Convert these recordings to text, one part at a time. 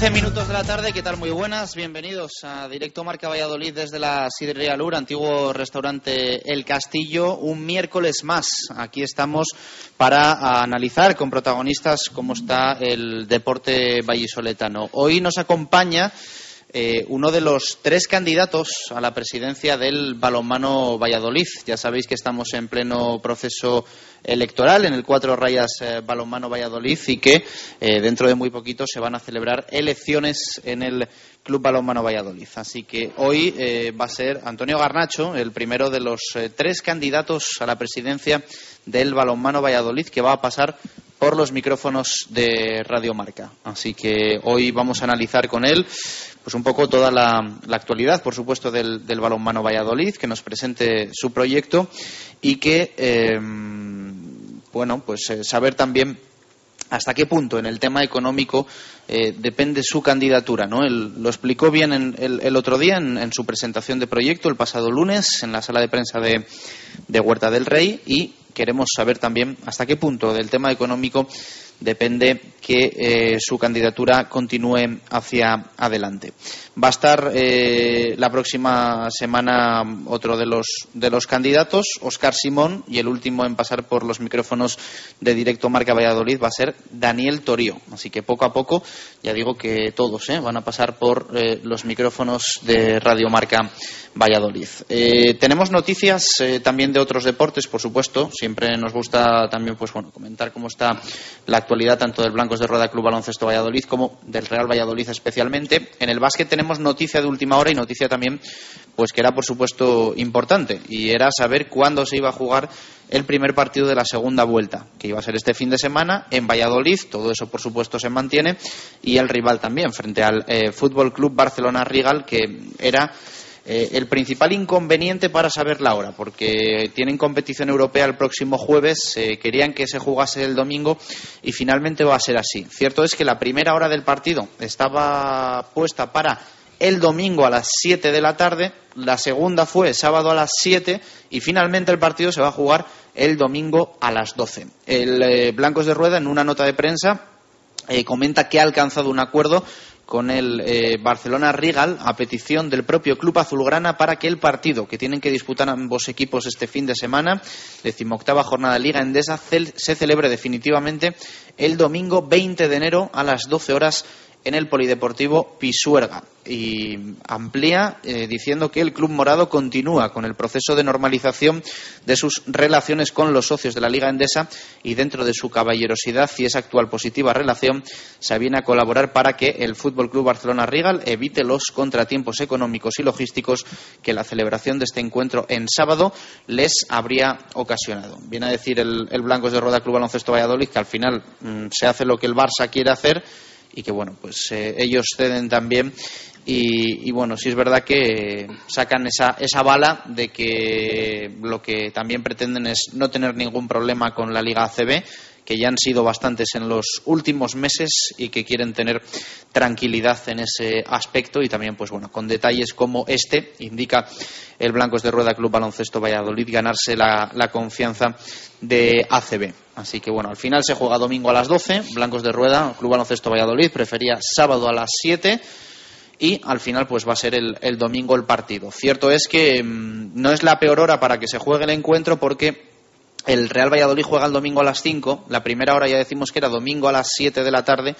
12 minutos de la tarde, ¿qué tal? Muy buenas, bienvenidos a Directo Marca Valladolid desde la Sidrería Lur, antiguo restaurante El Castillo, un miércoles más. Aquí estamos para analizar con protagonistas cómo está el deporte vallisoletano. Hoy nos acompaña eh, uno de los tres candidatos a la presidencia del balonmano Valladolid. Ya sabéis que estamos en pleno proceso electoral en el Cuatro Rayas eh, Balonmano Valladolid y que eh, dentro de muy poquito se van a celebrar elecciones en el Club Balonmano Valladolid. Así que hoy eh, va a ser Antonio Garnacho, el primero de los tres candidatos a la presidencia del Balonmano Valladolid, que va a pasar por los micrófonos de Radio Marca. Así que hoy vamos a analizar con él pues un poco toda la, actualidad, por supuesto, del, balonmano Valladolid, que nos presente su proyecto y que, bueno, pues eh, saber también hasta qué punto en el tema económico eh, depende su candidatura. ¿no? Él lo explicó bien en, el, otro día en, su presentación de proyecto, el pasado lunes, en la sala de prensa de, de Huerta del Rey, y queremos saber también hasta qué punto del tema económico depende que eh, su candidatura continúe hacia adelante. Va a estar eh, la próxima semana otro de los, de los candidatos, Oscar Simón, y el último en pasar por los micrófonos de Directo Marca Valladolid va a ser Daniel Torío. Así que poco a poco, ya digo que todos ¿eh? van a pasar por los micrófonos de Radio Marca Valladolid. tenemos noticias también de otros deportes, por supuesto. Siempre nos gusta también pues, bueno, comentar cómo está la actualidad tanto del Blancos de Rueda Club Baloncesto Valladolid como del Real Valladolid especialmente. En el básquet tenemos noticia de última hora y noticia también pues que era por supuesto importante y era saber cuándo se iba a jugar el primer partido de la segunda vuelta, que iba a ser este fin de semana en Valladolid, todo eso por supuesto se mantiene y el rival también frente al eh, Fútbol Club Barcelona Rigal que era eh, el principal inconveniente para saber la hora, porque tienen competición europea el próximo jueves, eh, querían que se jugase el domingo y finalmente va a ser así. Cierto es que la primera hora del partido estaba puesta para el domingo a las 7 de la tarde, la segunda fue sábado a las 7 y finalmente el partido se va a jugar el domingo a las 12. El eh, Blancos de Rueda, en una nota de prensa, eh, comenta que ha alcanzado un acuerdo con el eh, Barcelona Rigal a petición del propio club azulgrana para que el partido que tienen que disputar ambos equipos este fin de semana, decimoctava jornada de Liga Endesa, se celebre definitivamente el domingo 20 de enero a las 12 horas en el Polideportivo Pisuerga y amplía eh, diciendo que el Club Morado continúa con el proceso de normalización de sus relaciones con los socios de la Liga Endesa y dentro de su caballerosidad y esa actual positiva relación se viene a colaborar para que el Fútbol Club Barcelona Rigal evite los contratiempos económicos y logísticos que la celebración de este encuentro en sábado les habría ocasionado. Viene a decir el, Blancos de Roda Club Baloncesto Valladolid que al final mmm, se hace lo que el Barça quiere hacer y que bueno pues eh, ellos ceden también. Y, y, bueno sí es verdad que sacan esa, esa bala de que lo que también pretenden es no tener ningún problema con la Liga ACB que ya han sido bastantes en los últimos meses y que quieren tener tranquilidad en ese aspecto y también pues bueno con detalles como este indica el Blancos de Rueda Club Baloncesto Valladolid ganarse la, confianza de ACB. Así que bueno, al final se juega domingo a las 12, Blancos de Rueda, Club Baloncesto Valladolid, prefería sábado a las 7 y al final pues va a ser el, domingo el partido. Cierto es que mmm, no es la peor hora para que se juegue el encuentro porque el Real Valladolid juega el domingo a las 5. La primera hora ya decimos que era domingo a las 7 de la tarde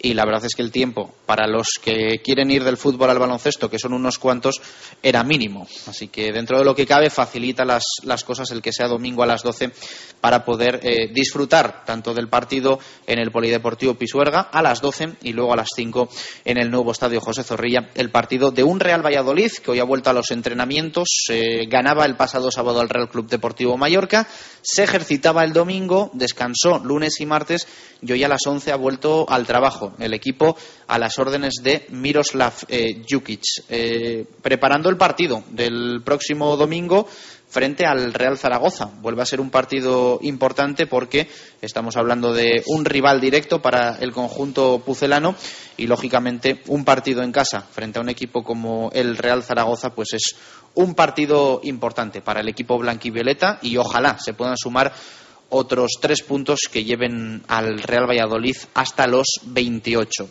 y la verdad es que el tiempo para los que quieren ir del fútbol al baloncesto, que son unos cuantos, era mínimo. Así que dentro de lo que cabe facilita las, las cosas el que sea domingo a las 12 para poder eh, disfrutar tanto del partido en el Polideportivo Pisuerga a las 12 y luego a las 5 en el nuevo estadio José Zorrilla el partido de un Real Valladolid que hoy ha vuelto a los entrenamientos, eh, ganaba el pasado sábado al Real Club Deportivo Mallorca, se ejercitaba el domingo, descansó lunes y martes y hoy a las 11 ha vuelto al trabajo el equipo a las órdenes de Miroslav eh, Jukic, eh, preparando el partido del próximo domingo frente al Real Zaragoza. Vuelve a ser un partido importante porque estamos hablando de un rival directo para el conjunto pucelano y lógicamente un partido en casa frente a un equipo como el Real Zaragoza pues es un partido importante para el equipo blanquivioleta y ojalá se puedan sumar otros tres puntos que lleven al Real Valladolid hasta los 28.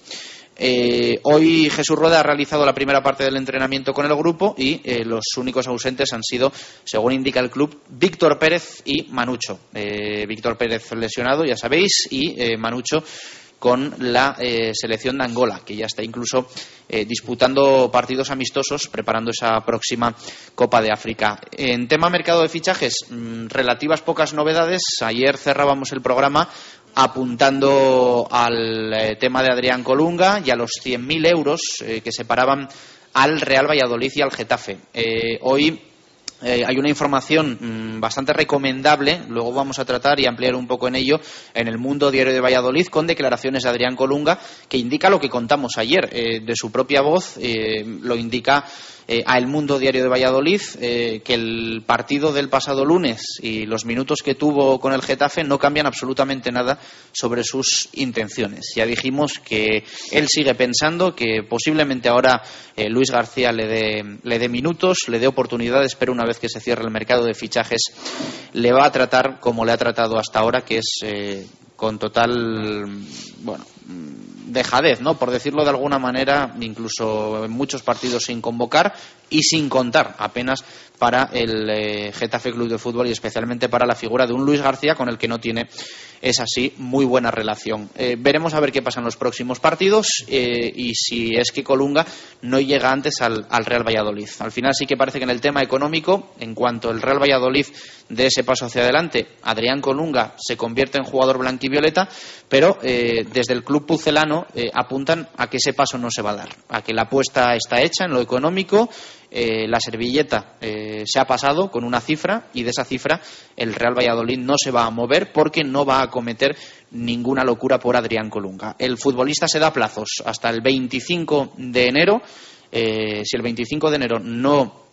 Eh, hoy Jesús Rueda ha realizado la primera parte del entrenamiento con el grupo y eh, los únicos ausentes han sido, según indica el club, Víctor Pérez y Manucho. Eh, Víctor Pérez lesionado, ya sabéis, y Manucho con la eh, selección de Angola, que ya está incluso eh, disputando partidos amistosos, preparando esa próxima Copa de África. En tema mercado de fichajes, mm, relativas pocas novedades. Ayer cerrábamos el programa apuntando al eh, tema de Adrián Colunga y a los 100.000 euros que separaban al Real Valladolid y al Getafe. hoy eh, hay una información mm, bastante recomendable, luego vamos a tratar y ampliar un poco en ello, en el Mundo Diario de Valladolid, con declaraciones de Adrián Colunga, que indica lo que contamos ayer, eh, de su propia voz, eh, lo indica eh, a El Mundo Diario de Valladolid eh, que el partido del pasado lunes y los minutos que tuvo con el Getafe no cambian absolutamente nada sobre sus intenciones. Ya dijimos que él sigue pensando que posiblemente ahora eh, Luis García le dé, le dé minutos, le dé oportunidades, pero una vez que se cierre el mercado de fichajes le va a tratar como le ha tratado hasta ahora, que es con total, bueno, dejadez, ¿no? Por decirlo de alguna manera, incluso en muchos partidos sin convocar y sin contar apenas para el eh, Getafe Club de Fútbol y especialmente para la figura de un Luis García con el que no tiene es así muy buena relación. Eh, veremos a ver qué pasa en los próximos partidos eh, y si es que Colunga no llega antes al, Real Valladolid. Al final sí que parece que en el tema económico, en cuanto el Real Valladolid dé ese paso hacia adelante, Adrián Colunga se convierte en jugador blanquivioleta, pero desde el club pucelano apuntan a que ese paso no se va a dar, a que la apuesta está hecha en lo económico eh, la servilleta eh, se ha pasado con una cifra y de esa cifra el Real Valladolid no se va a mover porque no va a cometer ninguna locura por Adrián Colunga. El futbolista se da plazos hasta el 25 de enero. Eh, si el 25 de enero no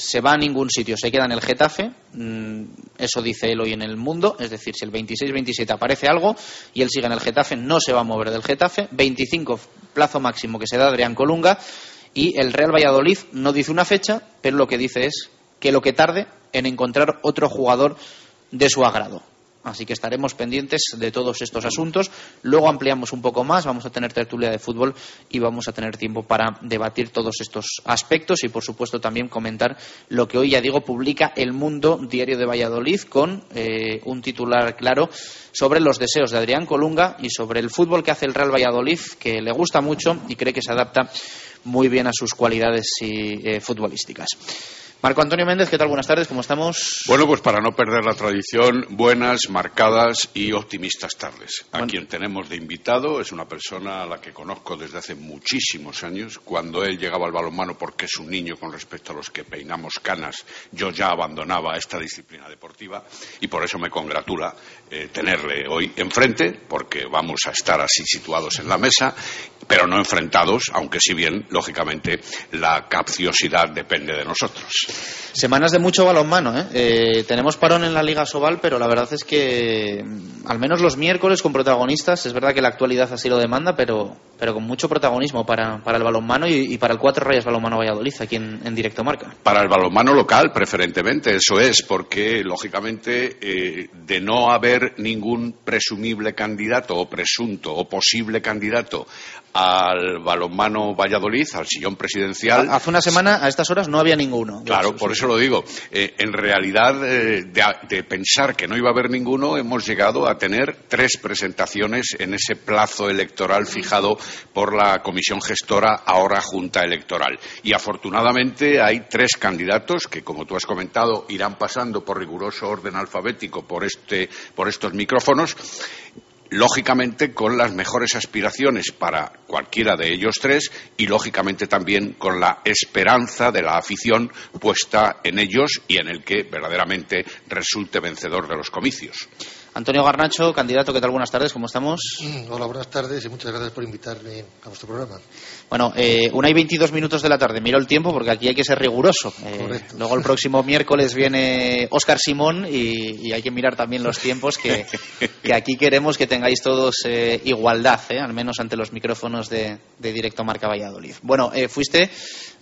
se va a ningún sitio, se queda en el Getafe, mm, eso dice él hoy en el mundo, es decir, si el 26-27 aparece algo y él sigue en el Getafe, no se va a mover del Getafe, 25 plazo máximo que se da Adrián Colunga, y el Real Valladolid no dice una fecha, pero lo que dice es que lo que tarde en encontrar otro jugador de su agrado. Así que estaremos pendientes de todos estos asuntos. Luego ampliamos un poco más, vamos a tener tertulia de fútbol y vamos a tener tiempo para debatir todos estos aspectos y, por supuesto, también comentar lo que hoy, ya digo, publica El Mundo Diario de Valladolid con eh, un titular claro sobre los deseos de Adrián Colunga y sobre el fútbol que hace el Real Valladolid, que le gusta mucho y cree que se adapta muy bien a sus cualidades y, eh, futbolísticas. Marco Antonio Méndez, ¿qué tal? Buenas tardes, ¿cómo estamos? Bueno, pues para no perder la tradición, buenas, marcadas y optimistas tardes. A quien tenemos de invitado es una persona a la que conozco desde hace muchísimos años. Cuando él llegaba al balonmano, porque es un niño con respecto a los que peinamos canas, yo ya abandonaba esta disciplina deportiva y por eso me congratula eh, tenerle hoy enfrente, porque vamos a estar así situados en la mesa, pero no enfrentados, aunque si bien, lógicamente, la capciosidad depende de nosotros. Semanas de mucho balonmano, ¿eh? ¿eh? Tenemos parón en la Liga Sobal, pero la verdad es que mm, al menos los miércoles con protagonistas, es verdad que la actualidad así lo demanda, pero, pero con mucho protagonismo para, para el balonmano y, para el Cuatro Rayas Balonmano Valladolid, aquí en, Directo Marca. Para el balonmano local, preferentemente, eso es, porque lógicamente eh, de no haber ningún presumible candidato o presunto o posible candidato al balonmano Valladolid, al sillón presidencial. Hace una semana, a estas horas, no había ninguno. Claro, por eso lo digo. Eh, en realidad, eh, de, de, pensar que no iba a haber ninguno, hemos llegado a tener tres presentaciones en ese plazo electoral fijado por la comisión gestora, ahora Junta Electoral. Y afortunadamente hay tres candidatos que, como tú has comentado, irán pasando por riguroso orden alfabético por, este, por estos micrófonos lógicamente con las mejores aspiraciones para cualquiera de ellos tres y lógicamente también con la esperanza de la afición puesta en ellos y en el que verdaderamente resulte vencedor de los comicios. Antonio Garnacho, candidato, ¿qué tal? Buenas tardes, ¿cómo estamos? Mm, hola, buenas tardes y muchas gracias por invitarme a vuestro programa. Bueno, eh, una y veintidós minutos de la tarde, miro el tiempo porque aquí hay que ser riguroso. Eh, luego el próximo miércoles viene Óscar Simón y, hay que mirar también los tiempos que, aquí queremos que tengáis todos eh, igualdad, eh, al menos ante los micrófonos de, de Directo Marca Valladolid. Bueno, fuiste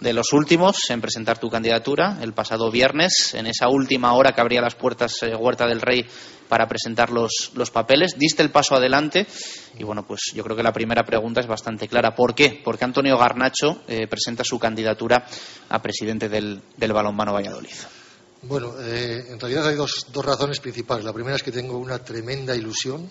de los últimos en presentar tu candidatura el pasado viernes, en esa última hora que abría las puertas Huerta del Rey para presentar los, los, papeles. Diste el paso adelante y bueno, pues yo creo que la primera pregunta es bastante clara. ¿Por qué? Porque Antonio Garnacho eh, presenta su candidatura a presidente del, del Balonmano Valladolid. Bueno, eh, en realidad hay dos, dos razones principales. La primera es que tengo una tremenda ilusión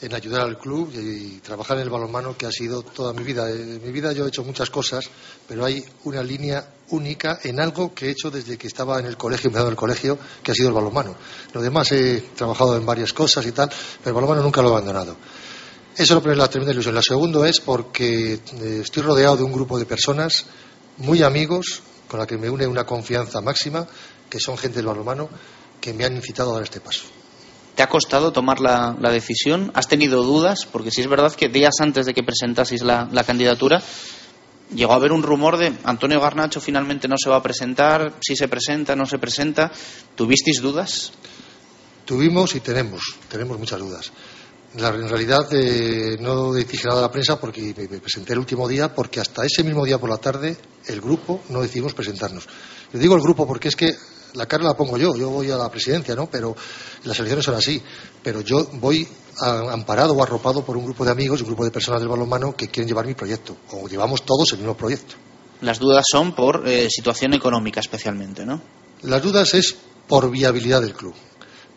en ayudar al club y, trabajar en el balonmano que ha sido toda mi vida. En mi vida yo he hecho muchas cosas, pero hay una línea única en algo que he hecho desde que estaba en el colegio, empezado en el colegio, que ha sido el balonmano. Lo demás he trabajado en varias cosas y tal, pero el balonmano nunca lo he abandonado. Eso es lo primero, la tremenda ilusión. La segunda es porque eh, estoy rodeado de un grupo de personas muy amigos, con la que me une una confianza máxima, que son gente del balonmano, que me han incitado a dar este paso. ¿Te ha costado tomar la, decisión? ¿Has tenido dudas? Porque si es verdad que días antes de que presentaseis la, candidatura llegó a haber un rumor de Antonio Garnacho finalmente no se va a presentar, si se presenta, no se presenta. ¿Tuvisteis dudas? Tuvimos y tenemos, tenemos muchas dudas. En realidad eh, no dije nada a la prensa porque me, presenté el último día, porque hasta ese mismo día por la tarde el grupo no decidimos presentarnos. Le digo el grupo porque es que la cara la pongo yo, yo voy a la presidencia, ¿no? Pero las elecciones son así. Pero yo voy amparado o arropado por un grupo de amigos, un grupo de personas del balonmano que quieren llevar mi proyecto, o llevamos todos el mismo proyecto. Las dudas son por eh, situación económica especialmente, ¿no? Las dudas es por viabilidad del club.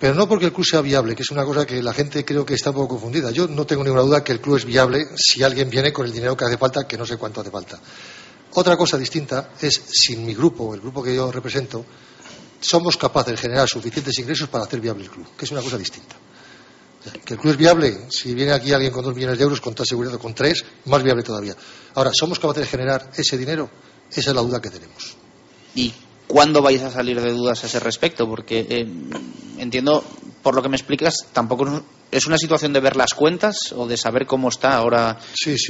Pero no porque el club sea viable, que es una cosa que la gente creo que está un poco confundida. Yo no tengo ninguna duda que el club es viable si alguien viene con el dinero que hace falta, que no sé cuánto hace falta. Otra cosa distinta es si mi grupo, el grupo que yo represento, somos capaces de generar suficientes ingresos para hacer viable el club, que es una cosa distinta. Que el club es viable, si viene aquí alguien con dos millones de euros, con toda seguridad, con tres, más viable todavía. Ahora, ¿somos capaces de generar ese dinero? Esa es la duda que tenemos. ¿Y cuándo vais a salir de dudas a ese respecto? Porque eh, entiendo, por lo que me explicas, tampoco es una situación de ver las cuentas o de saber cómo está ahora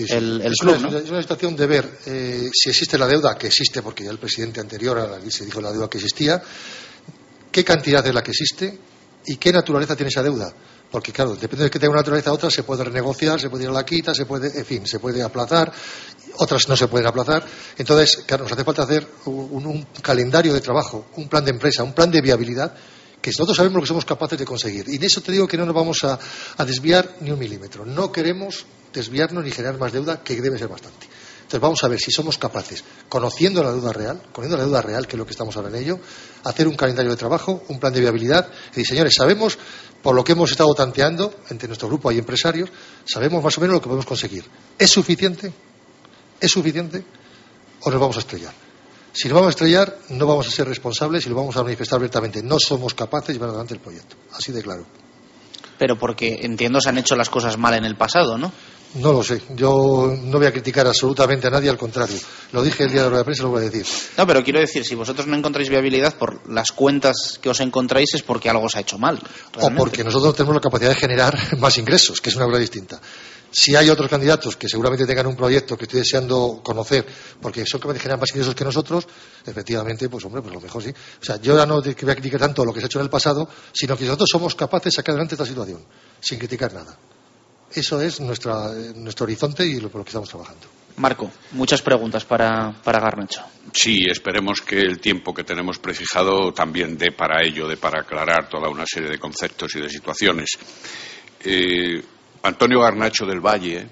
el, es club. Una, Es una situación de ver eh, si existe la deuda, que existe, porque ya el presidente anterior se dijo la deuda que existía, qué cantidad es la que existe y qué naturaleza tiene esa deuda. Porque, claro, depende de que tenga una naturaleza a otra, se puede renegociar, se puede ir a la quita, se puede, en fin, se puede aplazar, otras no se pueden aplazar. Entonces, claro, nos hace falta hacer un, calendario de trabajo, un plan de empresa, un plan de viabilidad que nosotros sabemos lo que somos capaces de conseguir. Y en eso te digo que no nos vamos a, desviar ni un milímetro. No queremos desviarnos ni generar más deuda, que debe ser bastante. Entonces vamos a ver si somos capaces, conociendo la deuda real, conociendo la deuda real, que es lo que estamos ahora en ello, hacer un calendario de trabajo, un plan de viabilidad. Y señores, sabemos, por lo que hemos estado tanteando, entre nuestro grupo hay empresarios, sabemos más o menos lo que podemos conseguir. ¿Es suficiente? ¿Es suficiente? ¿O nos vamos a estrellar? Si nos vamos a estrellar, no vamos a ser responsables y lo vamos a manifestar abiertamente. No somos capaces de llevar adelante el proyecto. Así de claro. Pero porque entiendo se han hecho las cosas mal en el pasado, ¿no? No lo sé. Yo no voy a criticar absolutamente a nadie, al contrario. Lo dije el día de la prensa, lo voy a decir. No, pero quiero decir, si vosotros no encontráis viabilidad por las cuentas que os encontráis es porque algo se ha hecho mal. O porque nosotros tenemos la capacidad de generar más ingresos, que es una cosa distinta. Si hay otros candidatos que seguramente tengan un proyecto que estoy deseando conocer, porque son capaces de generar más ingresos que nosotros, efectivamente, pues hombre, pues lo mejor sí. O sea, yo ya no voy a criticar tanto lo que se ha hecho en el pasado, sino que nosotros somos capaces de sacar adelante esta situación, sin criticar nada. Eso es nuestra, nuestro horizonte y lo por lo que estamos trabajando. Marco, muchas preguntas para, para Garnacho. Sí, esperemos que el tiempo que tenemos prefijado también dé para ello, dé para aclarar toda una serie de conceptos y de situaciones. Eh, Antonio Garnacho del Valle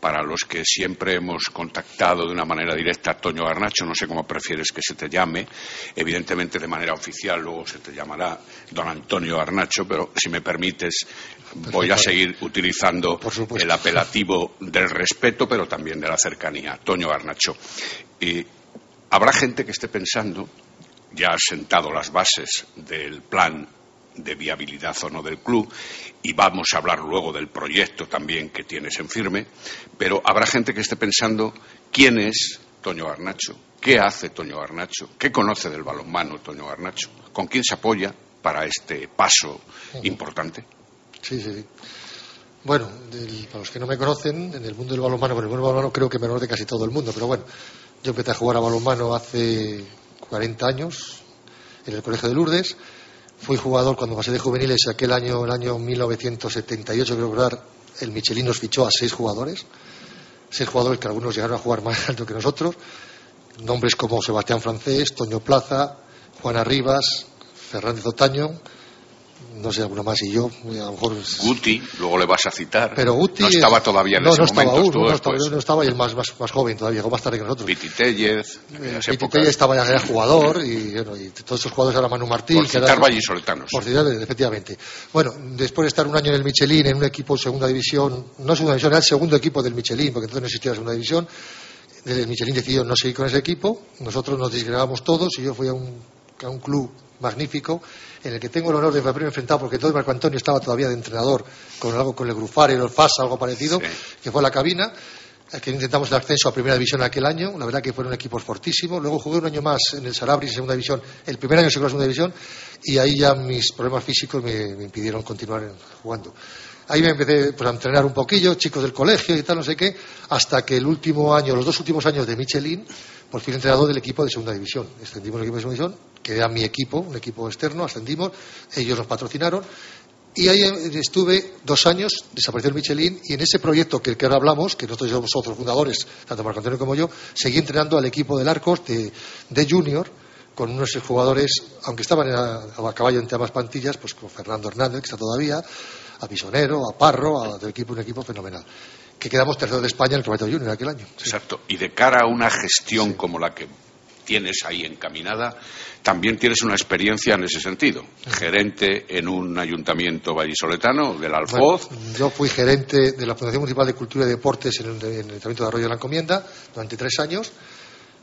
para los que siempre hemos contactado de una manera directa a Toño Garnacho, no sé cómo prefieres que se te llame, evidentemente de manera oficial luego se te llamará don Antonio Garnacho, pero si me permites voy a seguir utilizando el apelativo del respeto, pero también de la cercanía, Toño Garnacho. Y habrá gente que esté pensando, ya has sentado las bases del plan de viabilidad o no del club y vamos a hablar luego del proyecto también que tienes en firme, pero habrá gente que esté pensando quién es Toño Garnacho, qué hace Toño Garnacho, qué conoce del balonmano Toño Garnacho, con quién se apoya para este paso importante. Sí, sí, sí. Bueno, para los que no me conocen, en el mundo del balonmano, con el mundo del balonmano creo que menor de casi todo el mundo, pero bueno, yo empecé a jugar a balonmano hace 40 años en el Colegio de Lourdes Fui jugador cuando pasé de juveniles aquel año, el año 1978, creo que el Michelin nos fichó a seis jugadores. Seis jugadores que algunos llegaron a jugar más alto que nosotros. Nombres como Sebastián Francés, Toño Plaza, Juana Rivas, Fernández Otaño, no sé, alguno más y yo, a lo mejor... Guti, luego le vas a citar. Pero Guti... No estaba todavía en no, ese no estaba momento. Aún, no, estaba, no estaba, y el más, más, más joven todavía, llegó más tarde que nosotros. Piti Tellez. Piti estaba ya era jugador y, bueno, y todos esos jugadores eran Manu Martín. Por citar vallisoletanos. Por citar, efectivamente. Bueno, después de estar un año en el Michelin, en un equipo de segunda división, no segunda división, era el segundo equipo del Michelin, porque entonces no existía la segunda división, el Michelin decidió no seguir con ese equipo, nosotros nos disgregábamos todos y yo fui a un, a un club magnífico, en el que tengo el honor de haberme enfrentado, porque todo Marco Antonio estaba todavía de entrenador, con algo con el Grufar, el FAS, algo parecido, que fue la cabina, que intentamos el ascenso a primera división aquel año, la verdad que fueron equipos fortísimos. Luego jugué un año más en el Sarabris en segunda división, el primer año se en segunda división, y ahí ya mis problemas físicos me, impidieron continuar jugando. Ahí me empecé pues, a entrenar un poquillo, chicos del colegio y tal, no sé qué, hasta que el último año, los dos últimos años de Michelin, por fin entrenador del equipo de segunda división. Extendimos el equipo de segunda división que era mi equipo, un equipo externo, ascendimos, ellos nos patrocinaron. Y ahí estuve dos años, desapareció el Michelin, y en ese proyecto que, que ahora hablamos, que nosotros somos otros fundadores, tanto Marco Antonio como yo, seguí entrenando al equipo del Arcos de, de Junior, con unos jugadores, aunque estaban a, caballo entre ambas plantillas, pues con Fernando Hernández, que está todavía, a Pisonero, a Parro, a, del equipo, un equipo fenomenal. Que quedamos tercero de España en el Campeonato Junior aquel año. Exacto. Y de cara a una gestión como la que tienes ahí encaminada, también tienes una experiencia en ese sentido. Gerente en un ayuntamiento vallisoletano, del Alfoz. yo fui gerente de la Fundación Municipal de Cultura y Deportes en el, Ayuntamiento de Arroyo de la Encomienda durante tres años.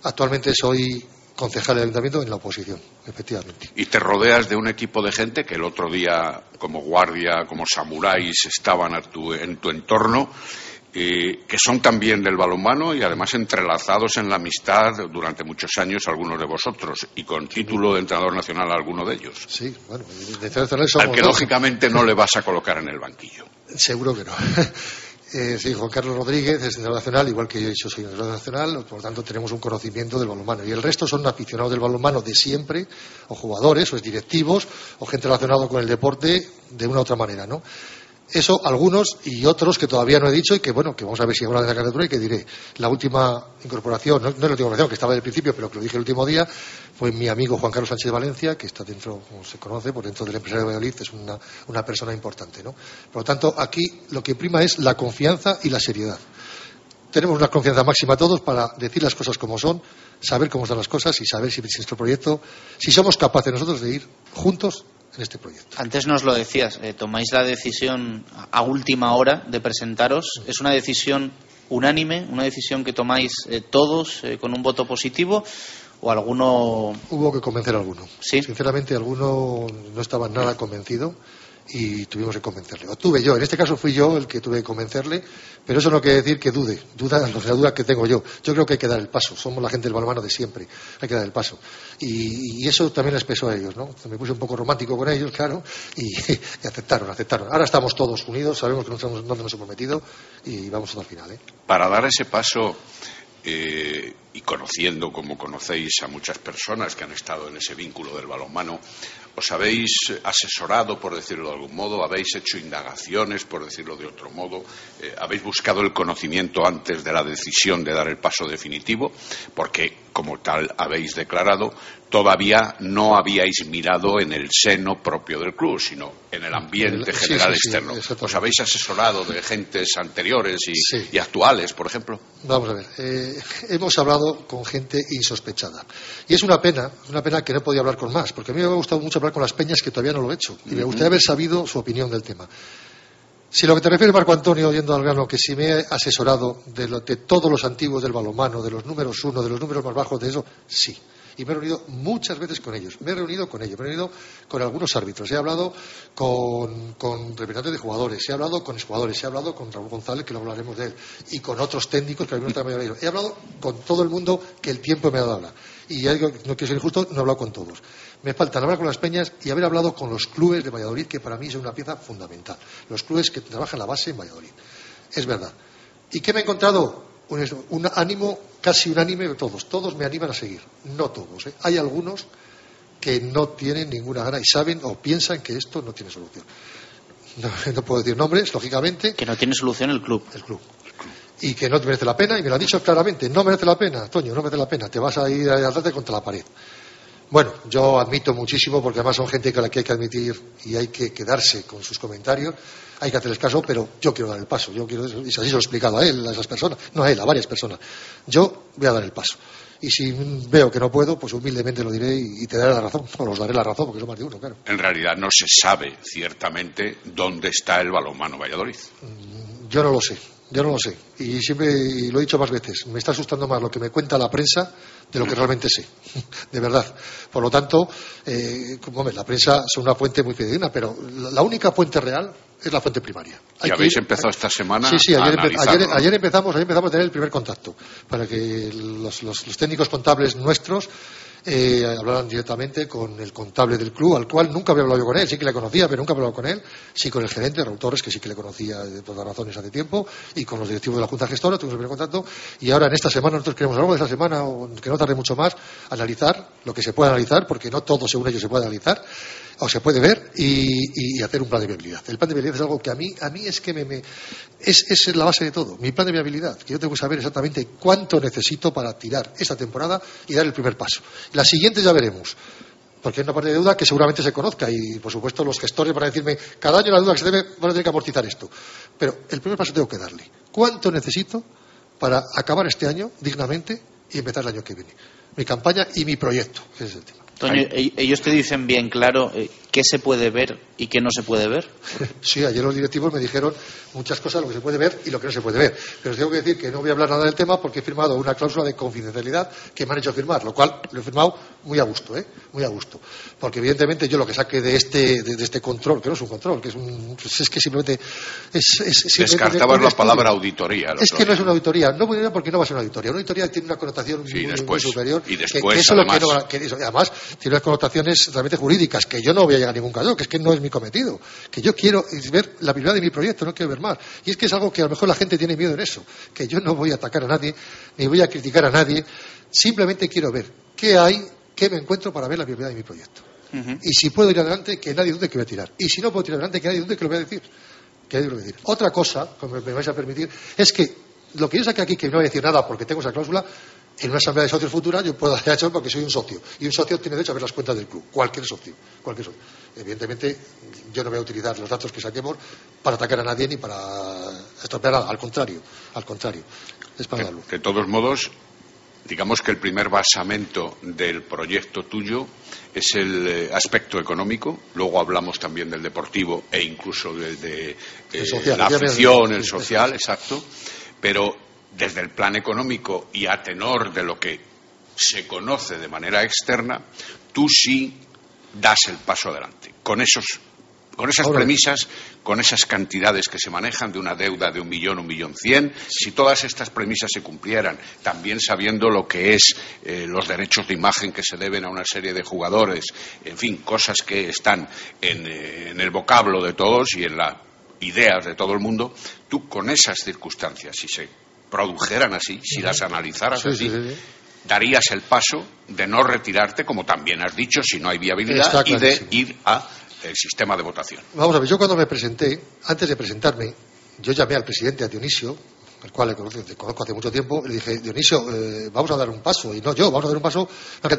Actualmente soy concejal del ayuntamiento en la oposición, efectivamente. Y te rodeas de un equipo de gente que el otro día, como guardia, como samuráis, estaban en tu entorno que son también del balonmano y además entrelazados en la amistad durante muchos años algunos de vosotros y con título de entrenador nacional alguno de ellos. Sí, bueno, Al que lógicamente no le vas a colocar en el banquillo. Seguro que no. Eh, sí, Juan Carlos Rodríguez es entrenador nacional, igual que yo, yo soy entrenador nacional, por lo tanto tenemos un conocimiento del balonmano. Y el resto son aficionados del balonmano de siempre, o jugadores, o directivos, o gente relacionada con el deporte de una u otra manera, ¿no? Eso algunos y otros que todavía no he dicho y que bueno, que vamos a ver si habla de la candidatura y que diré. La última incorporación, no, es la última incorporación que estaba del principio, pero que lo dije el último día, fue mi amigo Juan Carlos Sánchez Valencia, que está dentro, como se conoce, por dentro del empresario de Valladolid, es una, una persona importante. ¿no? Por lo tanto, aquí lo que prima es la confianza y la seriedad. Tenemos una confianza máxima todos para decir las cosas como son, saber cómo están las cosas y saber si nuestro proyecto, si somos capaces nosotros de ir juntos en este proyecto. Antes nos lo decías, eh, tomáis la decisión a última hora de presentaros. ¿Es una decisión unánime, una decisión que tomáis eh, todos eh, con un voto positivo o alguno... Hubo que convencer a alguno. ¿Sí? Sinceramente, alguno no estaba nada convencido y tuvimos que convencerle. O tuve yo, en este caso fui yo el que tuve que convencerle, pero eso no quiere decir que dude, duda, la duda que tengo yo. Yo creo que hay que dar el paso, somos la gente del balonmano de siempre, hay que dar el paso. Y, eso también les pesó a ellos, ¿no? Me puse un poco romántico con ellos, claro, y, aceptaron, aceptaron. Ahora estamos todos unidos, sabemos que no estamos, dónde nos hemos metido y vamos hasta el final. ¿eh? Para dar ese paso eh, y conociendo como conocéis a muchas personas que han estado en ese vínculo del balonmano, ¿os habéis asesorado, por decirlo de algún modo? ¿Habéis hecho indagaciones, por decirlo de otro modo? Eh, ¿Habéis buscado el conocimiento antes de la decisión de dar el paso definitivo? Porque como tal habéis declarado, todavía no habíais mirado en el seno propio del club, sino en el ambiente general sí, sí, externo. ¿Os habéis asesorado de gentes anteriores y actuales, por ejemplo? Vamos a ver, eh, hemos hablado con gente insospechada. Y es una pena, una pena que no podía hablar con más, porque a mí me ha gustado mucho hablar con las peñas que todavía no lo he hecho. Y me gustaría haber sabido su opinión del tema. Si lo que te refieres, Marco Antonio, yendo al grano, que si me he asesorado de, lo- de todos los antiguos del balonmano, de los números uno, de los números más bajos de eso, sí. Y me he reunido muchas veces con ellos. Me he reunido con ellos, me he reunido con algunos árbitros. He hablado con, representantes de jugadores, he hablado con exjugadores, he hablado con Raúl González, que luego hablaremos de él, y con otros técnicos que a mí me están mayor. He hablado con todo el mundo que el tiempo me ha dado a. Y ya digo, no quiero ser injusto, no he hablado con todos. Me faltan hablar con las peñas y haber hablado con los clubes de Valladolid, que para mí es una pieza fundamental. Los clubes que trabajan la base en Valladolid. Es verdad. ¿Y qué me he encontrado? Un, un ánimo casi unánime de todos. Todos me animan a seguir. No todos. ¿eh? Hay algunos que no tienen ninguna gana y saben o piensan que esto no tiene solución. No, no puedo decir nombres, lógicamente, Que no tiene solución el club. el club. Y que no te merece la pena, y me lo ha dicho claramente, no merece la pena, Toño, no merece la pena, te vas a ir a darte contra la pared. Bueno, yo admito muchísimo, porque además son gente con la que hay que admitir y hay que quedarse con sus comentarios, hay que hacerles caso, pero yo quiero dar el paso, yo quiero, y así se lo he explicado a él, a esas personas, no a él, a varias personas. Yo voy a dar el paso. Y si veo que no puedo, pues humildemente lo diré y, te daré la razón, o los daré la razón, porque son más de uno, claro. En realidad no se sabe ciertamente dónde está el balonmano Valladolid. Yo no lo sé, yo no lo sé. Y siempre, y lo he dicho más veces, me está asustando más lo que me cuenta la prensa de lo que realmente sé. De verdad. Por lo tanto, eh, como ves, la prensa es una fuente muy fidedigna, pero la única fuente real es la fuente primaria. Hay Y habéis ir- empezado esta semana Sí, sí, a ayer, empe- ayer- ayer empezamos, ayer empezamos a tener el primer contacto para que los, los- los técnicos contables nuestros eh, hablaran directamente con el contable del club, al cual nunca había hablado con él, sí que le conocía, pero nunca había hablado con él, sí con el gerente, Raúl Torres, que sí que le conocía de todas razones hace tiempo, y con los directivos de la Junta Gestora, tuvimos el primer contacto, y ahora en esta semana, nosotros queremos a lo largo de esta semana, o que no tarde mucho más, analizar lo que se puede analizar, porque no todo según ellos se puede analizar, o se puede ver y, hacer un plan de viabilidad. El plan de viabilidad es algo que a mí, a mí es que me, es, es la base de todo. Mi plan de viabilidad, que yo tengo que saber exactamente cuánto necesito para tirar esta temporada y dar el primer paso. La siguiente ya veremos. Porque hay una parte de deuda que seguramente se conozca y, por supuesto, los gestores van a decirme, cada año la deuda que se debe van a tener que amortizar esto. Pero el primer paso tengo que darle. ¿Cuánto necesito para acabar este año dignamente y empezar el año que viene? Mi campaña y mi proyecto. Ese es el tema. Toño, e- ellos te dicen bien claro eh, qué se puede ver y qué no se puede ver. Sí, ayer los directivos me dijeron muchas cosas, lo que se puede ver y lo que no se puede ver. Pero os tengo que decir que no voy a hablar nada del tema porque he firmado una cláusula de confidencialidad que me han hecho firmar, lo cual lo he firmado muy a gusto, ¿eh? Muy a gusto. Porque evidentemente yo lo que saque de este, de, de este control, que no es un control, que es un, pues es que simplemente es, es simplemente Descartabas la palabra auditoría. Es que no es una auditoría, no voy a ir porque no va a ser una auditoría. Una auditoría tiene una connotación Sí, muy, superior. Y después, que eso es lo que además. no va- que eso- además tiene unas connotaciones realmente jurídicas que yo no voy a a ningún caso, que es que no es mi cometido. Que yo quiero ver la prioridad de mi proyecto, no quiero ver más. Y es que es algo que a lo mejor la gente tiene miedo en eso, que yo no voy a atacar a nadie, ni voy a criticar a nadie, simplemente quiero ver qué hay, qué me encuentro para ver la prioridad de mi proyecto. Y si puedo ir adelante, que nadie dude que voy a tirar. Y si no puedo tirar adelante, que nadie dude que lo voy a decir. Que nadie lo voy a decir. Otra cosa, como me vais a permitir, es que lo que yo saqué aquí, que no voy a decir nada porque tengo esa cláusula, en una asamblea de socios futura yo puedo hacer hecho porque soy un socio. Y un socio tiene derecho a ver las cuentas del club. Cualquier socio. Cualquier socio. Evidentemente, yo no voy a utilizar los datos que saquemos para atacar a nadie ni para estropear nada. Al contrario. Al contrario. Es para darlo. De todos modos, digamos que el primer basamento del proyecto tuyo es el eh, aspecto económico, luego hablamos también del deportivo e incluso del de, eh, social, la afición, el social, exacto, pero desde el plan económico y a tenor de lo que se conoce de manera externa, tú sí das el paso adelante. Con esos con esas Ahora- premisas, con esas cantidades que se manejan de una deuda de un millón, un millón cien, si todas estas premisas se cumplieran, también sabiendo lo que es eh, los derechos de imagen que se deben a una serie de jugadores, en fin, cosas que están en, eh, en el vocablo de todos y en las ideas de todo el mundo, tú con esas circunstancias, si se produjeran así, si las analizaras Sí, así, sí, sí, sí. darías el paso de no retirarte, como también has dicho, si no hay viabilidad, y de ir a el sistema de votación. Vamos a ver, yo cuando me presenté, antes de presentarme, yo llamé al presidente, a Dionisio, el cual le conozco, le conozco hace mucho tiempo, le dije, Dionisio, eh, vamos a dar un paso, y no yo, vamos a dar un paso,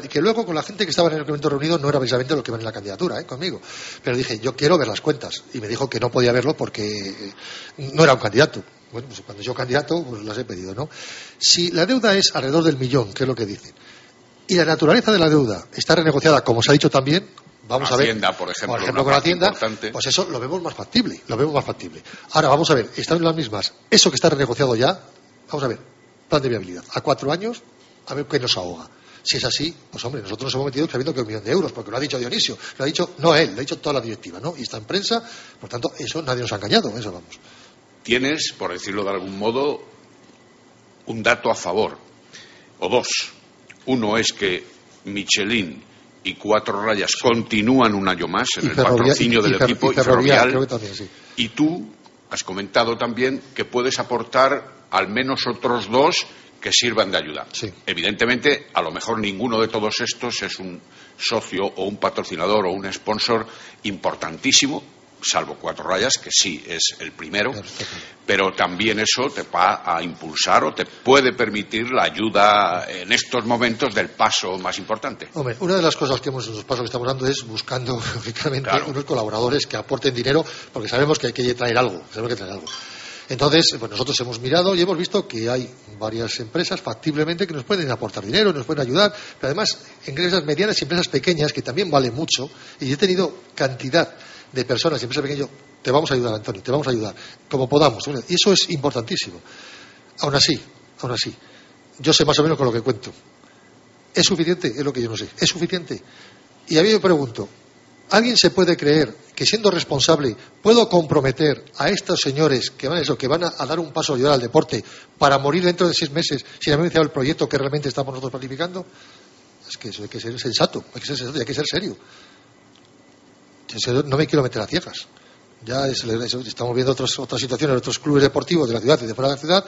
que luego con la gente que estaba en el evento reunido no era precisamente lo que ven en la candidatura, ¿eh? conmigo, pero dije, yo quiero ver las cuentas, y me dijo que no podía verlo porque no era un candidato. Bueno, pues cuando yo candidato, pues las he pedido, ¿no? Si la deuda es alrededor del millón, que es lo que dicen, y la naturaleza de la deuda está renegociada, como se ha dicho también, vamos a ver. por ejemplo, por con Hacienda, pues eso lo vemos más factible, lo vemos más factible. Ahora vamos a ver, están las mismas. Eso que está renegociado ya, vamos a ver, plan de viabilidad. A cuatro años, a ver qué nos ahoga. Si es así, pues hombre, nosotros nos hemos metido sabiendo que un millón de euros, porque lo ha dicho Dionisio, lo ha dicho no él, lo ha dicho toda la directiva, ¿no? Y está en prensa, por tanto, eso nadie nos ha engañado, eso vamos. Tienes, por decirlo de algún modo, un dato a favor, o dos. Uno es que Michelin y Cuatro Rayas continúan un año más en el patrocinio del equipo y, ferrovial. Y tú has comentado también que puedes aportar al menos otros dos que sirvan de ayuda. Evidentemente, a lo mejor ninguno de todos estos es un socio o un patrocinador o un sponsor importantísimo, salvo cuatro rayas, que sí es el primero, pero también eso te va a impulsar o te puede permitir la ayuda en estos momentos del paso más importante. Hombre, una de las cosas que hemos los pasos que estamos dando es buscando, lógicamente, unos colaboradores que aporten dinero, porque sabemos que hay que traer algo, sabemos que traer algo. Entonces, pues nosotros hemos mirado y hemos visto que hay varias empresas factiblemente que nos pueden aportar dinero, nos pueden ayudar, pero además empresas medianas y empresas pequeñas que también valen mucho, y he tenido cantidad de personas y empresas pequeñas, te vamos a ayudar, Antonio, te vamos a ayudar, como podamos. Y eso es importantísimo. Aún así, aún así, yo sé más o menos con lo que cuento. ¿Es suficiente? Es lo que yo no sé. ¿Es suficiente? Y a mí me pregunto, ¿alguien se puede creer que siendo responsable puedo comprometer a estos señores que van, eso, que van a, dar un paso a ayudar al deporte para morir dentro de seis meses sin haber iniciado el proyecto que realmente estamos nosotros planificando? Es que eso hay que ser sensato, hay que ser sensato y hay que ser serio no me quiero meter a ciegas. Ya estamos viendo otras, otras situaciones otros clubes deportivos de la ciudad y de fuera de la ciudad.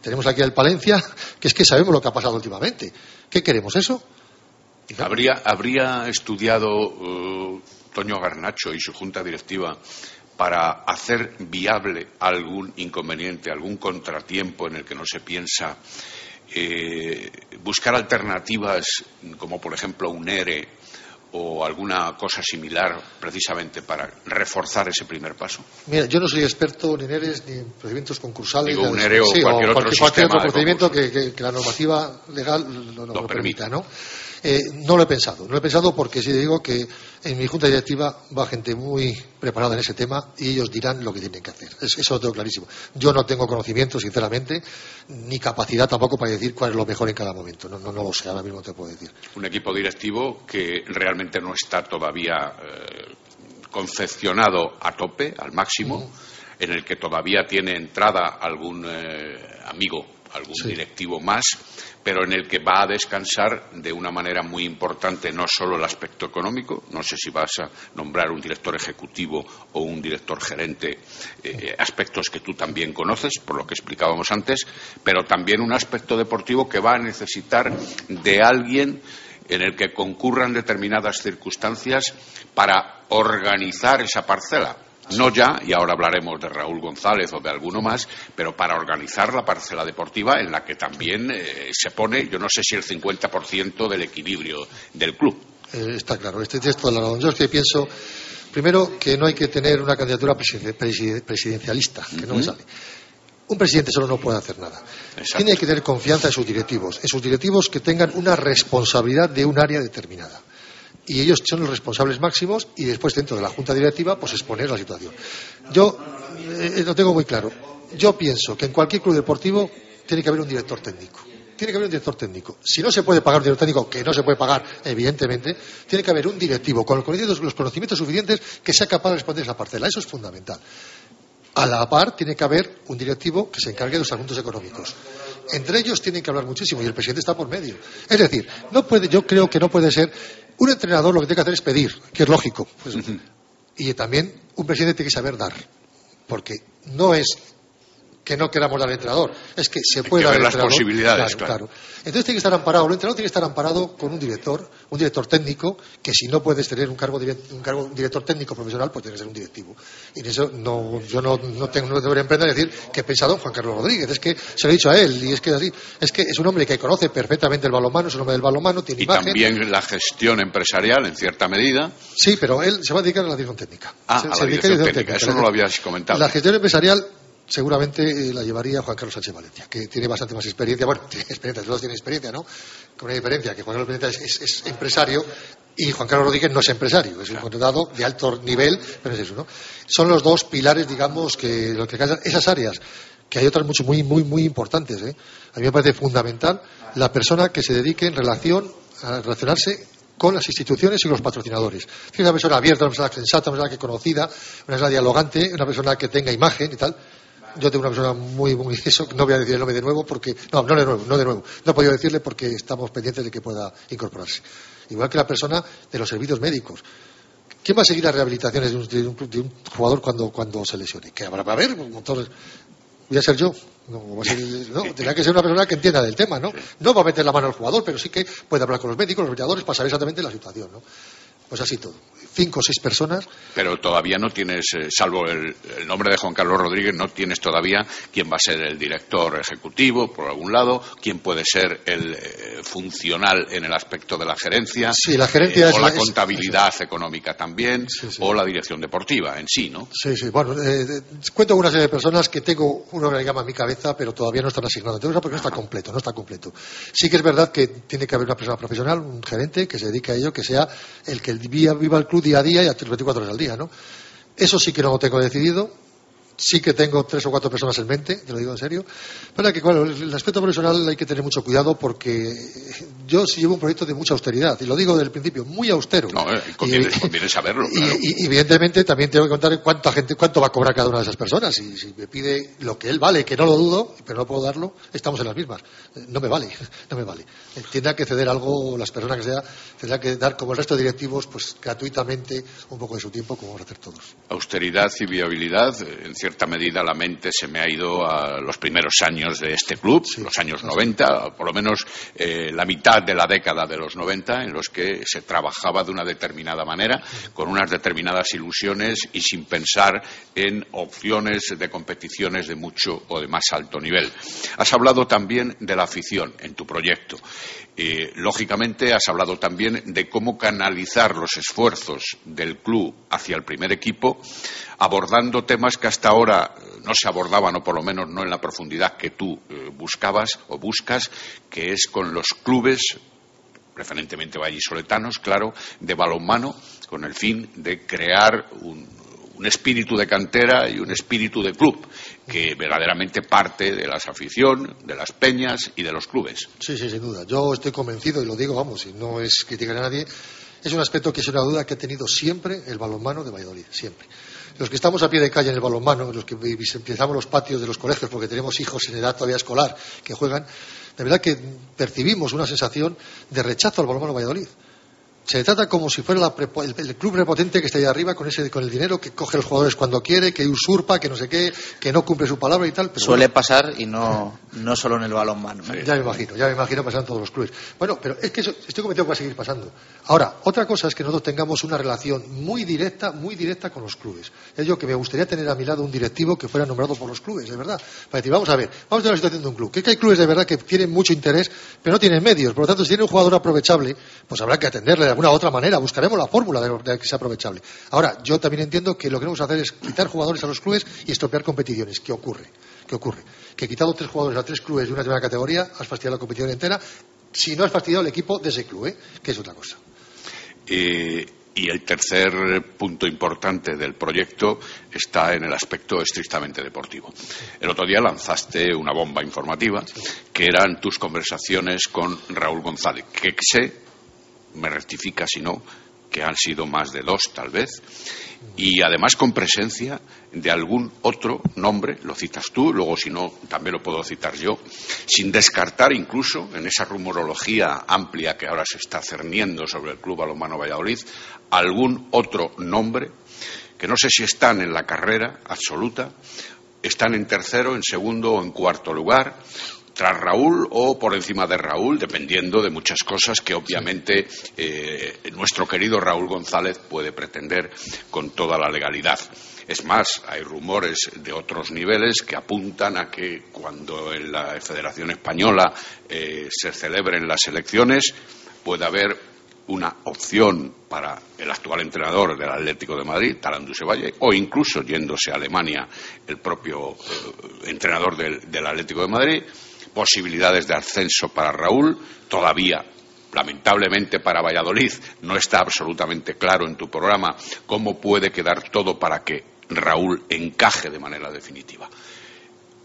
Tenemos aquí al Palencia, que es que sabemos lo que ha pasado últimamente. ¿Qué queremos eso? ¿Habría, habría estudiado uh, Toño Garnacho y su junta directiva para hacer viable algún inconveniente, algún contratiempo en el que no se piensa, eh, buscar alternativas como por ejemplo un ERE o alguna cosa similar precisamente para reforzar ese primer paso? Mira, yo no soy experto ni en ERES ni en procedimientos concursales. Digo, un ERE o cualquier, otro, cualquier otro procedimiento que, la normativa legal lo, permita, ¿no? Eh, no lo he pensado, no lo he pensado porque si digo que en mi junta directiva va gente muy preparada en ese tema y ellos dirán lo que tienen que hacer. Eso lo tengo clarísimo. Yo no tengo conocimiento, sinceramente, ni capacidad tampoco para decir cuál es lo mejor en cada momento. No, no, lo sé, ahora mismo te puedo decir. Un equipo directivo que realmente no está todavía eh, concepcionado a tope, al máximo, en el que todavía tiene entrada algún eh, amigo algún directivo más, pero en el que va a descansar de una manera muy importante no solo el aspecto económico, no sé si vas a nombrar un director ejecutivo o un director gerente, eh, aspectos que tú también conoces, por lo que explicábamos antes, pero también un aspecto deportivo que va a necesitar de alguien en el que concurran determinadas circunstancias para organizar esa parcela no ya, y ahora hablaremos de Raúl González o de alguno más, pero para organizar la parcela deportiva en la que también eh, se pone, yo no sé si el 50% del equilibrio del club. Eh, está claro, este texto de la Yo es que pienso, primero, que no hay que tener una candidatura presidencialista, que no me sale. Un presidente solo no puede hacer nada. Tiene que tener confianza en sus directivos, en sus directivos que tengan una responsabilidad de un área determinada y ellos son los responsables máximos y después dentro de la junta directiva pues exponer la situación. Yo eh, lo tengo muy claro. Yo pienso que en cualquier club deportivo tiene que haber un director técnico. Tiene que haber un director técnico. Si no se puede pagar un director técnico, que no se puede pagar, evidentemente, tiene que haber un directivo con los conocimientos, los conocimientos suficientes que sea capaz de responder esa parcela. Eso es fundamental. A la par, tiene que haber un directivo que se encargue de los asuntos económicos. Entre ellos tienen que hablar muchísimo y el presidente está por medio. Es decir, no puede, yo creo que no puede ser un entrenador lo que tiene que hacer es pedir, que es lógico. Y también un presidente tiene que saber dar, porque no es que no queramos dar al entrenador. Es que se puede dar las posibilidades, claro. Entonces tiene que estar amparado, el entrenador tiene que estar amparado con un director, un director técnico, que si no puedes tener un cargo, un cargo un director técnico profesional, pues tiene que ser un directivo. Y en eso no, yo no, no tengo, no debería emprender decir que he pensado en Juan Carlos Rodríguez, es que se lo he dicho a él, y es que es así, es que es un hombre que conoce perfectamente el balonmano, es un hombre del balonmano, tiene Y imagen. también la gestión empresarial, en cierta medida. Sí, pero él se va a dedicar a la dirección técnica. Ah, Se- a la dirección técnica. Eso no lo habías comentado. La gestión empresarial seguramente eh, la llevaría Juan Carlos Sánchez Valencia, que tiene bastante más experiencia. Bueno, tiene experiencia, todos tienen experiencia, ¿no? Con una diferencia, que Juan Carlos Valencia es, es- es empresario y Juan Carlos Rodríguez no es empresario, es un contratado de alto nivel, pero es eso, ¿no? Son los dos pilares, digamos, que los que esas áreas que hay otras mucho, muy, muy, muy importantes. ¿eh? A mí me parece fundamental la persona que se dedique en relación a relacionarse con las instituciones y los patrocinadores. Es una persona abierta, una persona sensata, una persona que conocida, una persona dialogante, una persona que tenga imagen y tal. Yo tengo una persona muy, muy eso, no voy a decir el nombre de nuevo porque, no, no de nuevo, no de nuevo. No he podido decirle porque estamos pendientes de que pueda incorporarse. Igual que la persona de los servicios médicos. ¿Quién va a seguir las rehabilitaciones de un, de un- de un jugador cuando, cuando se lesione? Que habrá va a haber montón. Voy a ser yo. No, va a ser- no, tendrá que ser una persona que entienda del tema, ¿no? No va a meter la mano al jugador, pero sí que puede hablar con los médicos, los rehabilitadores, para saber exactamente la situación, ¿no? Pues así todo. Cinco o seis personas. Pero todavía no tienes, eh, salvo el, el nombre de Juan Carlos Rodríguez, no tienes todavía quién va a ser el director ejecutivo, por algún lado, quién puede ser el eh, funcional en el aspecto de la gerencia, Sí, la gerencia eh, es o la- la es- contabilidad económica también, Sí, sí. o la dirección deportiva en sí, ¿no? Sí, sí. Bueno, cuento con una serie de personas que tengo un organigrama en mi cabeza, pero todavía no están asignados. Entonces, porque no está completo, no está completo. Sí que es verdad que tiene que haber una persona profesional, un gerente que se dedique a ello, que sea el que viva, viva el club día a día y a 24 horas al día, ¿no? Eso sí que no lo tengo decidido. Sí que tengo tres o cuatro personas en mente, te lo digo en serio. Pero que, claro, el aspecto profesional hay que tener mucho cuidado porque yo sí llevo un proyecto de mucha austeridad, y lo digo desde el principio, muy austero. No, eh, conviene, Y- conviene saberlo, y, claro. y- evidentemente también tengo que contar cuánta gente, cuánto va a cobrar cada una de esas personas. Y si me pide lo que él vale, que no lo dudo, pero no puedo darlo, estamos en las mismas. No me vale, no me vale. Tendrá que ceder algo, las personas que sea, tendrá que dar como el resto de directivos, pues gratuitamente un poco de su tiempo, como vamos a hacer todos. Austeridad y viabilidad, eh, en cierta medida la mente se me ha ido a los primeros años de este club, los años 90, por lo menos eh, la mitad de la década de los 90, en los que se trabajaba de una determinada manera, con unas determinadas ilusiones y sin pensar en opciones de competiciones de mucho o de más alto nivel. Has hablado también de la afición en tu proyecto. Eh, lógicamente, has hablado también de cómo canalizar los esfuerzos del club hacia el primer equipo, abordando temas que hasta ahora eh, no se abordaban, o por lo menos no en la profundidad que tú eh, buscabas o buscas, que es con los clubes preferentemente vallisoletanos, claro, de balonmano, con el fin de crear un, un espíritu de cantera y un espíritu de club, que verdaderamente parte de la afición, de las peñas y de los clubes. Sí, sí, sin duda. Yo estoy convencido, y lo digo, vamos, y no es criticar a nadie, es un aspecto que es una duda que ha tenido siempre el balonmano de Valladolid, siempre. Los que estamos a pie de calle en el balonmano, los que utilizamos los patios de los colegios porque tenemos hijos en edad todavía escolar que juegan, de verdad que percibimos una sensación de rechazo al balonmano de Valladolid. Se trata como si fuera la prepo- el, el club prepotente que está ahí arriba con ese con el dinero que coge los jugadores cuando quiere, que usurpa, que no sé qué, que no cumple su palabra y tal. Pero Suele bueno, pasar y no, no solo en el balonmano. ¿no? ya me imagino, ya me imagino pasando en todos los clubes. Bueno, pero es que eso, estoy convencido que va a seguir pasando. Ahora, otra cosa es que nosotros tengamos una relación muy directa, muy directa con los clubes. Es yo que me gustaría tener a mi lado un directivo que fuera nombrado por los clubes, de verdad. Para decir, vamos a ver, vamos a ver la situación de un club. Que, es que hay clubes de verdad que tienen mucho interés, pero no tienen medios. Por lo tanto, si tiene un jugador aprovechable, pues habrá que atenderle de alguna otra manera. Buscaremos la fórmula de, de que sea aprovechable. Ahora, yo también entiendo que lo que queremos hacer es quitar jugadores a los clubes y estropear competiciones. ¿Qué ocurre? ¿Qué ocurre? Que quitado tres jugadores a tres clubes de una determinada categoría, has fastidiado la competición entera. Si no has fastidiado el equipo de ese club, ¿eh? que es otra cosa. Eh, y el tercer punto importante del proyecto está en el aspecto estrictamente deportivo. El otro día lanzaste una bomba informativa que eran tus conversaciones con Raúl González, que sé, me rectifica si no, que han sido más de dos tal vez, y además con presencia de algún otro nombre, lo citas tú, luego si no también lo puedo citar yo, sin descartar incluso en esa rumorología amplia que ahora se está cerniendo sobre el Club Balonmano Valladolid, algún otro nombre que no sé si están en la carrera absoluta están en tercero, en segundo o en cuarto lugar tras Raúl o por encima de Raúl, dependiendo de muchas cosas que obviamente eh, nuestro querido Raúl González puede pretender con toda la legalidad. Es más, hay rumores de otros niveles que apuntan a que cuando en la Federación Española eh, se celebren las elecciones pueda haber una opción para el actual entrenador del Atlético de Madrid, Talanduse Valle, o incluso yéndose a Alemania el propio eh, entrenador del Atlético de Madrid, posibilidades de ascenso para Raúl, todavía lamentablemente para Valladolid no está absolutamente claro en tu programa cómo puede quedar todo para que Raúl encaje de manera definitiva.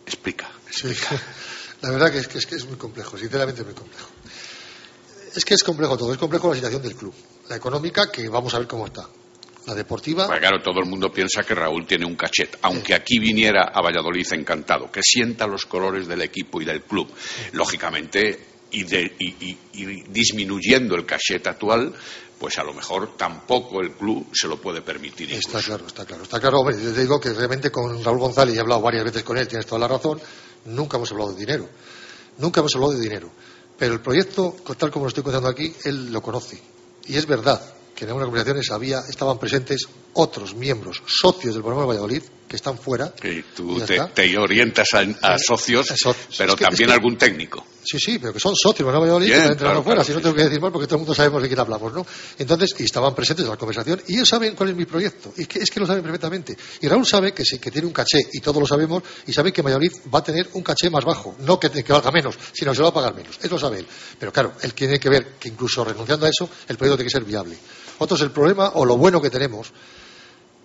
Explica. la verdad que es, que es, muy complejo, sinceramente es muy complejo. Es que es complejo todo, es complejo la situación del club, la económica, que vamos a ver cómo está. La deportiva. Pues claro, todo el mundo piensa que Raúl tiene un cachet, aunque aquí viniera a Valladolid encantado, que sienta los colores del equipo y del club. Lógicamente, y, disminuyendo el cachet actual, pues a lo mejor tampoco el club se lo puede permitir. Está claro, está claro. Está claro, hombre, te digo que realmente con Raúl González, y he hablado varias veces con él, tienes toda la razón, nunca hemos hablado de dinero. Nunca hemos hablado de dinero. Pero el proyecto, tal como lo estoy contando aquí, él lo conoce. Y es verdad que en algunas conversaciones había, estaban presentes otros miembros, socios del programa de Valladolid, que están fuera. Y tú te, orientas a, socios, pero también algún técnico. Sí, sí, pero que son socios, del Valladolid, que están fuera, si no tengo que decir mal, porque todo el mundo sabemos de quién hablamos, ¿no? Entonces, y estaban presentes en la conversación, y ellos saben cuál es mi proyecto, y es que, es que lo saben perfectamente. Y Raúl sabe que, que tiene un caché, y todos lo sabemos, y sabe que Valladolid va a tener un caché más bajo, no que, que valga menos, sino que se lo va a pagar menos. Eso lo sabe él. Pero claro, él tiene que ver que incluso renunciando a eso, el proyecto tiene que ser viable. Otros el problema, o lo bueno que tenemos,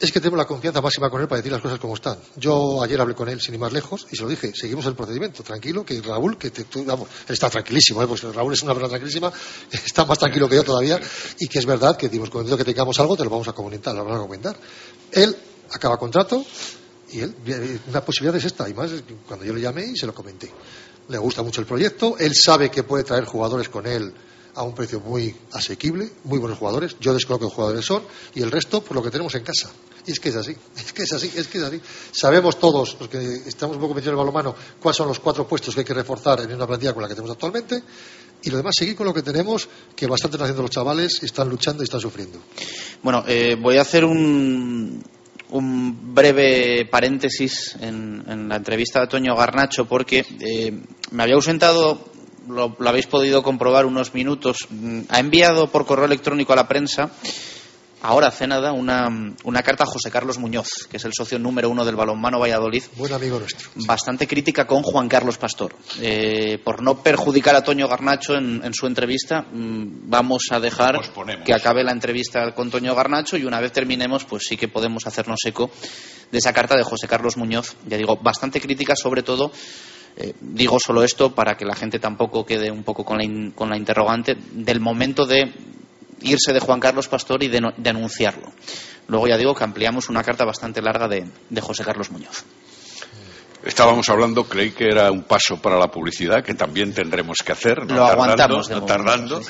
es que tenemos la confianza máxima con él para decir las cosas como están. Yo ayer hablé con él sin ir más lejos y se lo dije, seguimos el procedimiento, tranquilo, que Raúl, que te, él está tranquilísimo, ¿eh? porque Raúl es una persona tranquilísima, está más tranquilo que yo todavía y que es verdad que decimos, cuando que tengamos algo te lo vamos a comentar, lo vamos a comentar. Él acaba contrato y él, una posibilidad es esta, y más cuando yo le llamé y se lo comenté. Le gusta mucho el proyecto, él sabe que puede traer jugadores con él a un precio muy asequible, muy buenos jugadores. Yo desconozco qué jugadores son y el resto por lo que tenemos en casa. Y es que es así, es que es así, es que es así. Sabemos todos, los que estamos un poco metidos en el balonmano, cuáles son los cuatro puestos que hay que reforzar en una plantilla con la que tenemos actualmente. Y lo demás, seguir con lo que tenemos, que bastante están haciendo los chavales, están luchando y están sufriendo. Bueno, eh, voy a hacer un, un breve paréntesis en, la entrevista de Toño Garnacho porque eh, me había ausentado lo, habéis podido comprobar unos minutos, mm, ha enviado por correo electrónico a la prensa, ahora hace nada, una, una, carta a José Carlos Muñoz, que es el socio número uno del balonmano Valladolid. Buen amigo nuestro. Bastante crítica con Juan Carlos Pastor. Eh, por no perjudicar a Toño Garnacho en, su entrevista, mm, vamos a dejar que acabe la entrevista con Toño Garnacho y una vez terminemos, pues sí que podemos hacernos eco de esa carta de José Carlos Muñoz. Ya digo, bastante crítica sobre todo eh, digo solo esto para que la gente tampoco quede un poco con la, con la interrogante del momento de irse de Juan Carlos Pastor y de, anunciarlo. Luego ya digo que ampliamos una carta bastante larga de, José Carlos Muñoz. Estábamos hablando, creí que era un paso para la publicidad, que también tendremos que hacer. No Lo aguantamos. no tardando.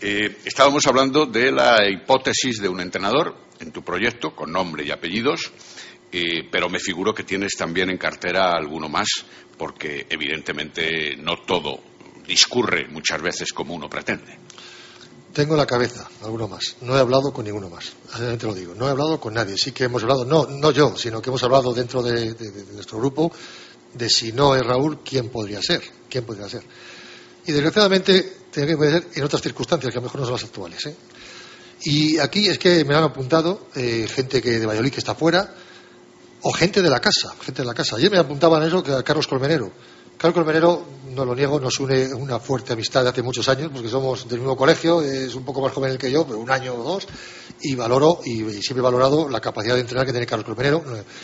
Eh, estábamos hablando de la hipótesis de un entrenador en tu proyecto, con nombre y apellidos, eh, pero me figuro que tienes también en cartera alguno más, porque evidentemente no todo discurre muchas veces como uno pretende. Tengo en la cabeza alguno más. No he hablado con ninguno más. Te lo digo. No he hablado con nadie. Sí que hemos hablado, no, no yo, sino que hemos hablado dentro de, nuestro grupo de si no es Raúl, quién podría ser. ¿Quién podría ser? Y desgraciadamente tiene que ser en otras circunstancias que a lo mejor no son las actuales. ¿eh? Y aquí es que me han apuntado eh, gente que de Valladolid que está fuera, o gente de la casa, gente de la casa. Ayer me apuntaban eso que a Carlos Colmenero. Carlos Colmenero, no lo niego, nos une una fuerte amistad de hace muchos años, porque somos del mismo colegio, es un poco más joven que yo, pero un año o dos, y valoro, y, siempre he valorado la capacidad de entrenar que tiene Carlos Colmenero,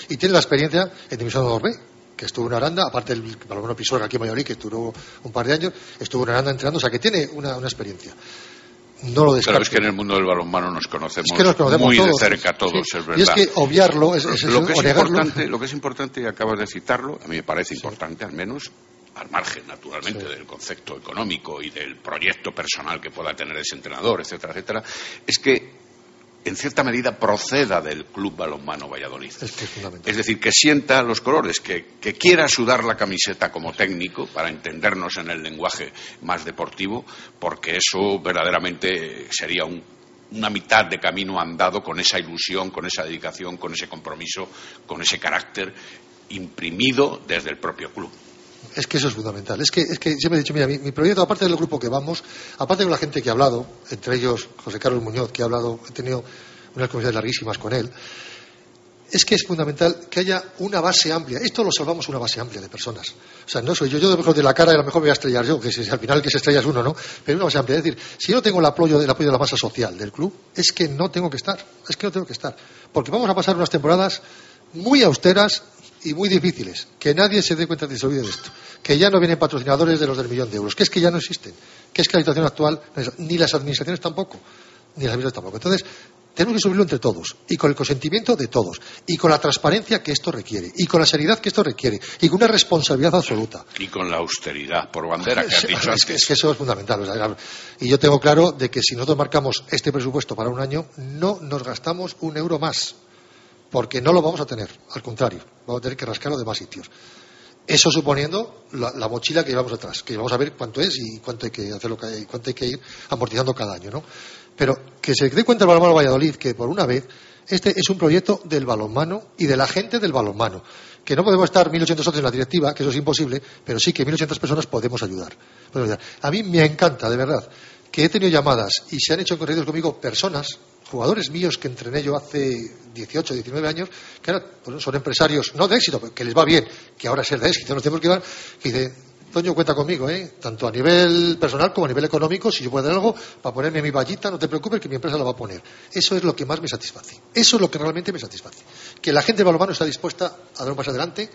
y tiene la experiencia en División de B, que estuvo en Aranda, aparte del balonmano Pisor aquí en Mayorí, que duró un par de años, estuvo en Aranda entrenando, o sea que tiene una experiencia no lo descarto. Pero es que en el mundo del balonmano nos conocemos, muy de cerca todos, es verdad. Y es que obviarlo es, lo, que es importante, lo que es importante, y acabas de citarlo, a mí me parece importante al menos, al margen, naturalmente, del concepto económico y del proyecto personal que pueda tener ese entrenador, etcétera, etcétera, es que en cierta medida proceda del Club Balonmano Valladolid. Es decir, que sienta los colores, que, que quiera sudar la camiseta como técnico, para entendernos en el lenguaje más deportivo, porque eso verdaderamente sería un- una mitad de camino andado con esa ilusión, con esa dedicación, con ese compromiso, con ese carácter imprimido desde el propio club. Es que eso es fundamental. Es que, es que siempre he dicho, mira, mi, proyecto, aparte del grupo que vamos, aparte de la gente que ha hablado, entre ellos José Carlos Muñoz, que ha hablado, he tenido unas conversaciones larguísimas con él, es que es fundamental que haya una base amplia. Esto lo salvamos una base amplia de personas. O sea, no soy yo, yo de mejor de la cara, a lo mejor me voy a estrellar yo, que si, al final el que se estrella es uno, ¿no? Pero una base amplia. Es decir, si yo no tengo el apoyo, el apoyo de la masa social del club, es que no tengo que estar. Es que no tengo que estar. Porque vamos a pasar unas temporadas muy austeras y muy difíciles. Que nadie se dé cuenta de se olvide de esto. Que ya no vienen patrocinadores de los del millón de euros. Que es que ya no existen. Que es que la situación actual, ni las administraciones tampoco, ni las administraciones tampoco. Entonces, tenemos que subirlo entre todos y con el consentimiento de todos y con la transparencia que esto requiere y con la seriedad que esto requiere y con una responsabilidad absoluta. Y con la austeridad por bandera que has dicho es, que, es que eso es fundamental. o sea, claro. y yo tengo claro de que si nosotros marcamos este presupuesto para un año, no nos gastamos un euro más, porque no lo vamos a tener. Al contrario, vamos a tener que rascarlo de más sitios. Eso suponiendo la, la mochila que llevamos atrás, que vamos a ver cuánto es y cuánto hay que hacerlo, y cuánto hay que ir amortizando cada año, ¿no? Pero que se dé cuenta el balonmano Valladolid que por una vez este es un proyecto del balonmano y de la gente del balonmano. Que no podemos estar 1.800 socios en la directiva, que eso es imposible, pero sí que 1.800 personas podemos ayudar. Podemos ayudar. A mí me encanta, de verdad, que he tenido llamadas y se han hecho corridos conmigo personas, jugadores míos que entrené yo hace 18, 19 años, que ahora pues, son empresarios, no de éxito, que les va bien, que ahora es el de éxito, nos tenemos que llevar, que dice, Toño, cuenta conmigo, ¿eh? tanto a nivel personal como a nivel económico, si yo puedo hacer algo para ponerme mi vallita, no te preocupes que mi empresa lo va a poner. Eso es lo que más me satisface. Eso es lo que realmente me satisface. Que la gente de balonmano está dispuesta a dar un paso adelante,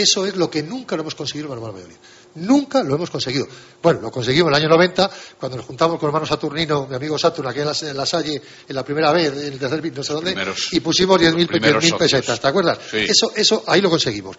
eso es lo que nunca lo hemos conseguido Balonmano Valladolid. Nunca lo hemos conseguido. Bueno, lo conseguimos en el año 90, cuando nos juntamos con hermano Saturnino, mi amigo Saturn, aquí en la, en la Salle, en la primera vez, en el tercer no sé dónde, primeros- y pusimos 10.000 los primeros 10.000 socios. pesetas, ¿te acuerdas? Sí. Eso, eso, ahí lo conseguimos.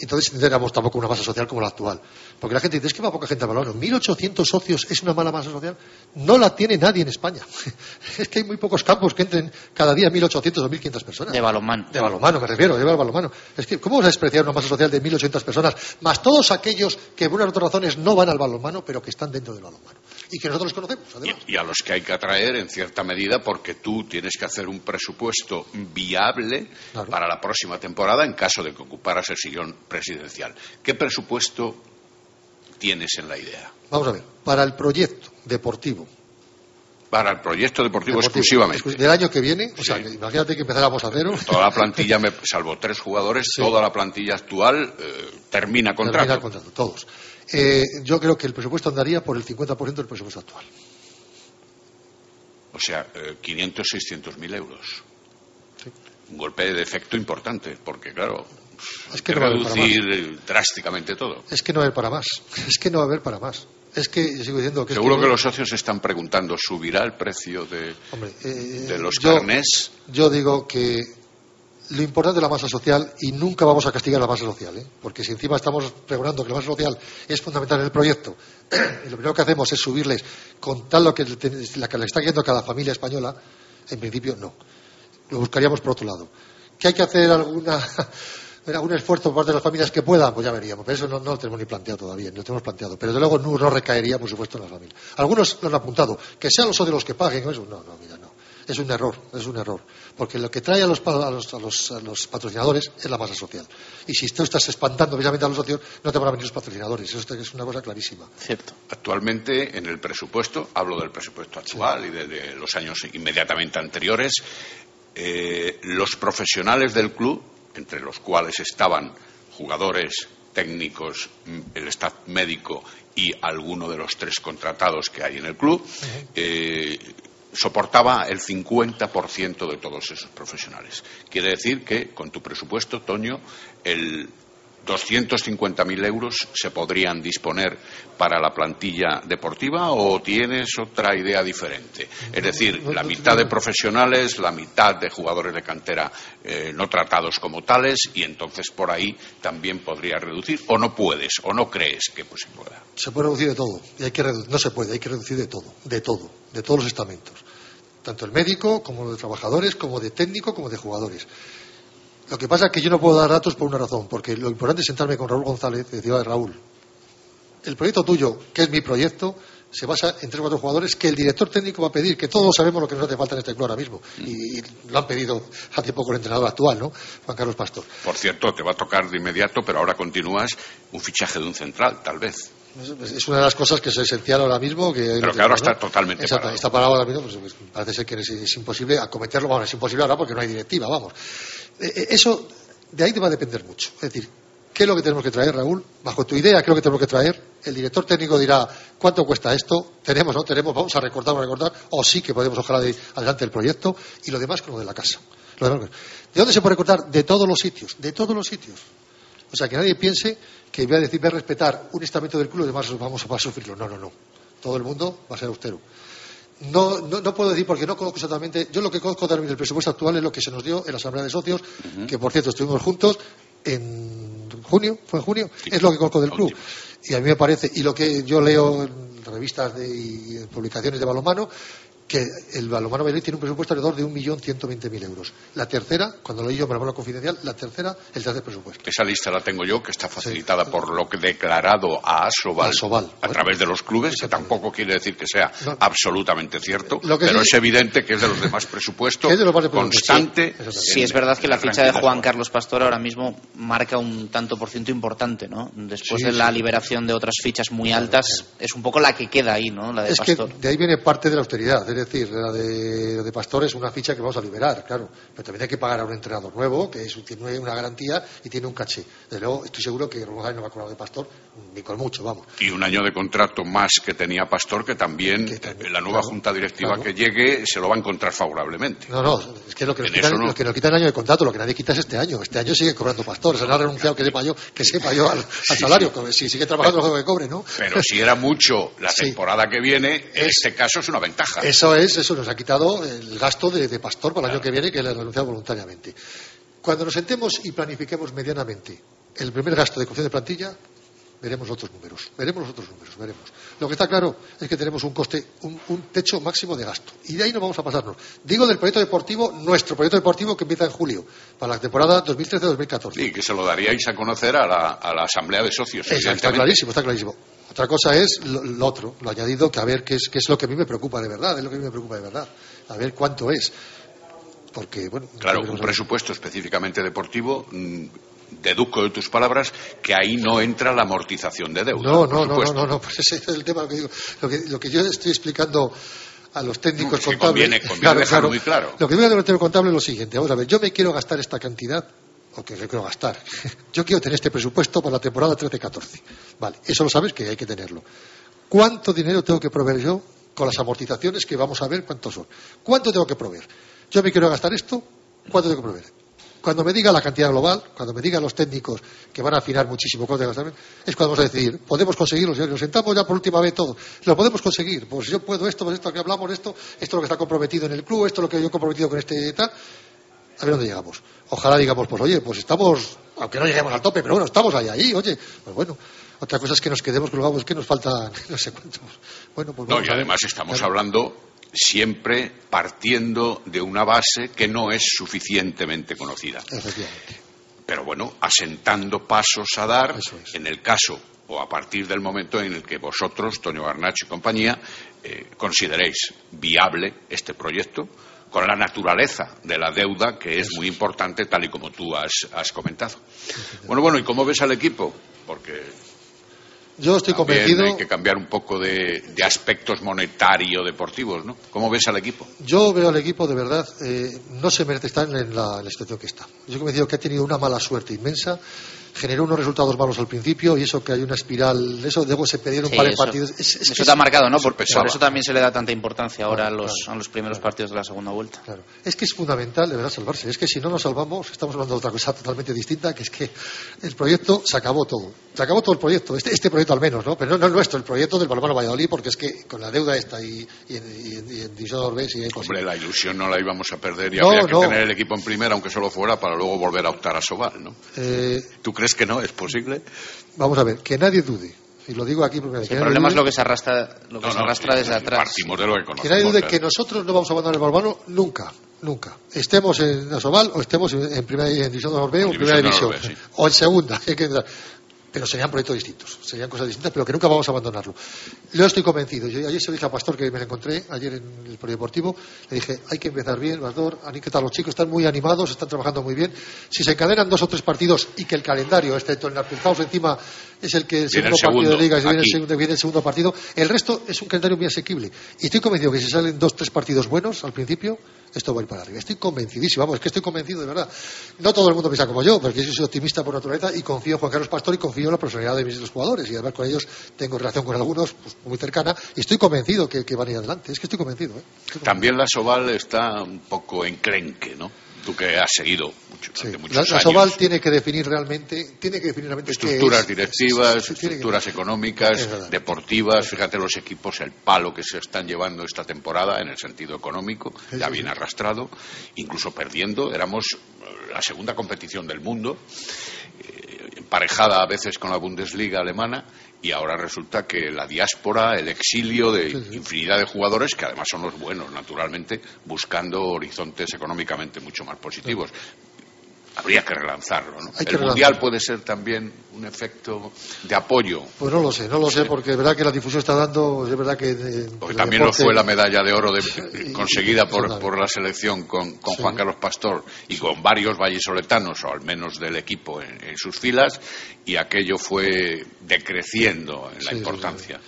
Entonces no éramos tampoco una masa social como la actual. Porque la gente dice, es que va poca gente a balonmano. 1.800 socios es una mala masa social. No la tiene nadie en España. es que hay muy pocos campos que entren cada día 1.800 o 1.500 personas. De balonmano. De balonmano, me refiero, de balonmano. Es que, ¿cómo vas a despreciar una masa social de 1.800 personas, más todos aquellos que por unas u otras razones no van al balonmano, pero que están dentro del balonmano? Y que nosotros los conocemos, además. Y, y a los que hay que atraer en cierta medida porque tú tienes que hacer un presupuesto viable Claro. para la próxima temporada en caso de que ocuparas el sillón presidencial. ¿Qué presupuesto tienes en la idea? Vamos a ver, para el proyecto deportivo, Para el proyecto deportivo, deportivo exclusivamente. exclu- del año que viene, o Sí. sea, imagínate que empezáramos a cero. Toda la plantilla, me- salvo tres jugadores, Sí. toda la plantilla actual eh, termina contrato. Termina contrato, todos. Eh, yo creo que el presupuesto andaría por el 50% del presupuesto actual. O sea, eh, 500, 600 mil euros. Sí. Un golpe de efecto importante, porque claro, Es que que no va a haber para reducir drásticamente todo. Es que no va a haber para más. Es que no va a haber para más. Es que yo sigo diciendo que. es Seguro que que los socios se están preguntando, ¿subirá el precio de, Hombre, eh, de los yo- carnés? Yo digo que lo importante es la masa social y nunca vamos a castigar la masa social, ¿eh? porque si encima estamos pregonando que la masa social es fundamental en el proyecto y lo primero que hacemos es subirles con tal lo que, le- la que le está yendo a cada familia española, en principio no. Lo buscaríamos por otro lado. ¿Que hay que hacer alguna, algún esfuerzo por parte de las familias que puedan? Pues ya veríamos. Pero eso no, no lo tenemos ni planteado todavía, ni lo tenemos planteado. Pero desde luego no, no recaería, por supuesto, en las familias. Algunos lo han apuntado. Que sean los socios los que paguen, eso no, no, mira, no. Es un error, es un error. Porque lo que trae a los, pa- a los, a los- a los patrocinadores es la masa social. Y si tú estás espantando precisamente a los socios, no te van a venir los patrocinadores. Eso es una cosa clarísima. Cierto. Actualmente, en el presupuesto, hablo del presupuesto actual y de, de los años inmediatamente anteriores, eh, los profesionales del club, entre los cuales estaban jugadores, técnicos, el staff médico y alguno de los tres contratados que hay en el club, eh, soportaba el 50% de todos esos profesionales. Quiere decir que con tu presupuesto, Toño, el 250.000 euros se podrían disponer para la plantilla deportiva o tienes otra idea diferente? Es decir, la mitad de profesionales, la mitad de jugadores de cantera eh, no tratados como tales y entonces por ahí también podría reducir o no puedes o no crees que pues se pueda. Se puede reducir de todo. Y hay que no se puede, hay que reducir de todo. De todo. De todos los estamentos. tanto el médico como de trabajadores, como de técnico, como de jugadores. Lo que pasa es que yo no puedo dar datos por una razón, porque lo importante es sentarme con Raúl González y decir, Raúl, el proyecto tuyo, que es mi proyecto, se basa en tres o cuatro jugadores que el director técnico va a pedir, que todos sabemos lo que nos hace falta en este club ahora mismo. Y, lo han pedido hace poco el entrenador actual, ¿no? Juan Carlos Pastor. Por cierto, te va a tocar de inmediato, pero ahora continúas un fichaje de un central, tal vez. Es una de las cosas que es esencial ahora mismo. Que pero que ahora está totalmente Exacto, parado. Está parado ahora mismo, pues, pues, parece ser que es, imposible acometerlo. Bueno, es imposible ahora porque no hay directiva, vamos. Eh, eh, eso, de ahí te va a depender mucho. Es decir, ¿Qué es lo que tenemos que traer, Raúl? Bajo tu idea, ¿qué es lo que tenemos que traer? El director técnico dirá, ¿cuánto cuesta esto? ¿Tenemos, no tenemos? ¿Vamos a recortar o recortar? O sí que podemos, ojalá, de adelante el proyecto. Y lo demás con lo de la casa. ¿De dónde se puede recortar? De todos los sitios. De todos los sitios. O sea, que nadie piense que voy a decir, voy a respetar un estamento del club y demás vamos a, sufrirlo. No, no, no. Todo el mundo va a ser austero. No, no, puedo decir porque no conozco exactamente. Yo lo que conozco del presupuesto actual es lo que se nos dio en la Asamblea de Socios, que por cierto estuvimos juntos en junio, fue en junio, es lo que conozco del club. Y a mí me parece, y lo que yo leo en revistas de, y publicaciones de balonmano, que el balonmano Valladolid tiene un presupuesto alrededor de 1.120.000 euros. La tercera, cuando lo leí yo para la confidencial, la tercera, el tercer presupuesto. Esa lista la tengo yo, que está facilitada por lo que declarado a Asobal, a través de los clubes, que tampoco quiere decir que sea absolutamente cierto, pero es evidente que es de los demás presupuestos, constante. Sí, es verdad que la ficha de Juan Carlos Pastor ahora mismo marca un tanto por ciento importante, ¿no? Después de la liberación de otras fichas muy altas, es un poco la que queda ahí, ¿no? La de es que de ahí viene parte de la austeridad es decir, la de, de, Pastor es una ficha que vamos a liberar, claro, pero también hay que pagar a un entrenador nuevo, que tiene una garantía y tiene un caché. Desde luego, estoy seguro que Rubén no va a cobrar de Pastor, ni con mucho, vamos. Y un año de contrato más que tenía Pastor, que también, la nueva junta directiva que llegue se lo va a encontrar favorablemente. No, no, es que lo que, nos quitan, lo que nos quita el año de contrato, lo que nadie quita es este año. Este año sigue cobrando Pastor, se no ha renunciado que sepa yo, que sepa yo al, salario, si sigue trabajando lo que cobre, ¿no? Pero si era mucho la temporada que viene, en este caso es una ventaja. Eso es, eso nos ha quitado el gasto de, Pastor para el año que viene, que le ha renunciado voluntariamente. Cuando nos sentemos y planifiquemos medianamente el primer gasto de construcción de plantilla, veremos otros números, veremos los otros números, veremos. Lo que está claro es que tenemos un coste, un, techo máximo de gasto. Y de ahí no vamos a pasarnos. Digo del proyecto deportivo, nuestro proyecto deportivo que empieza en julio, para la temporada 2013-2014. Sí, que se lo daríais a conocer a la, Asamblea de Socios. está clarísimo, está clarísimo. Otra cosa es lo, otro, lo añadido, que a ver qué es, qué es lo que a mí me preocupa de verdad, es lo que a mí me preocupa de verdad. A ver cuánto es. Porque, bueno. Claro, un presupuesto específicamente deportivo. Mm, deduzco de tus palabras que ahí no entra la amortización de deuda. No, no, no, no, no, pues ese es el tema que digo. Lo que, lo que yo estoy explicando a los técnicos contables. Conviene, conviene claro, muy claro. Lo que digo al técnico contable es lo siguiente. Vamos a ver, yo me quiero gastar esta cantidad o que quiero gastar. Yo quiero tener este presupuesto para la temporada 13-14. Vale, eso lo sabes que hay que tenerlo. ¿Cuánto dinero tengo que proveer yo con las amortizaciones que vamos a ver cuántos son? ¿Cuánto tengo que proveer? Yo me quiero gastar esto, ¿cuánto tengo que proveer? Cuando me diga la cantidad global, cuando me digan los técnicos que van a afinar muchísimo cuánto gastar, es cuando vamos a decidir, podemos conseguirlo, nos sentamos ya por última vez todo, lo podemos conseguir, pues yo puedo esto, pues esto que hablamos, esto, esto es lo que está comprometido en el club, esto es lo que yo he comprometido con este tal, a ver dónde llegamos. Ojalá digamos, pues oye, pues estamos, aunque no lleguemos al tope, pero bueno, estamos ahí, ahí, oye, pues bueno. Otra cosa es que nos quedemos colgados, que nos falta no sé cuántos. Bueno, pues no, y además estamos hablando siempre partiendo de una base que no es suficientemente conocida. Efectivamente. Pero bueno, asentando pasos a dar, en el caso o a partir del momento en el que vosotros, Toño Garnacho y compañía, eh, consideréis viable este proyecto, con la naturaleza de la deuda, que es muy importante, tal y como tú has, comentado. Bueno, bueno, ¿y cómo ves al equipo? Porque yo estoy convencido. Hay que cambiar un poco de, aspectos monetario deportivos, ¿no? ¿Cómo ves al equipo? Yo veo al equipo de verdad, eh, no se merece estar en la, en la situación que está. Yo he convencido que ha tenido una mala suerte inmensa generó unos resultados malos al principio y eso que hay una espiral, eso luego se perdieron un par de partidos. eso ha marcado, ¿no? Por, eso también se le da tanta importancia ahora a, los, a los primeros partidos de la segunda vuelta. Claro. Es que es fundamental, de verdad, salvarse. Es que si no nos salvamos, estamos hablando de otra cosa totalmente distinta, que es que el proyecto se acabó todo. Se acabó todo el proyecto, este, este proyecto al menos, ¿no? Pero no, es nuestro, el proyecto del Balbano Valladolid, porque es que con la deuda esta y, y, en, y, y Hombre, la ilusión no la íbamos a perder y habría que tener el equipo en primera, aunque solo fuera, para luego volver a optar a Sobal, ¿no? Eh, ¿Tú crees que no? ¿Es posible? Vamos a ver, que nadie dude, Y lo digo aquí porque... El que problema es lo que se arrastra, lo que No, se no, arrastra desde atrás. Partimos de lo que Que conocemos. nadie dude ¿eh? que nosotros no vamos a abandonar el balonmano nunca, nunca. Estemos en Asobal o estemos en, en primera en división de B o en primera división. sí. O en segunda. pero serían proyectos distintos, serían cosas distintas, pero que nunca vamos a abandonarlo. Yo estoy convencido. Yo ayer se lo dije a Pastor que me lo encontré ayer en el polideportivo, le dije, hay que empezar bien, Pastor, ¿qué tal? Los chicos están muy animados, están trabajando muy bien. Si se encadenan dos o tres partidos y que el calendario, excepto el Narcizaos encima, es el que el segundo partido de liga, y viene el, segundo, viene el segundo partido, el resto es un calendario muy asequible. Y estoy convencido que si salen dos tres partidos buenos al principio, esto va a ir para arriba. Estoy convencidísimo, vamos, es que estoy convencido de verdad. No todo el mundo piensa como yo, porque yo soy optimista por naturaleza y confío en Juan Carlos Pastor y confío en la personalidad de mis los jugadores. Y además con ellos tengo relación con algunos pues, muy cercana y estoy convencido que, que van a ir adelante. Es que estoy convencido. ¿eh? Estoy convencido. También la Soval está un poco enclenque, ¿no? Tú que has seguido mucho, Sí. La, la años. Tiene que definir realmente, tiene que definir realmente qué estructuras es. directivas, que- estructuras económicas, deportivas. Fíjate los equipos, el palo que se están llevando esta temporada en el sentido económico, ya sí. arrastrado, incluso perdiendo. Éramos eh, la segunda competición del mundo, eh, emparejada a veces con la Bundesliga alemana. Y ahora resulta que la diáspora, el exilio de infinidad de jugadores, que además son los buenos, naturalmente, buscando horizontes económicamente mucho más positivos. Habría que relanzarlo, ¿no? Hay que el Mundial relanzarlo. puede ser también un efecto de apoyo. Pues no lo sé, no lo sé, porque es verdad que la difusión está dando, es verdad que... Porque también lo fue la medalla de oro de- conseguida por, por la selección con, con Sí. Juan Carlos Pastor y con varios vallisoletanos, o al menos del equipo, en, en sus filas, y aquello fue decreciendo en la Sí, importancia.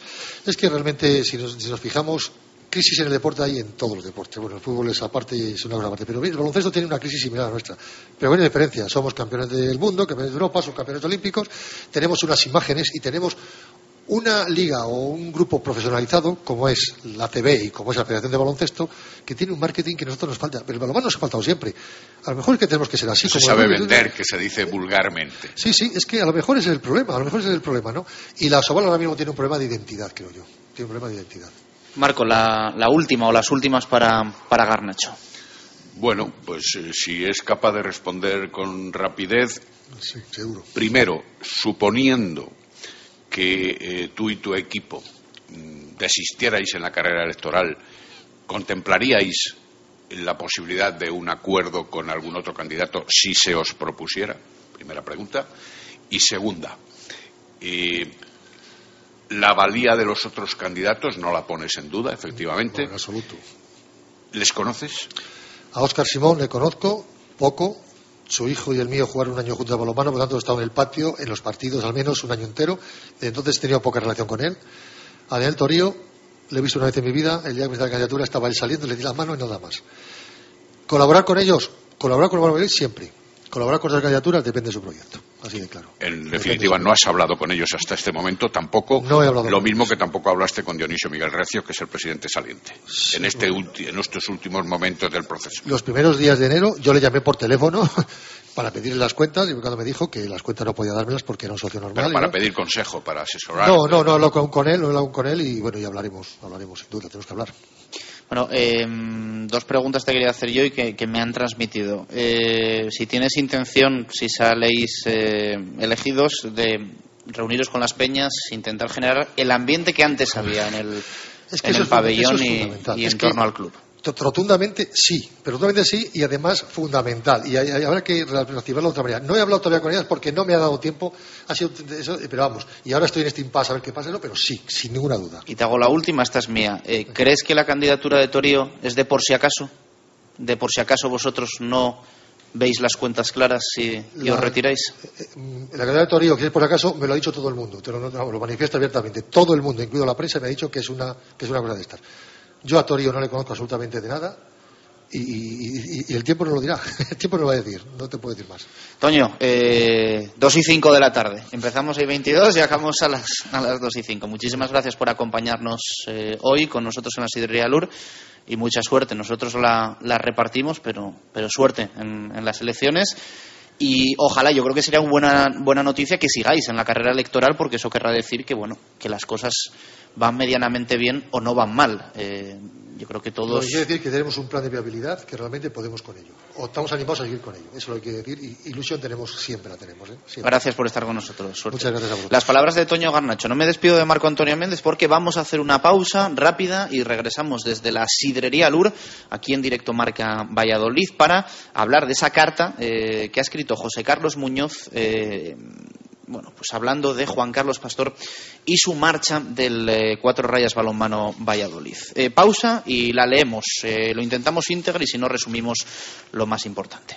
Es que realmente, si nos, si nos fijamos, crisis en el deporte hay en todos los deportes. Bueno, el fútbol es aparte y es una cosa aparte. Pero el baloncesto tiene una crisis similar a la nuestra. Pero buena diferencia. Somos campeones del mundo, campeones de Europa, somos campeones olímpicos. Tenemos unas imágenes y tenemos una liga o un grupo profesionalizado, como es la CB y como es la Federación de Baloncesto, que tiene un marketing que a nosotros nos falta. Pero el balonmano nos ha faltado siempre. A lo mejor es que tenemos que ser así. Se como sabe el- vender, que se dice vulgarmente. Sí, sí, es que a lo mejor ese es el problema, a lo mejor ese es el problema, ¿no? Y la Soval ahora mismo tiene un problema de identidad, creo yo. Tiene un problema de identidad. Marco, la, la última o las últimas para, para Garnacho. Bueno, pues eh, si es capaz de responder con rapidez, Sí, seguro. Primero, suponiendo que eh, tú y tu equipo mm, desistierais en la carrera electoral, ¿contemplaríais la posibilidad de un acuerdo con algún otro candidato si se os propusiera? Primera pregunta. Y segunda, eh, la valía de los otros candidatos no la pones en duda, efectivamente. No, en absoluto. ¿Les conoces? A Óscar Simón le conozco poco. Su hijo y el mío jugaron un año juntos a balonmano, por lo tanto he estado en el patio, en los partidos al menos, un año entero. Desde entonces he tenido poca relación con él. A Daniel Torío le he visto una vez en mi vida, el día que me hizo la candidatura estaba él saliendo, le di la mano y nada más. Colaborar con ellos, colaborar con el siempre. Colaborar con las candidaturas depende de su proyecto, así de claro. En definitiva, no has hablado con ellos hasta este momento, tampoco. No he hablado lo con mismo ellos. que tampoco hablaste con Dionisio Miguel Recio, que es el presidente saliente, en, este en estos últimos momentos del proceso. Los primeros días de enero yo le llamé por teléfono para pedirle las cuentas y cuando me dijo que las cuentas no podía dármelas porque era un socio normal. Pero para no. pedir consejo, para asesorar. No, no, no he hablado con, con él, no he hablado con él y bueno, ya hablaremos, hablaremos sin duda, tenemos que hablar. Bueno, eh, dos preguntas te quería hacer yo y que, que me han transmitido. Eh, si tienes intención, si saléis eh, elegidos, de reuniros con las peñas, intentar generar el ambiente que antes había en el, Es que en el pabellón es y, Es en que- torno al club. Rotundamente sí, pero rotundamente sí y además fundamental. Y hay- hay- habrá que reactivarlo de otra manera. No he hablado todavía con ellas porque no me ha dado tiempo, ha sido eso, pero vamos, y ahora estoy en este impasse a ver qué pasa, ¿no? pero sí, sin ninguna duda. Y te hago la última, esta es mía. Eh, ¿Crees que la candidatura de Torío es de por si acaso? ¿De por si acaso vosotros no veis las cuentas claras y, y La- os retiráis? Eh, mm, La calidad de Torío, que es por acaso, me lo ha dicho todo el mundo, te lo, lo manifiesta abiertamente. Todo el mundo, incluido la prensa, me ha dicho que es una, que es una cosa de estas. Yo a Torío no le conozco absolutamente de nada y, el tiempo no lo dirá. El tiempo no lo va a decir, no te puedo decir más. Toño, eh, 2 y 5 de la tarde. Empezamos hoy 22 y acabamos a las, a las 2 y 5. Muchísimas gracias por acompañarnos eh, hoy con nosotros en la Sidrería Lur y mucha suerte. Nosotros la, la repartimos, pero, pero suerte en, en las elecciones. Y ojalá, yo creo que sería una buena, buena noticia que sigáis en la carrera electoral, porque eso querrá decir que, bueno, que las cosas van medianamente bien o no van mal. Eh, yo creo que todos... quiere decir que tenemos un plan de viabilidad que realmente podemos con ello. O estamos animados a seguir con ello. Eso es lo que quiere decir. Y ilusión tenemos, siempre la tenemos. ¿eh? Siempre. Gracias por estar con nosotros. Suerte. Muchas gracias a vosotros. Las palabras de Toño Garnacho. No me despido de Marco Antonio Méndez porque vamos a hacer una pausa rápida y regresamos desde la sidrería Lur, aquí en directo Marca Valladolid, para hablar de esa carta eh, que ha escrito José Carlos Muñoz. eh, bueno, pues hablando de Juan Carlos Pastor y su marcha del eh, Cuatro Rayas Balonmano Valladolid. Eh, pausa y la leemos. Eh, lo intentamos íntegra y si no resumimos lo más importante.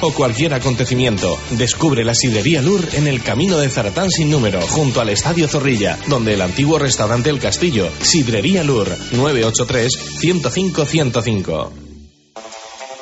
o cualquier acontecimiento. Descubre la sidrería Lur en el camino de Zaratán sin número, junto al Estadio Zorrilla, donde el antiguo restaurante El Castillo, Sidrería Lur, 983-105-105.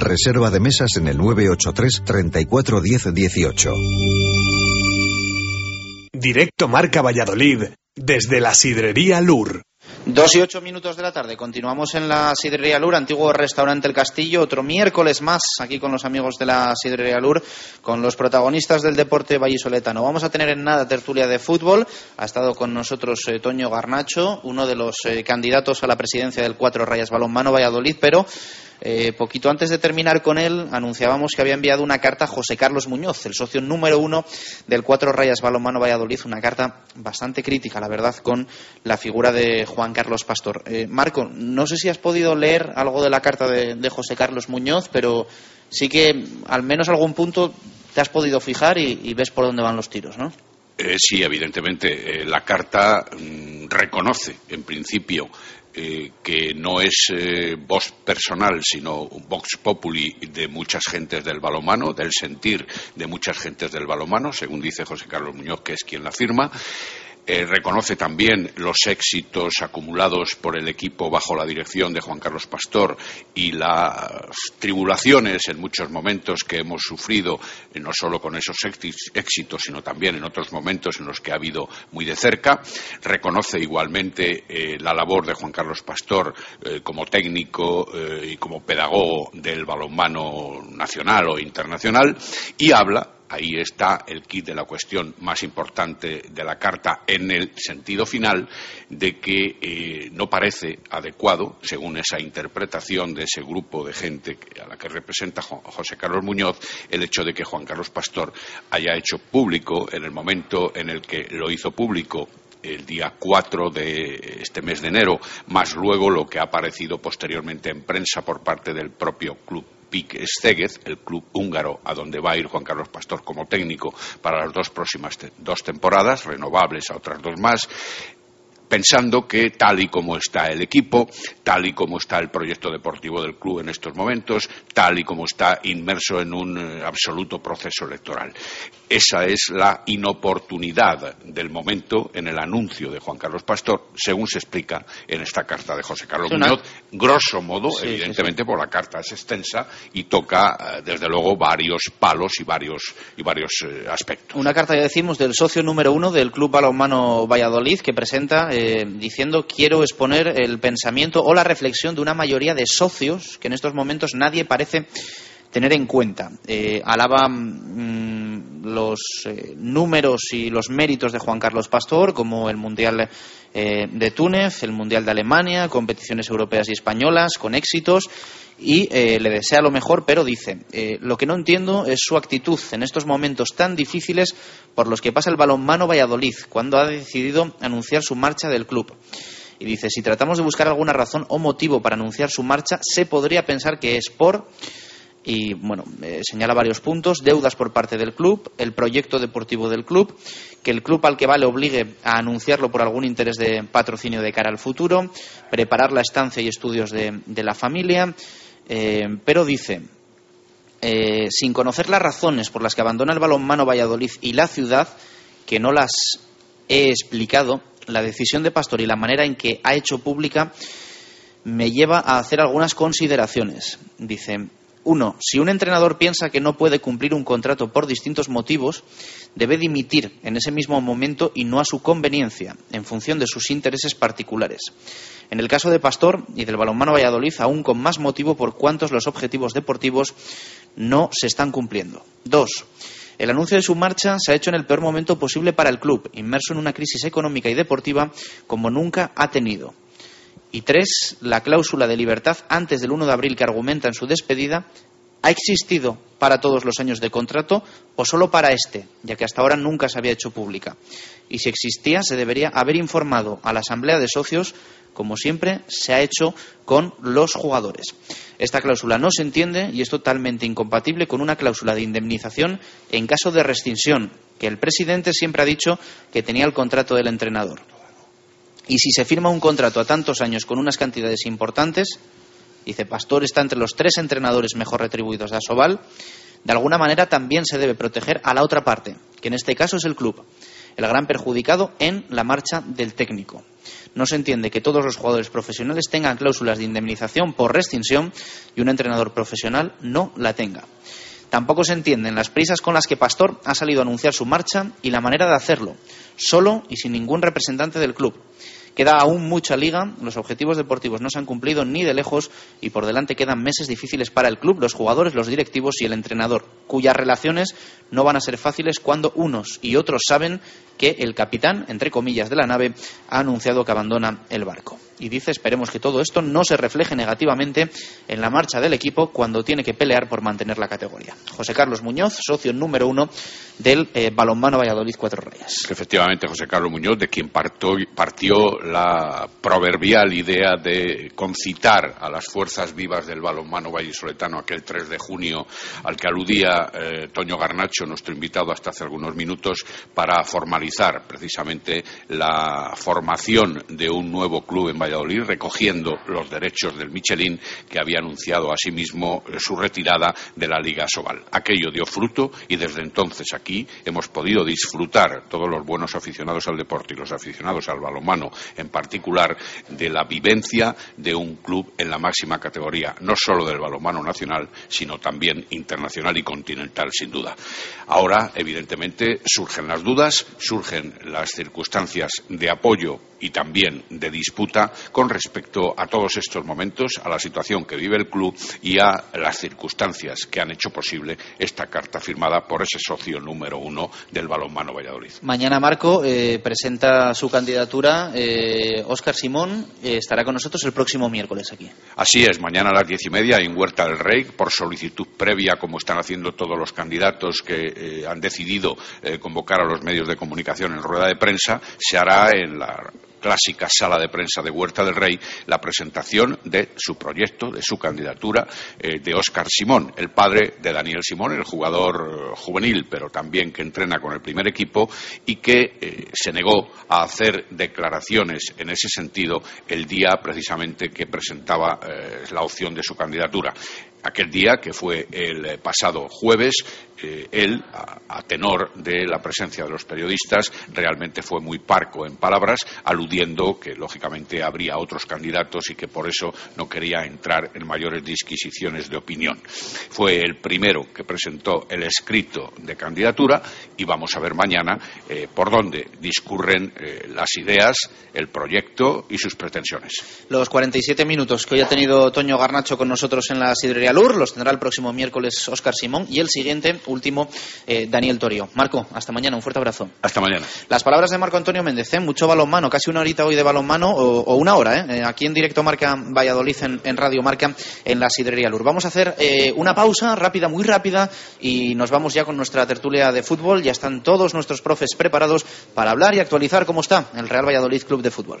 Reserva de mesas en el 983 34 10 18. Directo Marca Valladolid, desde la sidrería Lur. Dos y ocho minutos de la tarde. Continuamos en la Sidrería Lur, antiguo restaurante El Castillo. Otro miércoles más aquí con los amigos de la Sidrería Lur, con los protagonistas del deporte vallisoletano. Vamos a tener en nada tertulia de fútbol. Ha estado con nosotros eh, Toño Garnacho, uno de los eh, candidatos a la presidencia del Cuatro Rayas Balonmano Valladolid, pero eh, poquito antes de terminar con él, anunciábamos que había enviado una carta a José Carlos Muñoz, el socio número uno del Cuatro Rayas Balonmano Valladolid, una carta bastante crítica, la verdad, con la figura de Juan Carlos Pastor. Eh, Marco, no sé si has podido leer algo de la carta de, José Carlos Muñoz, pero sí que al menos algún punto te has podido fijar y, ves por dónde van los tiros, ¿no? Eh, sí, evidentemente. La carta mm, reconoce, en principio, eh, que no es eh, voz personal, sino vox populi de muchas gentes del balomano, del sentir de muchas gentes del balomano, según dice José Carlos Muñoz, que es quien la firma. Eh, reconoce también los éxitos acumulados por el equipo bajo la dirección de Juan Carlos Pastor y las tribulaciones en muchos momentos que hemos sufrido, eh, no solo con esos éxi- éxitos, sino también en otros momentos en los que ha habido muy de cerca. Reconoce igualmente eh, la labor de Juan Carlos Pastor como técnico y como pedagogo del balonmano nacional o internacional y habla Ahí está el kit de la cuestión más importante de la carta en el sentido final de que eh, no parece adecuado, según esa interpretación de ese grupo de gente a la que representa Jo- José Carlos Muñoz, el hecho de que Juan Carlos Pastor haya hecho público en el momento en el que lo hizo público el día 4 de este mes de enero, más luego lo que ha aparecido posteriormente en prensa por parte del propio club PIC Szeged, el club húngaro a donde va a ir Juan Carlos Pastor como técnico para las dos próximas dos temporadas, renovables a otras dos más, pensando que tal y como está el equipo, tal y como está el proyecto deportivo del club en estos momentos, tal y como está inmerso en un eh, absoluto proceso electoral. Esa es la inoportunidad del momento en el anuncio de Juan Carlos Pastor, según se explica en esta carta de José Carlos una- Muñoz, grosso modo, Sí, sí, evidentemente, por la carta es extensa y toca, eh, desde luego, varios palos y varios, y varios eh, aspectos. Una carta, ya decimos, del socio número uno del Club Balonmano Valladolid que presenta eh, diciendo quiero exponer el pensamiento o la reflexión de una mayoría de socios que en estos momentos nadie parece tener en cuenta. Eh, alaba mm, los eh, números y los méritos de Juan Carlos Pastor, como el Mundial eh, de Túnez, el Mundial de Alemania, competiciones europeas y españolas con éxitos y le desea lo mejor, pero dice, lo que no entiendo es su actitud en estos momentos tan difíciles por los que pasa el balonmano Valladolid, cuando ha decidido anunciar su marcha del club. Y dice, si tratamos de buscar alguna razón o motivo para anunciar su marcha, se podría pensar que es por y bueno, eh, señala varios puntos, deudas por parte del club, el proyecto deportivo del club, que el club al que va le obligue a anunciarlo por algún interés de patrocinio de cara al futuro, preparar la estancia y estudios de, la familia, eh, pero dice, eh, sin conocer las razones por las que abandona el balonmano Valladolid y la ciudad, que no las he explicado, la decisión de Pastor y la manera en que ha hecho pública me lleva a hacer algunas consideraciones. Dice, uno, si un entrenador piensa que no puede cumplir un contrato por distintos motivos, debe dimitir en ese mismo momento y no a su conveniencia, en función de sus intereses particulares. En el caso de Pastor y del balonmano Valladolid, aún con más motivo por cuantos los objetivos deportivos no se están cumpliendo. Dos, el anuncio de su marcha se ha hecho en el peor momento posible para el club, inmerso en una crisis económica y deportiva como nunca ha tenido. Y tres, la cláusula de libertad antes del 1 de abril que argumenta en su despedida ha existido para todos los años de contrato o solo para este, ya que hasta ahora nunca se había hecho pública. Y si existía, se debería haber informado a la Asamblea de Socios, como siempre se ha hecho con los jugadores. Esta cláusula no se entiende y es totalmente incompatible con una cláusula de indemnización en caso de rescisión, que el presidente siempre ha dicho que tenía el contrato del entrenador. Y si se firma un contrato a tantos años con unas cantidades importantes, dice Pastor está entre los tres entrenadores mejor retribuidos de Asobal, de alguna manera también se debe proteger a la otra parte, que en este caso es el club, el gran perjudicado en la marcha del técnico. No se entiende que todos los jugadores profesionales tengan cláusulas de indemnización por rescisión y un entrenador profesional no la tenga. Tampoco se entienden las prisas con las que Pastor ha salido a anunciar su marcha y la manera de hacerlo, solo y sin ningún representante del club. Queda aún mucha liga, los objetivos deportivos no se han cumplido ni de lejos y por delante quedan meses difíciles para el club, los jugadores, los directivos y el entrenador, cuyas relaciones no van a ser fáciles cuando unos y otros saben que el capitán, entre comillas, de la nave ha anunciado que abandona el barco. Y dice, esperemos que todo esto no se refleje negativamente en la marcha del equipo cuando tiene que pelear por mantener la categoría. José Carlos Muñoz, socio número uno del eh, balonmano Valladolid Cuatro Reyes. Efectivamente, José Carlos Muñoz, de quien partió la proverbial idea de concitar a las fuerzas vivas del balonmano vallisoletano aquel 3 de junio al que aludía eh, Toño Garnacho, nuestro invitado hasta hace algunos minutos, para formalizar precisamente la formación de un nuevo club en Valladolid, recogiendo los derechos del Michelin que había anunciado asimismo su retirada de la Liga Sobal. Aquello dio fruto y desde entonces aquí hemos podido disfrutar todos los buenos aficionados al deporte y los aficionados al balonmano en particular de la vivencia de un club en la máxima categoría, no solo del balonmano nacional, sino también internacional y continental, sin duda. Ahora, evidentemente, surgen las dudas, surgen las circunstancias de apoyo y también de disputa con respecto a todos estos momentos, a la situación que vive el club y a las circunstancias que han hecho posible esta carta firmada por ese socio número uno del balonmano Valladolid. Mañana Marco eh, presenta su candidatura. Óscar eh, Simón eh, estará con nosotros el próximo miércoles aquí. Así es, mañana a las diez y media en Huerta del Rey, por solicitud previa, como están haciendo todos los candidatos que han decidido convocar a los medios de comunicación en rueda de prensa, se hará en la clásica sala de prensa de Huerta del Rey la presentación de su proyecto, de su candidatura, eh, de Óscar Simón, el padre de Daniel Simón, el jugador eh, juvenil, pero también que entrena con el primer equipo y que eh, se negó a hacer declaraciones en ese sentido el día precisamente que presentaba la opción de su candidatura aquel día, que fue el pasado jueves, él, a, tenor de la presencia de los periodistas, realmente fue muy parco en palabras, aludiendo que lógicamente habría otros candidatos y que por eso no quería entrar en mayores disquisiciones de opinión. Fue el primero que presentó el escrito de candidatura y vamos a ver mañana eh, por dónde discurren eh, las ideas, el proyecto y sus pretensiones. Los 47 minutos que hoy ha tenido Toño Garnacho con nosotros en la sidrería Los tendrá el próximo miércoles Óscar Simón y el siguiente, último, eh, Daniel Torio. Marco, hasta mañana. Un fuerte abrazo. Hasta mañana. Las palabras de Marco Antonio Méndez, ¿eh? mucho balonmano, casi una horita hoy de balonmano o, o una hora, ¿eh? aquí en directo Marca Valladolid, en, en Radio Marca, en la Sidrería Lur. Vamos a hacer eh, una pausa rápida, muy rápida, y nos vamos ya con nuestra tertulia de fútbol. Ya están todos nuestros profes preparados para hablar y actualizar cómo está el Real Valladolid Club de Fútbol.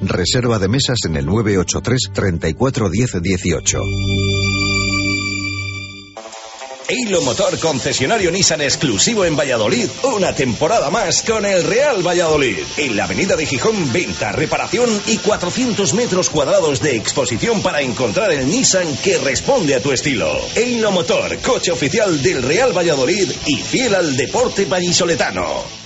Reserva de mesas en el 983 34 10 18. Eilo Motor concesionario Nissan exclusivo en Valladolid, una temporada más con el Real Valladolid. En la avenida de Gijón, venta, reparación y 400 metros cuadrados de exposición para encontrar el Nissan que responde a tu estilo. Eilo Motor, coche oficial del Real Valladolid y fiel al deporte vallisoletano.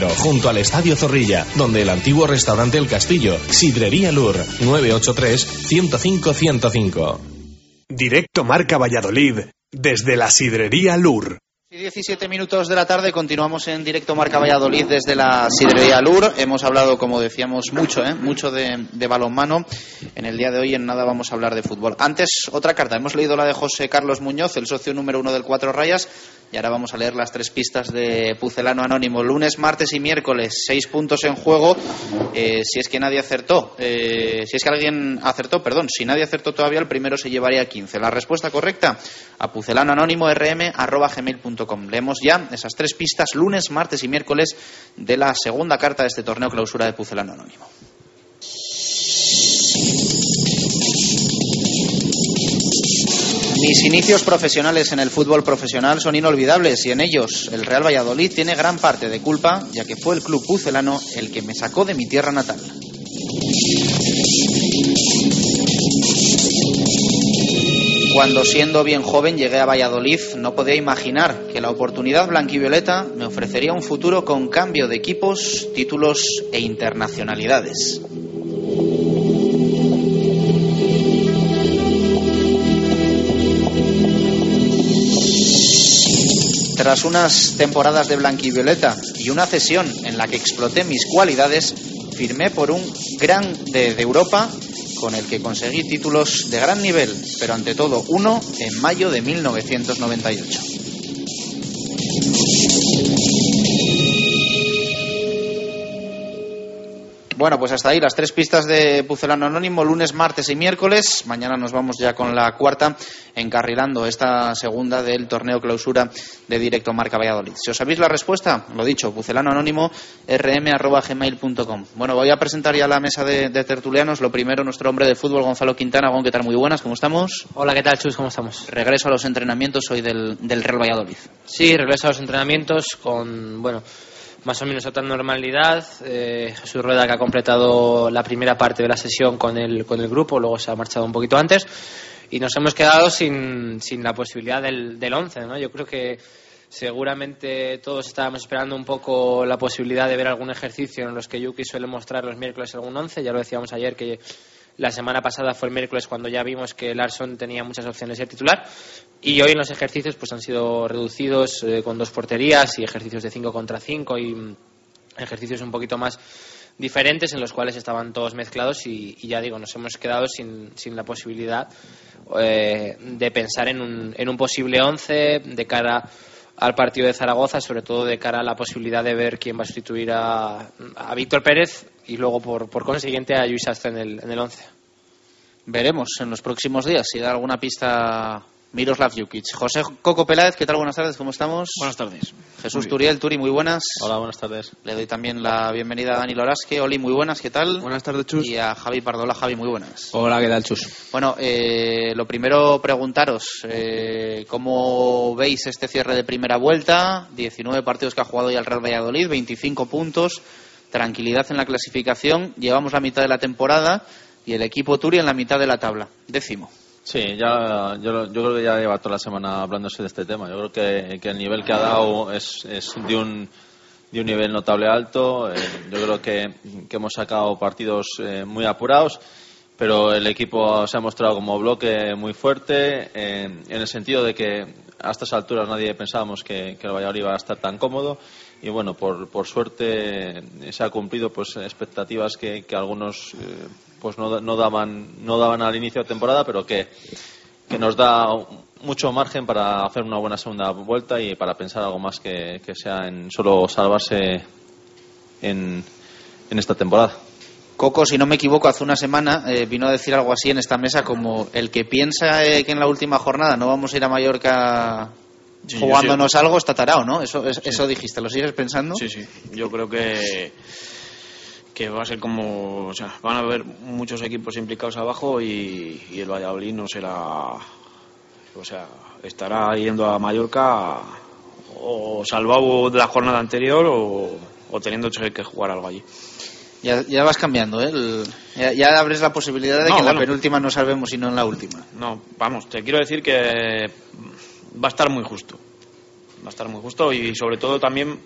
junto al Estadio Zorrilla, donde el antiguo restaurante El Castillo, Sidrería Lur, 983-105-105. Directo Marca Valladolid, desde la Sidrería Lur. Y 17 minutos de la tarde continuamos en directo Marca Valladolid desde la Sidrería Lur. Hemos hablado, como decíamos, mucho, ¿eh? mucho de, de balonmano. En el día de hoy en nada vamos a hablar de fútbol. Antes, otra carta. Hemos leído la de José Carlos Muñoz, el socio número uno del Cuatro Rayas. Y ahora vamos a leer las tres pistas de Pucelano Anónimo. Lunes, martes y miércoles, seis puntos en juego. Eh, si es que nadie acertó, eh, si es que alguien acertó, perdón, si nadie acertó todavía, el primero se llevaría 15. La respuesta correcta a pucelano anónimo rm. Leemos ya esas tres pistas lunes, martes y miércoles de la segunda carta de este torneo clausura de Pucelano Anónimo. Mis inicios profesionales en el fútbol profesional son inolvidables y en ellos el Real Valladolid tiene gran parte de culpa, ya que fue el club pucelano el que me sacó de mi tierra natal. Cuando siendo bien joven llegué a Valladolid, no podía imaginar que la oportunidad blanquivioleta me ofrecería un futuro con cambio de equipos, títulos e internacionalidades. Tras unas temporadas de blanquivioleta y una cesión en la que exploté mis cualidades, firmé por un gran de, Europa con el que conseguí títulos de gran nivel, pero ante todo uno en mayo de 1998. Bueno, pues hasta ahí las tres pistas de Pucelano Anónimo, lunes, martes y miércoles. Mañana nos vamos ya con la cuarta, encarrilando esta segunda del torneo clausura de Directo Marca Valladolid. Si os sabéis la respuesta, lo dicho, Pucelano Anónimo, rm.gmail.com. Bueno, voy a presentar ya la mesa de, de tertulianos. Lo primero, nuestro hombre de fútbol, Gonzalo Quintana. Gon, ¿qué tal? Muy buenas, ¿cómo estamos? Hola, ¿qué tal, Chus? ¿Cómo estamos? Regreso a los entrenamientos hoy del, del Real Valladolid. Sí, regreso a los entrenamientos con, bueno, más o menos otra normalidad. Eh, Jesús Rueda que ha completado la primera parte de la sesión con el, con el grupo, luego se ha marchado un poquito antes y nos hemos quedado sin, sin la posibilidad del, del 11. ¿no? Yo creo que seguramente todos estábamos esperando un poco la posibilidad de ver algún ejercicio en los que Yuki suele mostrar los miércoles algún 11. Ya lo decíamos ayer que la semana pasada fue el miércoles cuando ya vimos que Larson tenía muchas opciones de titular y hoy en los ejercicios pues han sido reducidos eh, con dos porterías y ejercicios de 5 contra 5 y mm, ejercicios un poquito más diferentes en los cuales estaban todos mezclados y, ya digo, nos hemos quedado sin, sin la posibilidad eh, de pensar en un, en un posible 11 de cara al partido de Zaragoza, sobre todo de cara a la posibilidad de ver quién va a sustituir a, a Víctor Pérez, y luego por, por consiguiente a Luis Astre en el, en el 11. Veremos en los próximos días si da alguna pista Miroslav Jukic. José Coco Peláez, ¿qué tal? Buenas tardes, ¿cómo estamos? Buenas tardes. Jesús Turiel, Turi, muy buenas. Hola, buenas tardes. Le doy también la bienvenida a Dani Lorasque. Oli, muy buenas, ¿qué tal? Buenas tardes, Chus. Y a Javi Pardola. Javi, muy buenas. Hola, ¿qué tal, Chus? Bueno, eh, lo primero preguntaros, eh, ¿cómo veis este cierre de primera vuelta? 19 partidos que ha jugado ya el Real Valladolid, 25 puntos, tranquilidad en la clasificación, llevamos la mitad de la temporada y el equipo Turi en la mitad de la tabla, décimo. Sí, ya, yo, yo creo que ya lleva toda la semana hablándose de este tema. Yo creo que, que el nivel que ha dado es, es de, un, de un nivel notable alto. Eh, yo creo que, que hemos sacado partidos eh, muy apurados, pero el equipo se ha mostrado como bloque muy fuerte, eh, en el sentido de que a estas alturas nadie pensábamos que, que el Valladolid iba a estar tan cómodo y bueno, por, por suerte se ha cumplido pues expectativas que, que algunos eh, pues no, no, daban no daban al inicio de temporada, pero que, que nos da mucho margen para hacer una buena segunda vuelta y para pensar algo más que, que sea en solo salvarse en, en esta temporada. Coco, si no me equivoco, hace una semana eh, vino a decir algo así en esta mesa como el que piensa eh, que en la última jornada no vamos a ir a Mallorca Sí, jugándonos sí. algo, está tarao, ¿no? Eso, es- eso dijiste, ¿lo sigues pensando? Sí, sí. Yo creo que que va a ser como, o sea, van a haber muchos equipos implicados abajo y, y el Valladolid no será, o sea, estará yendo a Mallorca o salvado de la jornada anterior o, o teniendo que jugar algo allí. Ya, ya vas cambiando, ¿eh? El- ya, ya abres la posibilidad de No, que en la penúltima no salvemos y no en la última. No, vamos, te quiero decir que va a estar muy justo. Va a estar muy justo y sobre todo también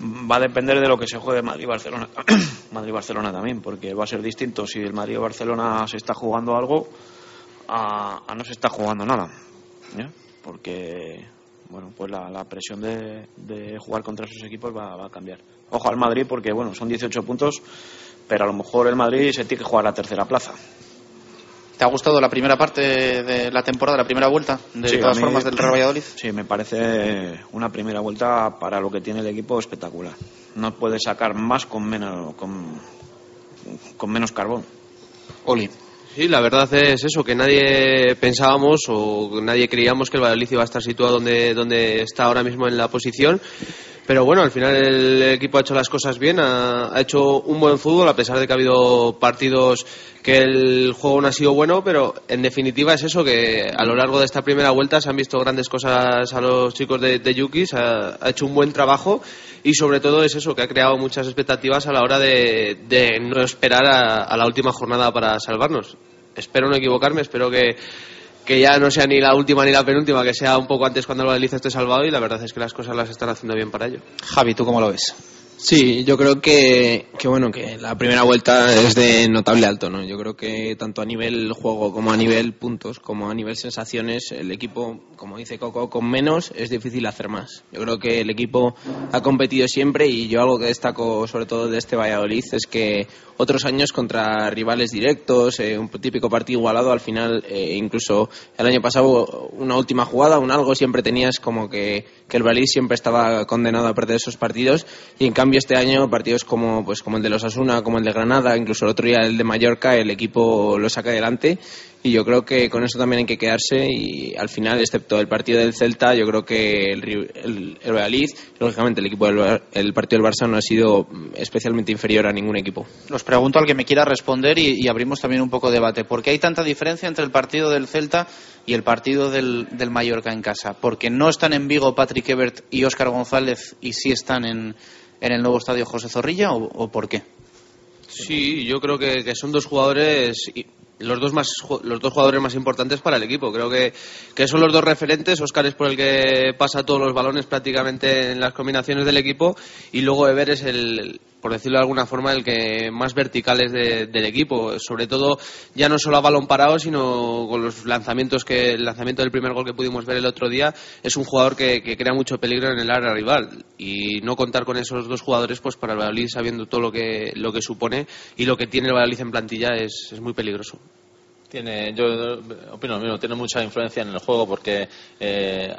va a depender de lo que se juegue Madrid-Barcelona. Madrid-Barcelona también, porque va a ser distinto si el Madrid-Barcelona se está jugando algo a, a no se está jugando nada. Porque, bueno, pues la, la presión de, de jugar contra esos equipos va, va a cambiar. Ojo al Madrid porque, bueno, son 18 puntos, pero a lo mejor el Madrid se tiene que jugar la tercera plaza. ¿Te ha gustado la primera parte de la temporada, la primera vuelta, de Sí, a todas mí- formas, del Real Valladolid? Sí, me parece una primera vuelta para lo que tiene el equipo espectacular. No puede sacar más con menos, con, con menos carbón. Oli. Sí, la verdad es eso, que nadie pensábamos o nadie creíamos que el Valladolid iba a estar situado donde, donde está ahora mismo en la posición. Pero bueno, al final el equipo ha hecho las cosas bien, ha, hecho un buen fútbol, a pesar de que ha habido partidos que el juego no ha sido bueno, pero en definitiva es eso, que a lo largo de esta primera vuelta se han visto grandes cosas a los chicos de, de Yuki, ha, hecho un buen trabajo y sobre todo es eso, que ha creado muchas expectativas a la hora de, de no esperar a la última jornada para salvarnos. Espero no equivocarme, espero que, que ya no sea ni la última ni la penúltima, que sea un poco antes cuando el Valladolid esté salvado y la verdad es que las cosas las están haciendo bien para ello. Javi, ¿tú cómo lo ves? Sí, yo creo que, que bueno, que la primera vuelta es de notable alto, ¿no? Yo creo que tanto a nivel juego como a nivel puntos, como a nivel sensaciones, el equipo, como dice Coco, con menos es difícil hacer más. Yo creo que el equipo ha competido siempre y yo algo que destaco sobre todo de este Valladolid es que otros años contra rivales directos, eh, un típico partido igualado, al final, eh, incluso el año pasado, una última jugada, un algo, siempre tenías como que, que el Valladolid siempre estaba condenado a perder esos partidos y en cambio este año partidos como, pues, como el de los Asuna, como el de Granada, incluso el otro día el de Mallorca, el equipo lo saca adelante y yo creo que con eso también hay que quedarse y al final, excepto el partido del Celta, yo creo que el, el, el Valladolid, lógicamente el, equipo del, Bar- el partido del Barça no ha sido especialmente inferior a ningún equipo. Os pregunto al que me quiera responder y, y abrimos también un poco de debate. ¿Por qué hay tanta diferencia entre el partido del Celta y el partido del, del Mallorca en casa? ¿Porque no están en Vigo Patrick Ebert y Óscar González y sí están en, en el nuevo estadio José Zorrilla o, o por qué? Sí, yo creo que, que son dos jugadores los dos más los dos jugadores más importantes para el equipo. Creo que, que son los dos referentes. Oscar es por el que pasa todos los balones prácticamente en las combinaciones del equipo y luego Ever es el por decirlo de alguna forma, el que más vertical es de- del equipo. Sobre todo, ya no solo a balón parado, sino con los lanzamientos que el lanzamiento del primer gol que pudimos ver el otro día es un jugador que, crea mucho peligro en el área rival y no contar con esos dos jugadores, pues para el Valladolid sabiendo todo lo que lo que supone y lo que tiene el Valladolid en plantilla es, es muy peligroso. Tiene, yo opino lo mismo, tiene mucha influencia en el juego porque eh,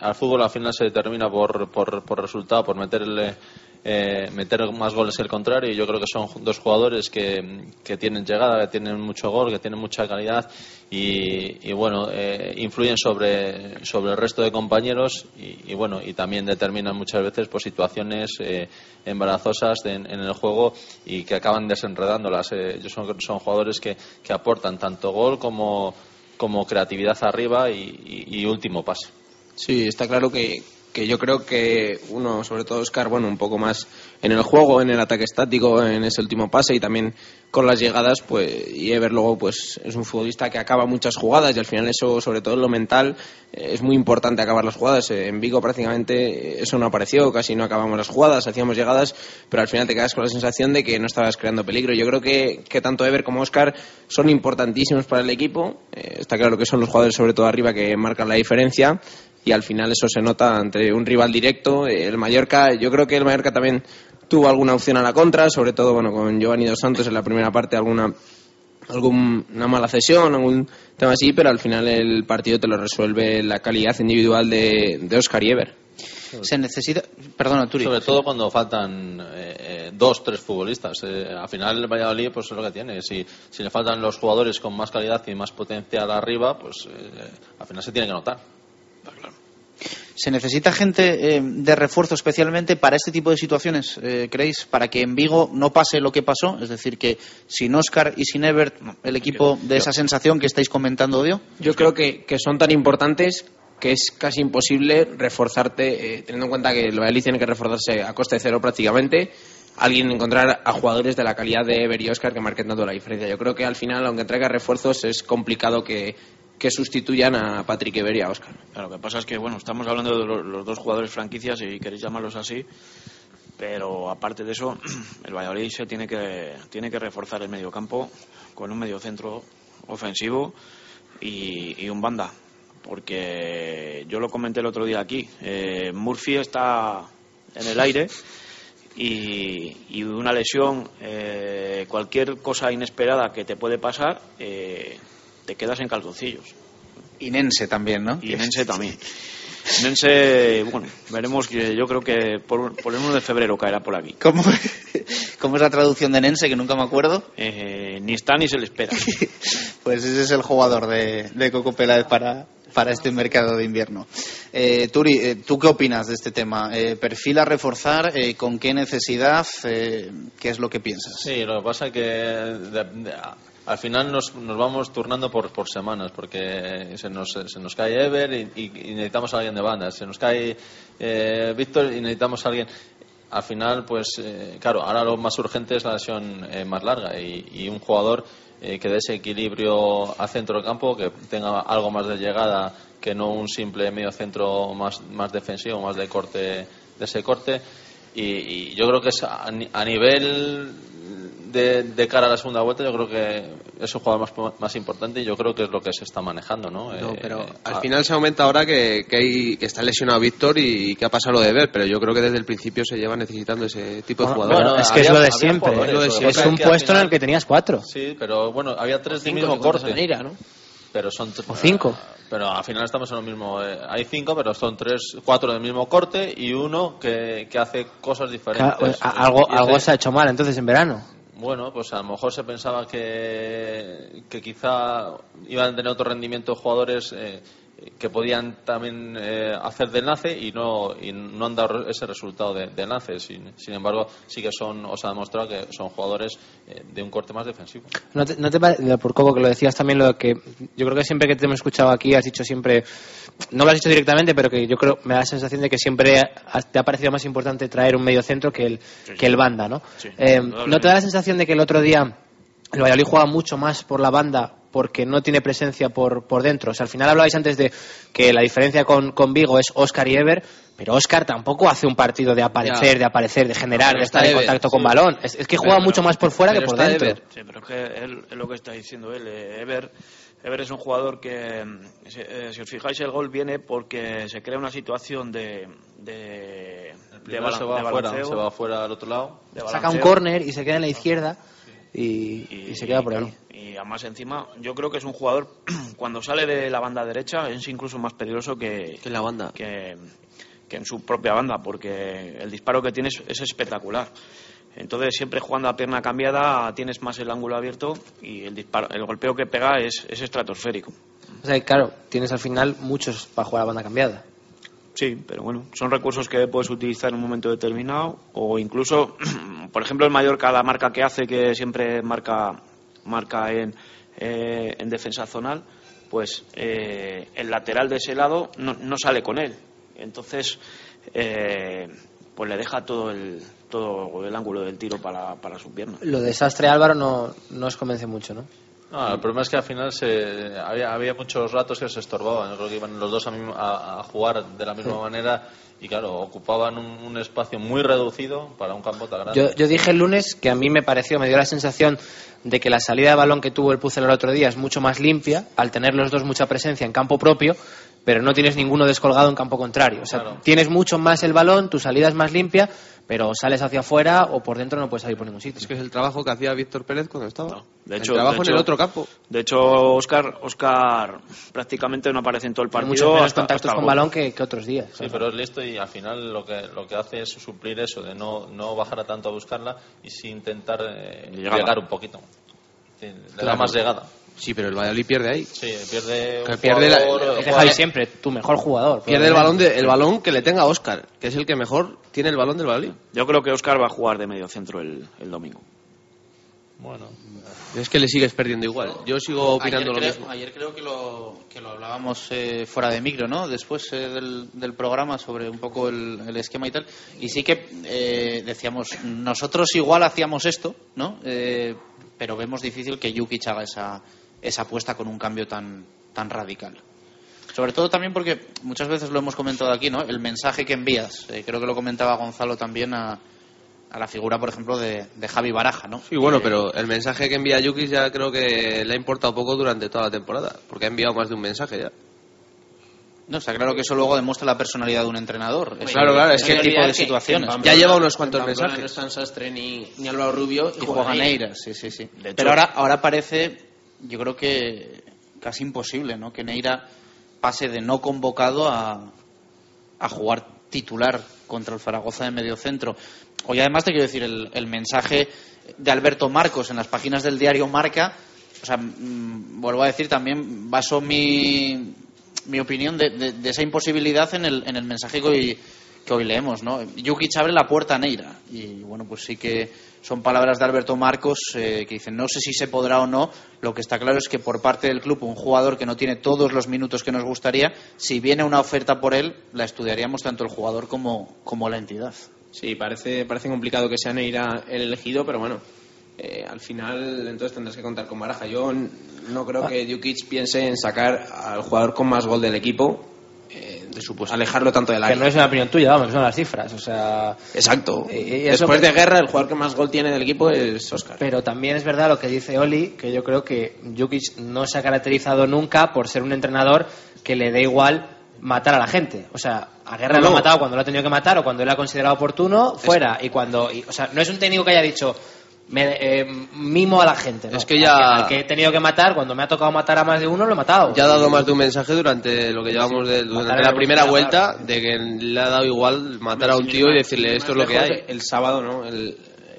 al fútbol al final se determina por, por, por resultado, por meterle eh, meter más goles que el contrario y yo creo que son dos jugadores que, que tienen llegada, que tienen mucho gol, que tienen mucha calidad y, bueno, eh, influyen sobre, sobre el resto de compañeros y, bueno, y también determinan muchas veces pues, situaciones eh, embarazosas en, en el juego y que acaban desenredándolas. Eh, ellos son, son jugadores que, que aportan tanto gol como, como creatividad arriba y, y- y último pase. Sí, está claro que, que yo creo que uno, sobre todo Oscar, bueno, un poco más en el juego, en el ataque estático, en ese último pase y también con las llegadas, pues, y Ever luego, pues, es un futbolista que acaba muchas jugadas y al final eso, sobre todo en lo mental, es muy importante acabar las jugadas. En Vigo prácticamente eso no apareció, casi no acabamos las jugadas, hacíamos llegadas, pero al final te quedas con la sensación de que no estabas creando peligro. Yo creo que, que tanto Ever como Oscar son importantísimos para el equipo. Eh, está claro que son los jugadores, sobre todo arriba, que marcan la diferencia y al final eso se nota ante un rival directo. El Mallorca, yo creo que el Mallorca también tuvo alguna opción a la contra, sobre todo bueno con Giovanni dos Santos en la primera parte alguna alguna mala cesión, algún tema así, pero al final el partido te lo resuelve la calidad individual de, de Oscar y Ever. Se necesita. Perdona, Turi. Sobre todo cuando faltan eh, eh, dos, tres futbolistas. Eh, al final el Valladolid pues es lo que tiene. Si, si le faltan los jugadores con más calidad y más potencial arriba, pues eh, al final se tiene que notar. ¿Se necesita gente eh, de refuerzo especialmente para este tipo de situaciones, eh, creéis? Para que en Vigo no pase lo que pasó, es decir, que sin Oscar y sin Ebert, el equipo de esa sensación que estáis comentando dio. Yo creo que, que son tan importantes que es casi imposible reforzarte, eh, teniendo en cuenta que el Valladolid tiene que reforzarse a coste cero prácticamente, alguien encontrar a jugadores de la calidad de Ever y Oscar que marquen tanto la diferencia. Yo creo que al final, aunque traiga refuerzos, es complicado que, que sustituyan a Patrick Ever y a Oscar. Lo que pasa es que, bueno, estamos hablando de los, dos jugadores franquicias y queréis llamarlos así, pero aparte de eso, el Valladolid se tiene que, tiene que reforzar el mediocampo con un mediocentro ofensivo y, y un banda, porque yo lo comenté el otro día aquí, eh, Murphy está en el aire y, y una lesión, eh, cualquier cosa inesperada que te puede pasar, eh, te quedas en calzoncillos. Y Nense también, ¿no? Y Nense también. Nense, bueno, veremos que yo creo que por, por el 1 de febrero caerá por aquí. ¿Cómo, cómo es la traducción de Nense, que nunca me acuerdo? Eh, ni está ni se le espera. Pues ese es el jugador de, de Coco Peláez para, para este mercado de invierno. Eh, Turi, eh, ¿tú qué opinas de este tema? Eh, ¿Perfil a reforzar? Eh, ¿Con qué necesidad? Eh, ¿Qué es lo que piensas? Sí, lo que pasa es que de- de- al final nos, nos vamos turnando por, por semanas, porque se nos, se nos cae Ever y, y- necesitamos a alguien de banda, se nos cae eh, Víctor y necesitamos a alguien. Al final, pues eh, claro, ahora lo más urgente es la lesión eh, más larga y, y un jugador eh, que dé ese equilibrio al centro del campo, que tenga algo más de llegada que no un simple medio centro más, más defensivo, más de corte, de ese corte. Y, y yo creo que es a, a nivel de, de cara a la segunda vuelta, yo creo que es un jugador más, más importante y yo creo que es lo que se está manejando, ¿no? No, Eh, pero eh, al a- final se aumenta ahora que, que, hay, que está lesionado Víctor y que ha pasado lo de ver, pero yo creo que desde el principio se lleva necesitando ese tipo de jugadores. bueno, es que es lo de siempre. lo de pasa Es un puesto en el que tenías cuatro. Sí, pero bueno, había tres del Cinco, mismo corte. a Neira, ¿no? Pero son O cinco. Pero al final estamos en lo mismo. eh, hay cinco, pero son tres, cuatro del mismo corte y uno que, que hace cosas diferentes. Claro, a- algo, Y ese- algo se ha hecho mal entonces en verano. Bueno, pues a lo mejor se pensaba que, que quizá iban a tener otro rendimiento jugadores eh, que podían también eh, hacer de enlace y no, y no han dado ese resultado de, de enlace. Sin, sin embargo, sí que son, os ha demostrado que son jugadores eh, de un corte más defensivo. ¿No te, no te por Coco que lo decías también lo que yo creo que siempre que te hemos escuchado aquí has dicho siempre no lo has dicho directamente pero que yo creo me da la sensación de que siempre ha- te ha parecido más importante traer un medio centro que el que el banda ¿no? Sí, Eh. ¿no te da la sensación de que el otro día el Valladolid juega mucho más por la banda porque no tiene presencia por, por dentro. O sea, al final hablabais antes de que la diferencia con, con Vigo es Oscar y Ever, pero Oscar tampoco hace un partido de aparecer, Ya. de aparecer, de generar, de estar en Ever, contacto con sí. balón. Es, es que juega Pero- mucho más por fuera que por está dentro. Ever. Sí, pero es que él, es lo que está diciendo él. eh, Ever, Ever es un jugador que, si, eh, si os fijáis, el gol viene porque se crea una situación de. de de balan- se va de afuera, se va afuera al otro lado. de Saca un córner y se queda en la izquierda y, y se queda por ahí. claro, y además encima, yo creo que es un jugador, cuando sale de la banda derecha, es incluso más peligroso que, Que en la banda. que, que en su propia banda, porque el disparo que tienes es espectacular. Entonces, siempre jugando a pierna cambiada, tienes más el ángulo abierto y el, disparo, el golpeo que pega es, es estratosférico. O sea, claro, tienes al final muchos para jugar a banda cambiada. Sí, pero bueno, son recursos que puedes utilizar en un momento determinado o incluso, por ejemplo, el Mallorca, la marca que hace, que siempre marca, marca en, eh, en defensa zonal, pues eh, el lateral de ese lado no, no sale con él. Entonces, eh, pues le deja todo el, todo el ángulo del tiro para, para su pierna. Lo de Sastre Álvaro no, no os convence mucho, ¿no? No, el problema es que al final se, había, había muchos ratos que se estorbaban. Yo creo que iban los dos a, mismo- a- a jugar de la misma manera y, claro, ocupaban un, un espacio muy reducido para un campo tan grande. Yo, yo dije el lunes que a mí me pareció, me dio la sensación de que la salida de balón que tuvo el Pucel el otro día es mucho más limpia, al tener los dos mucha presencia en campo propio, pero no tienes ninguno descolgado en campo contrario. O sea, tienes mucho más el balón, tu salida es más limpia, pero sales hacia afuera o por dentro no puedes salir por ningún sitio. Es que es el trabajo que hacía Víctor Pérez cuando estaba. De hecho, el trabajo de en el otro campo. De hecho, Oscar, Oscar prácticamente no aparece en todo el Tiene partido. muchos menos hasta- contactos hasta con balón que, que otros días. Sí, pero es listo y al final lo que, lo que hace es suplir eso, de no, no bajar a tanto a buscarla y sí intentar eh, llegar un poquito. Sí, le da más llegada. Sí, pero el Valladolid pierde ahí. Sí, pierde Que un pierde la- jugador, el Deja siempre, tu mejor jugador. Pierde el balón, de- el balón que le tenga Oscar, que es el que mejor tiene el balón del Valladolid. Yo creo que Oscar va a jugar de medio centro el, el domingo. Bueno, Es que le sigues perdiendo igual. Yo sigo Ayer opinando lo creo, mismo. ayer creo que lo, que lo hablábamos eh, fuera de micro, ¿no? Después eh, del, del programa sobre un poco el, el esquema y tal. Y sí que eh, decíamos, nosotros igual hacíamos esto, ¿no? Eh, pero vemos difícil que Jukic haga esa, esa apuesta con un cambio tan, tan radical. Sobre todo también porque muchas veces lo hemos comentado aquí, ¿no? El mensaje que envías. Eh, creo que lo comentaba Gonzalo también a, a la figura, por ejemplo, de, de Javi Baraja, ¿no? Sí, bueno, Eh, pero el mensaje que envía Yuki ya creo que le ha importado poco durante toda la temporada, porque ha enviado más de un mensaje ya. No, está claro que eso luego demuestra la personalidad de un entrenador. Ese- Claro, claro, es que- tipo de situaciones. que en Ya lleva unos cuantos en Pamplona mensajes. No están Sastre ni, ni Álvaro Rubio y juega Neira, sí, sí, sí. Pero ahora, ahora parece, yo creo que casi imposible, ¿no? Que Neira pase de no convocado a, a jugar titular contra el Zaragoza de medio centro. Hoy además te quiero decir, el, el mensaje de Alberto Marcos en las páginas del diario Marca, o sea, mm, vuelvo a decir, también baso mi, mi opinión de, de- de esa imposibilidad en el, en el mensaje que hoy, que hoy leemos, ¿no? Jukic abre la puerta a Neira y bueno, pues sí que son palabras de Alberto Marcos eh, que dicen no sé si se podrá o no, lo que está claro es que por parte del club un jugador que no tiene todos los minutos que nos gustaría, si viene una oferta por él, la estudiaríamos tanto el jugador como, como la entidad. Sí, parece, parece complicado que sea Neira el elegido, pero bueno, eh, al final entonces tendrás que contar con Baraja. Yo no creo que Jukic piense en sacar al jugador con más gol del equipo, eh, de su puesto. alejarlo tanto del Que área. no es una opinión tuya, vamos, que son las cifras. O sea, Exacto. y- y eso Después que- de guerra, el jugador que más gol tiene del equipo es Oscar. Pero también es verdad lo que dice Oli, que yo creo que Jukic no se ha caracterizado nunca por ser un entrenador que le dé igual matar a la gente. O sea, a Guerra No, lo ha matado cuando lo ha tenido que matar o cuando él ha considerado oportuno, fuera. Y cuando, y- o sea, no es un técnico que haya dicho me, eh, mimo a la gente. ¿no? Es que ya- Al que, al que he tenido que matar, cuando me ha tocado matar a más de uno, lo he matado. Ya ha dado más de un mensaje durante lo que llevamos de, durante la primera vuelta de que le ha dado igual matar a un tío y decirle esto es lo que hay. El sábado, ¿no? El-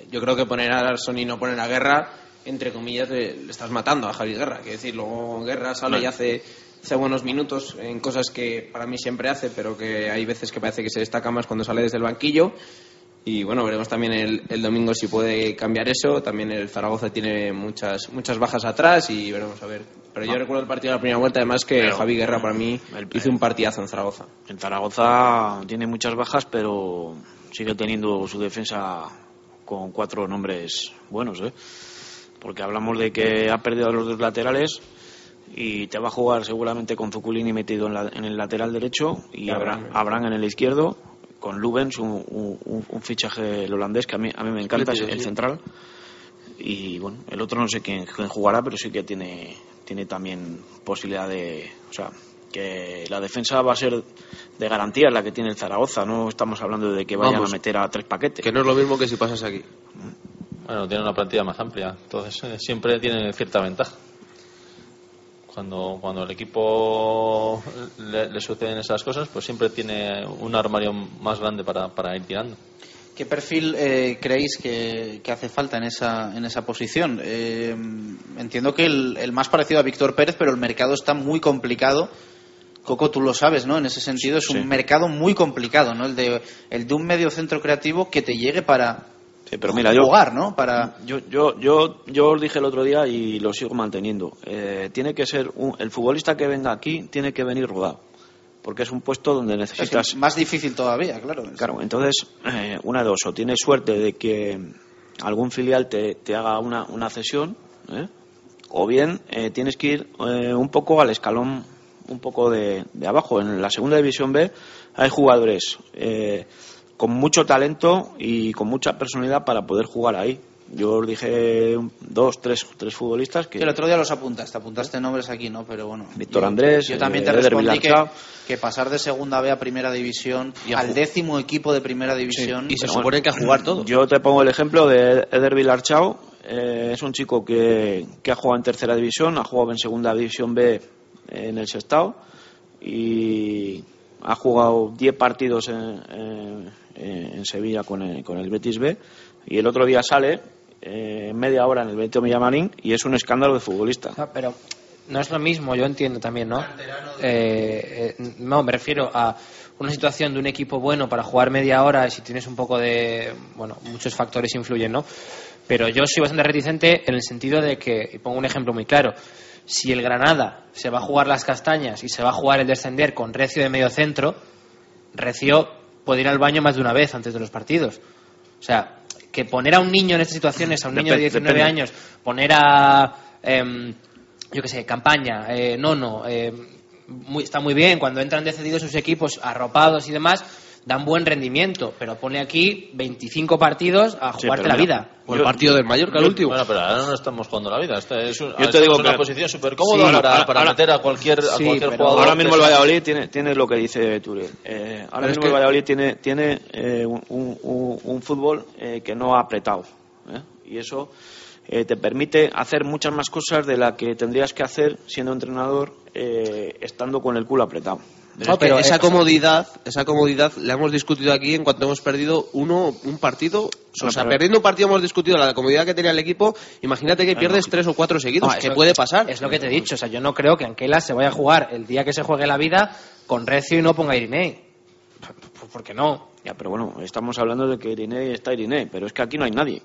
yo creo que poner a Larson y no poner a Guerra, entre comillas, le, le estás matando a Javi Guerra. Quiero decir, luego Guerra sale y hace, hace buenos minutos en cosas que para mí siempre hace, pero que hay veces que parece que se destaca más cuando sale desde el banquillo. Y bueno, veremos también el, el domingo si puede cambiar eso. También el Zaragoza tiene muchas muchas bajas atrás y veremos a ver. Pero yo Ah. recuerdo el partido de la primera vuelta, además que Pero- Javi Guerra para mí hizo un partidazo en Zaragoza. En Zaragoza tiene muchas bajas, pero sigue teniendo su defensa con cuatro nombres buenos, ¿eh? Porque hablamos de que ha perdido a los dos laterales y te va a jugar seguramente con Zuculini metido en, la- en el lateral derecho y Abraham. Abraham en el izquierdo, con Lubens, un, un- un fichaje el holandés que a mí, a mí me encanta, es el central. Y bueno, el otro no sé quién, quién jugará, pero sí que tiene, tiene también posibilidad de. O sea, que la defensa va a ser de garantía la que tiene el Zaragoza. No estamos hablando de que vayan Vamos. a meter a tres paquetes. Que no es lo mismo que si pasas aquí. Bueno, tiene una plantilla más amplia, entonces eh, siempre tiene cierta ventaja. Cuando, cuando el equipo le, le suceden esas cosas, pues siempre tiene un armario más grande para, para ir tirando. ¿Qué perfil eh, creéis que, que hace falta en esa, en esa posición? Eh, entiendo que el, el más parecido a Víctor Pérez, pero el mercado está muy complicado. Coco, tú lo sabes, ¿no? En ese sentido es un Sí. mercado muy complicado, ¿no? El de, el de un medio centro creativo que te llegue para pero mira, yo, ¿no? Para... yo, yo, yo, yo os dije el otro día y lo sigo manteniendo. Eh, tiene que ser un- el futbolista que venga aquí tiene que venir rodado, porque es un puesto donde necesitas Es más difícil todavía, claro. Claro, entonces, eh, una de dos, o tienes suerte de que algún filial te, te haga una, una cesión, ¿eh? o bien eh, tienes que ir eh, un poco al escalón, un poco de, de abajo. En la segunda división B hay jugadores eh, con mucho talento y con mucha personalidad para poder jugar ahí. Yo os dije dos, tres, tres futbolistas que... El otro día los apuntaste, apuntaste nombres aquí, ¿no? Pero bueno. Víctor yo- Andrés, Yo también eh, te Eder respondí que, que pasar de segunda B a primera división al décimo equipo de primera división. Pero bueno, Yo te pongo el ejemplo de Eder Vilarchao. eh, es un chico que, que ha jugado en tercera división, ha jugado en segunda división B en el Sestao y ha jugado 10 partidos en, en- en Sevilla con el, con el Betis B y el otro día sale eh, media hora en el Benito Villamarín y es un escándalo de futbolista. Ah, pero no es lo mismo, yo entiendo también, ¿no? Eh, eh, no, me refiero a una situación de un equipo bueno para jugar media hora y si tienes un poco de. Bueno, muchos factores influyen, ¿no? Pero yo soy bastante reticente en el sentido de que, y pongo un ejemplo muy claro, si el Granada se va a jugar las castañas y se va a jugar el descender con Recio de medio centro, Recio puede ir al baño más de una vez antes de los partidos. O sea, que poner a un niño en estas situaciones, a un niño de Depe- 19 depende. años, poner a, em, yo qué sé, campaña, eh, nono, muy- está muy bien, cuando entran decididos sus equipos arropados y demás, dan buen rendimiento, pero pone aquí 25 partidos a jugarte la mira, vida. O el partido del Mallorca, el último. Bueno, pero ahora no estamos jugando la vida. Esta es, un- Yo te digo en una que- posición súper cómoda Sí, para, para ahora- meter a cualquier, a cualquier jugador. Ahora mismo el Valladolid tiene, tiene lo que dice Turiel. Eh, ahora Pero es mismo que- el Valladolid tiene, tiene eh, un, un- un fútbol eh, que no ha apretado. ¿eh? Y eso eh, te permite hacer muchas más cosas de las que tendrías que hacer siendo entrenador eh, estando con el culo apretado. No, pero esa comodidad, esa comodidad la hemos discutido aquí en cuanto hemos perdido uno un partido, o sea, perdiendo un partido hemos discutido la comodidad que tenía el equipo. Imagínate que pierdes tres o cuatro seguidos, No, que puede pasar. Es lo que te he dicho. O sea, yo no creo que Anquela se vaya a jugar el día que se juegue la vida con Recio y no ponga Irinei. Pues, ¿Por qué no? Ya, pero bueno, estamos hablando de que Irene está Irene, pero es que aquí no hay nadie.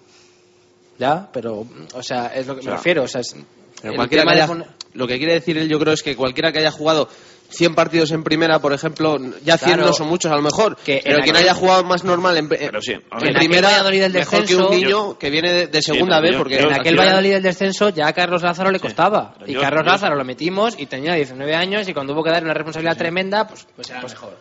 Ya, pero, o sea, es lo que O sea, me refiero. O sea, es- Pero el cualquiera que de haya- poner- Lo que quiere decir él, yo creo, es que cualquiera que haya jugado 100 partidos en primera, por ejemplo, ya 100 Claro. no son muchos a lo mejor, Que pero en quien haya jugado más normal en, en- Pero sí, en primera, Valladolid del mejor que un descenso- niño que viene de, de segunda vez, yo- porque en aquel Valladolid del descenso ya a Carlos Lázaro le costaba. y yo- Carlos yo- Lázaro lo metimos y tenía 19 años y cuando hubo que dar una responsabilidad tremenda, pues, pues era el mejor.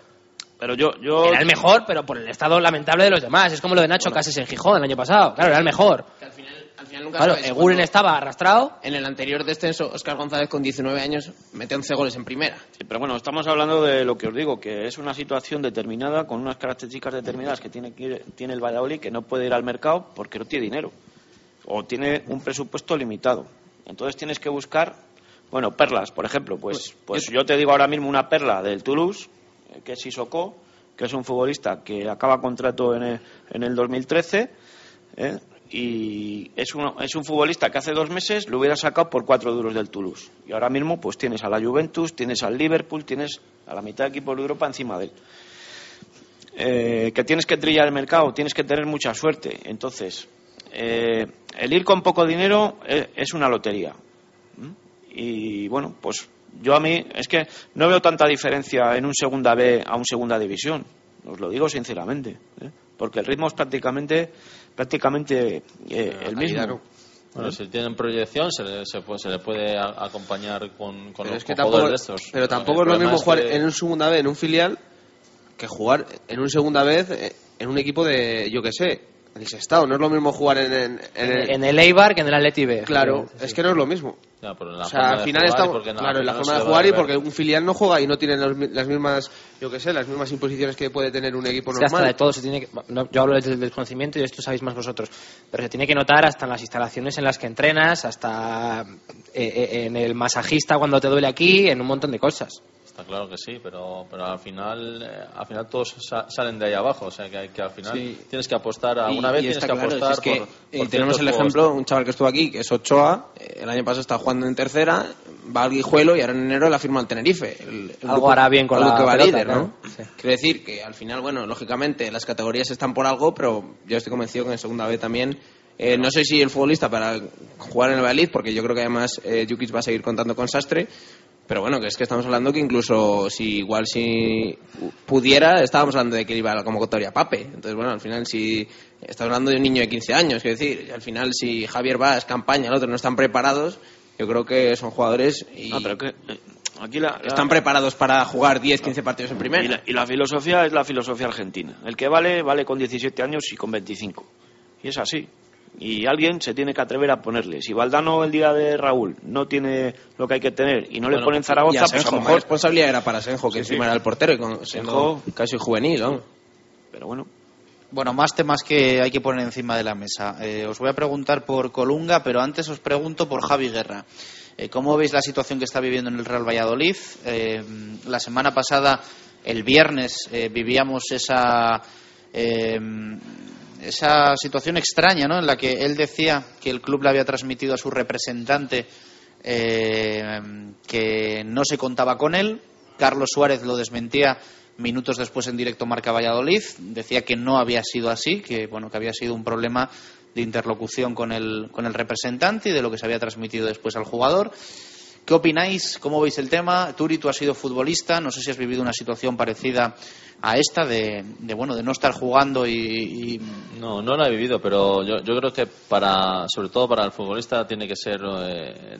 Pero yo, yo Era el mejor, pero por el estado lamentable de los demás. Es como lo de Nacho Cases en Gijón el año pasado. Claro, era el mejor. al final, al final nunca Claro, sabes Eguren estaba arrastrado. En el anterior descenso, Oscar González con 19 años mete 11 goles en primera. Sí, pero bueno, estamos hablando de lo que os digo, que es una situación determinada, con unas características determinadas que tiene, que ir- tiene el Valladolid, que no puede ir al mercado porque no tiene dinero. O tiene un presupuesto limitado. Entonces tienes que buscar, bueno, perlas, por ejemplo. Pues, pues yo te digo ahora mismo una perla del Toulouse, eh, que es Sissoko, que es un futbolista que acaba contrato en el, en el 2013. ¿eh? Y es un, es un futbolista que hace dos meses lo hubiera sacado por cuatro duros del Toulouse. Y ahora mismo pues tienes a la Juventus, tienes al Liverpool, tienes a la mitad de equipos de Europa encima de él. Eh, que tienes que trillar el mercado, tienes que tener mucha suerte. Entonces, eh, el ir con poco dinero eh, es una lotería. ¿Mm? Y bueno, pues yo a mí es que no veo tanta diferencia en un segunda B a un segunda división. Os lo digo sinceramente. Porque el ritmo es prácticamente, prácticamente eh, el mismo. Bueno, si tienen proyección, se le, se puede, se le puede a- acompañar con, con Pero los es que tampoco, de estos. pero tampoco El es lo mismo es jugar que- en un segunda vez en un filial que jugar en un segunda vez eh, en un equipo de, yo que sé, el Sestao. No es lo mismo jugar en, en, en el... En el Eibar que en el Atleti B. Claro, Sí. es que no es lo mismo. Ya, pero en la O sea, al final no- claro, en la forma de jugar y porque un filial no juega y no tiene los las mismas, yo qué sé, las mismas imposiciones que puede tener un equipo hasta normal. de todo se tiene que, no, yo hablo desde el desconocimiento y esto sabéis más vosotros, pero se tiene que notar hasta en las instalaciones en las que entrenas, hasta eh, eh, en el masajista cuando te duele aquí, en un montón de cosas. Está claro que sí, pero, pero al final eh, al final todos sa- salen de ahí abajo, o sea que, que al final Sí. tienes que apostar a Y- una vez y tienes está que claro, apostar si es que, por, eh, tenemos el ejemplo, juegos. un chaval que estuvo aquí, que es Ochoa, eh, el año pasado estaba jugando en tercera, va al Guijuelo y ahora en enero la firma al Tenerife. El, el Algo hará bien con algo la que va pelota, líder, claro. ¿no? Quiero decir que al final, bueno, lógicamente las categorías están por algo, pero yo estoy convencido que en segunda vez también. eh, no sé si el futbolista para jugar en el Valladolid, porque yo creo que además eh, Jukic va a seguir contando con Sastre, pero bueno, que es que estamos hablando que incluso si igual si pudiera, estábamos hablando de que iba a la convocatoria Pape. Entonces, bueno, al final si estamos hablando de un niño de 15 años, es decir, al final si Javier Vaz, Campaña, el otro no están preparados, yo creo que son jugadores y No, pero que, eh, aquí la, la- están preparados para jugar 10, 15 partidos en primera. y la, y la filosofía es la filosofía argentina. El que vale, vale con 17 años y con 25. Y es así. Y alguien se tiene que atrever a ponerle. Si Valdano el día de Raúl no tiene lo que hay que tener y no le ponen Zaragoza, a pues a lo mejor... responsabilidad era para Senjo, que Sí, encima sí. era el portero y con, Senjo- casi juvenil, ¿no? Pero bueno. Bueno, más temas que hay que poner encima de la mesa. Eh, os voy a preguntar por Colunga, pero antes os pregunto por Javi Guerra. Eh, ¿Cómo veis la situación que está viviendo en el Real Valladolid? Eh, la semana pasada, el viernes, eh, vivíamos esa, eh, esa situación extraña, ¿no? En la que él decía que el club le había transmitido a su representante eh, que no se contaba con él. Carlos Suárez lo desmentía minutos después en directo Marca Valladolid. Decía que no había sido así, que bueno que había sido un problema de interlocución con el, con el representante y de lo que se había transmitido después al jugador. ¿Qué opináis? ¿Cómo veis el tema? Turi, tú has sido futbolista, no sé si has vivido una situación parecida a esta de, bueno de no estar jugando y, No, no la he vivido, pero yo, yo creo que para, sobre todo para el futbolista tiene que ser eh,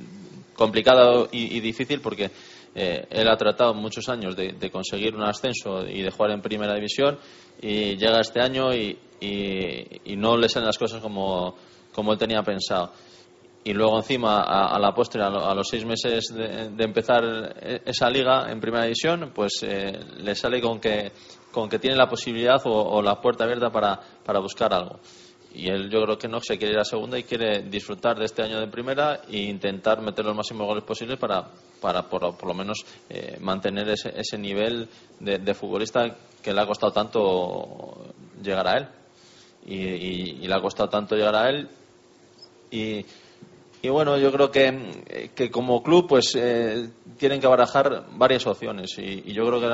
complicado y, difícil porque eh, él ha tratado muchos años de, conseguir un ascenso y de jugar en primera división y llega este año y, y- y no le salen las cosas como, como él tenía pensado. Y luego encima, a, la postre, a, lo- a los seis meses de, de empezar e- esa liga en primera división, pues eh, le sale con que, con que tiene la posibilidad o, la puerta abierta para, para buscar algo. Y él yo creo que no se quiere ir a segunda y quiere disfrutar de este año de primera e intentar meter los máximos goles posibles para, para por, por lo menos eh, mantener ese, ese nivel de, de futbolista que le ha costado tanto llegar a él. Y, y- y le ha costado tanto llegar a él. Y, y bueno, yo creo que, que como club pues eh, tienen que barajar varias opciones y, y yo creo que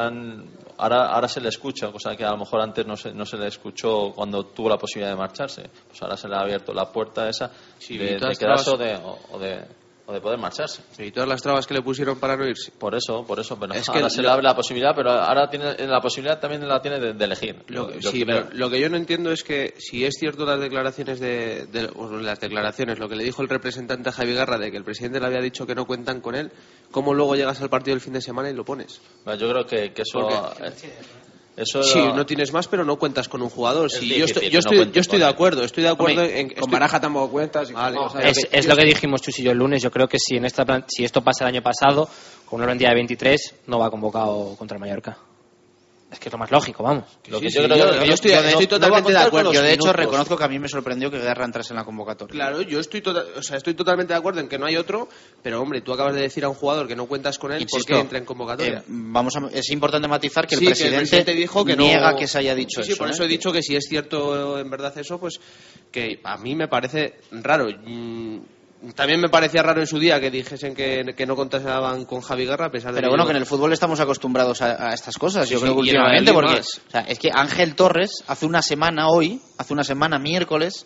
ahora, ahora se le escucha, cosa que a lo mejor antes no se, no se le escuchó cuando tuvo la posibilidad de marcharse. Pues ahora se le ha abierto la puerta esa Sí, de, quedarse de, o de, o de poder marcharse. Y todas las trabas que le pusieron para no irse. Por eso, por eso, pero Es que ahora se lo- le abre la posibilidad, pero ahora tiene la posibilidad también la tiene de, de elegir. Lo, Yo sí, pero lo que yo no entiendo es que si es cierto las declaraciones de, de- o las declaraciones, lo que le dijo el representante Javi Garra de que el presidente le había dicho que no cuentan con él, ¿cómo luego llegas al partido del fin de semana y lo pones? Bueno, Yo creo que, que eso... Eso Sí, no tienes más, pero no cuentas con un jugador. Sí, difícil yo estoy, yo estoy, yo estoy de acuerdo, estoy de acuerdo Hombre, en Con estoy- Baraja tampoco cuentas. y- Vale, o o sea, sea, Es, lo que- es lo que dijimos Chus y yo el lunes. Yo creo que si, en esta, plan- si esto pasa el año pasado, con una plantilla de 23, no va convocado contra el Mallorca. Es que es lo más lógico, vamos. Lo Sí, que sí, yo creo yo- que- yo no- estoy- no- estoy no va a totalmente de acuerdo. yo de hecho minutos. reconozco que a mí me sorprendió que Guerra entrase en la convocatoria. Claro, yo estoy, tota- o sea, estoy totalmente de acuerdo en que no hay otro, pero hombre, tú acabas de decir a un jugador que no cuentas con él, ¿por Insisto, qué entra en convocatoria? eh, vamos a- es importante matizar que el, presidente dijo que niega no... que se haya dicho Sí, sí, eso. por ¿eh? eso he dicho que si es cierto en verdad eso, pues que a mí me parece raro. También me parecía raro en su día que dijesen que, que no contaban con Javi Garra, a pesar de Pero que bueno, que en el fútbol estamos acostumbrados a, a estas cosas. Sí, Yo sí, creo que últimamente, porque o sea, es que Ángel Torres hace una semana hoy, hace una semana miércoles,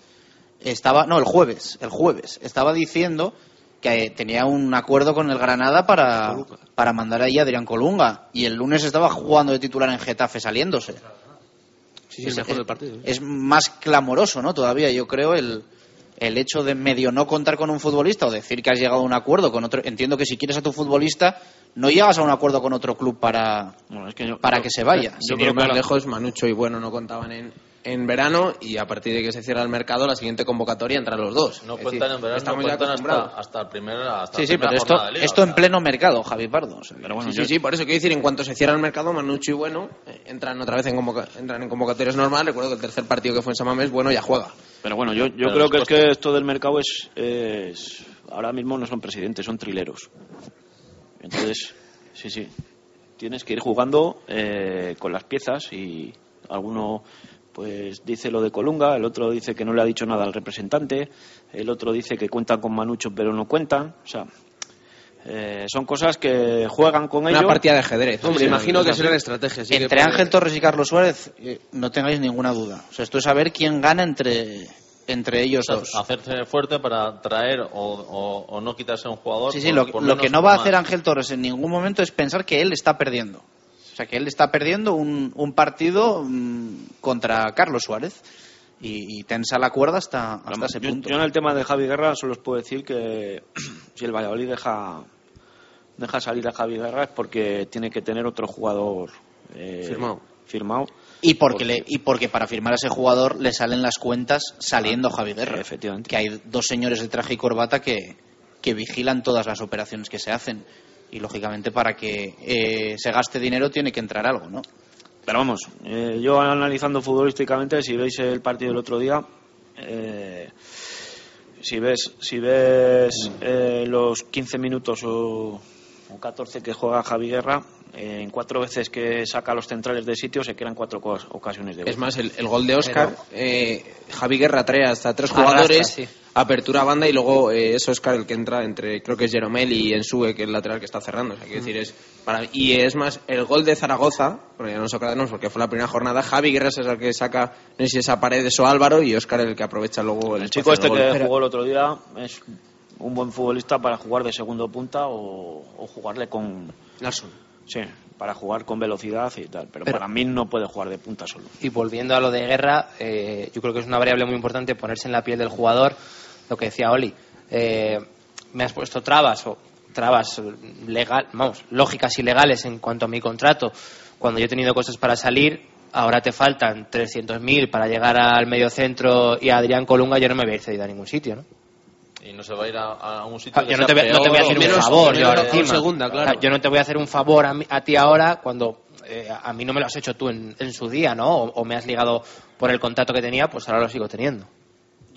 estaba, no, el jueves, el jueves, estaba diciendo que tenía un acuerdo con el Granada para, para mandar ahí a Adrián Colunga y el lunes estaba jugando de titular en Getafe saliéndose. Sí, sí, el mejor del partido. ¿eh? Es más clamoroso, ¿no? Todavía, yo creo, el, el hecho de medio no contar con un futbolista o decir que has llegado a un acuerdo con otro. Entiendo que si quieres a tu futbolista, no llegas a un acuerdo con otro club para, Bueno, es que yo- para yo- que se vaya. Sin ir más lejos, Manucho y Bueno no contaban en, en verano y a partir de que se cierra el mercado, la siguiente convocatoria entran los dos. No Es cuentan decir, en verano, estamos no ya cuentan hasta, el primer. Hasta Sí, sí, pero esto, jornada de liga, esto o en pleno mercado, Javi Pardo. o sea, Pero bueno, sí, yo- sí, sí, por eso quiero decir, en cuanto se cierra el mercado, Manucho y Bueno eh, entran otra vez en, convoca- entran en convocatorias normales. Recuerdo que el tercer partido que fue en Samamés, Bueno ya juega. Pero bueno, yo, yo Pero creo que es que esto del mercado es, es- Ahora mismo no son presidentes, son trileros. Entonces, sí, sí. Tienes que ir jugando eh, con las piezas y alguno pues dice lo de Colunga, el otro dice que no le ha dicho nada al representante, el otro dice que cuentan con Manucho pero no cuentan. O sea, eh, son cosas que juegan con Una ellos. partida de ajedrez. Hombre, sí, imagino que serán estrategias. sí, Entre puede- Ángel Torres y Carlos Suárez, eh, no tengáis ninguna duda. O sea, esto es saber quién gana entre, entre ellos O sea, dos. hacerse fuerte para traer o, o- o no quitarse a un jugador. Sí, sí, por- lo, por lo menos que no va a hacer Ángel Torres en ningún momento es pensar que él está perdiendo. O sea, que él está perdiendo un, un partido mm, contra Carlos Suárez y, y tensa la cuerda hasta, hasta ese yo, punto. yo en el tema de Javi Guerra solo os puedo decir que si el Valladolid deja, deja salir a Javi Guerra es porque tiene que tener otro jugador eh, Firmado. firmado. Y porque, le, y porque para firmar a ese jugador le salen las cuentas saliendo Javi Guerra. Efectivamente. Que hay dos señores de traje y corbata que, que vigilan todas las operaciones que se hacen. Y lógicamente para que eh, se gaste dinero tiene que entrar algo, ¿no? Pero vamos, eh, yo analizando futbolísticamente, si veis el partido del otro día, eh, si ves, si ves eh, los 15 minutos o, o 14 que juega Javi Guerra, eh, en cuatro veces que saca a los centrales de sitio se crean cuatro ocasiones de gol. Es más, el, el gol de Oscar, eh, Javi Guerra trae hasta tres Arrastra, jugadores, sí. Apertura a banda y luego eh, es Oscar el que entra entre, creo que es Jeromel y Ensue, que es el lateral que está cerrando. O sea, quiero decir, es para, y es más, el gol de Zaragoza, porque ya no nos acordamos porque fue la primera jornada, Javi Guerra es el que saca, no sé si esa pared de So Álvaro y Oscar el que aprovecha luego el, El chico este que jugó el otro día es un buen futbolista para jugar de segundo punta o, o jugarle con... Larson. Sí, para jugar con velocidad y tal. Pero, Pero- para mí no puede jugar de punta solo. Y volviendo a lo de guerra, eh, yo creo que es una variable muy importante ponerse en la piel del jugador. Lo que decía Oli, eh, me has puesto trabas o trabas legal, vamos, lógicas y legales en cuanto a mi contrato. Cuando yo he tenido cosas para salir, ahora te faltan 300.000 para llegar al medio centro y a Adrián Colunga, yo no me voy a ir cedido a ningún sitio, ¿no? Y no se va a ir a, a un sitio. Ah, que yo no sea te, voy, no te voy a peor hacer un favor, yo ahora segunda, claro. O sea, yo no te voy a hacer un favor a, mí- a ti ahora cuando eh, a mí no me lo has hecho tú en, en su día, ¿no? O, o me has ligado por el contrato que tenía, pues ahora lo sigo teniendo.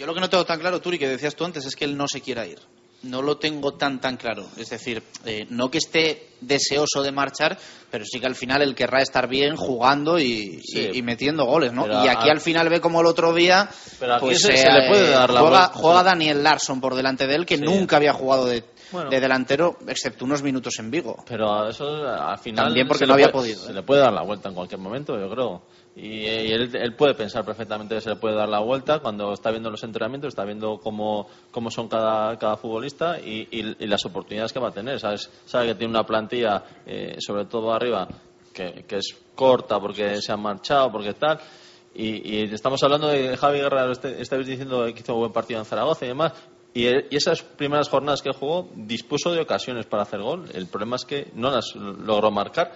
Yo lo que no tengo tan claro, Turi, que decías tú antes, es que él no se quiera ir. No lo tengo tan tan claro. Es decir, eh, no que esté deseoso de marchar, pero sí que al final él querrá estar bien jugando y, Sí. y- y metiendo goles, ¿no? Pero y aquí a- al final ve como el otro día, Pero pues se- eh, se le puede dar la juega, juega Daniel Larsson por delante de él, que Sí. nunca había jugado de, Bueno. de delantero, excepto unos minutos en Vigo. Pero a eso al final. También porque se no había puede- podido, Se ¿eh? le puede dar la vuelta en cualquier momento, yo creo. Y, y él, él puede pensar perfectamente que se le puede dar la vuelta cuando está viendo los entrenamientos, está viendo cómo, cómo son cada, cada futbolista y, y- y las oportunidades que va a tener. Sabes, sabe que tiene una plantilla, eh, sobre todo arriba, que, que es corta porque se han marchado, porque tal. Y, y estamos hablando de Javi Guerra, este- estáis diciendo que hizo un buen partido en Zaragoza y demás. Y, él- y esas primeras jornadas que jugó dispuso de ocasiones para hacer gol. El problema es que no las logró marcar.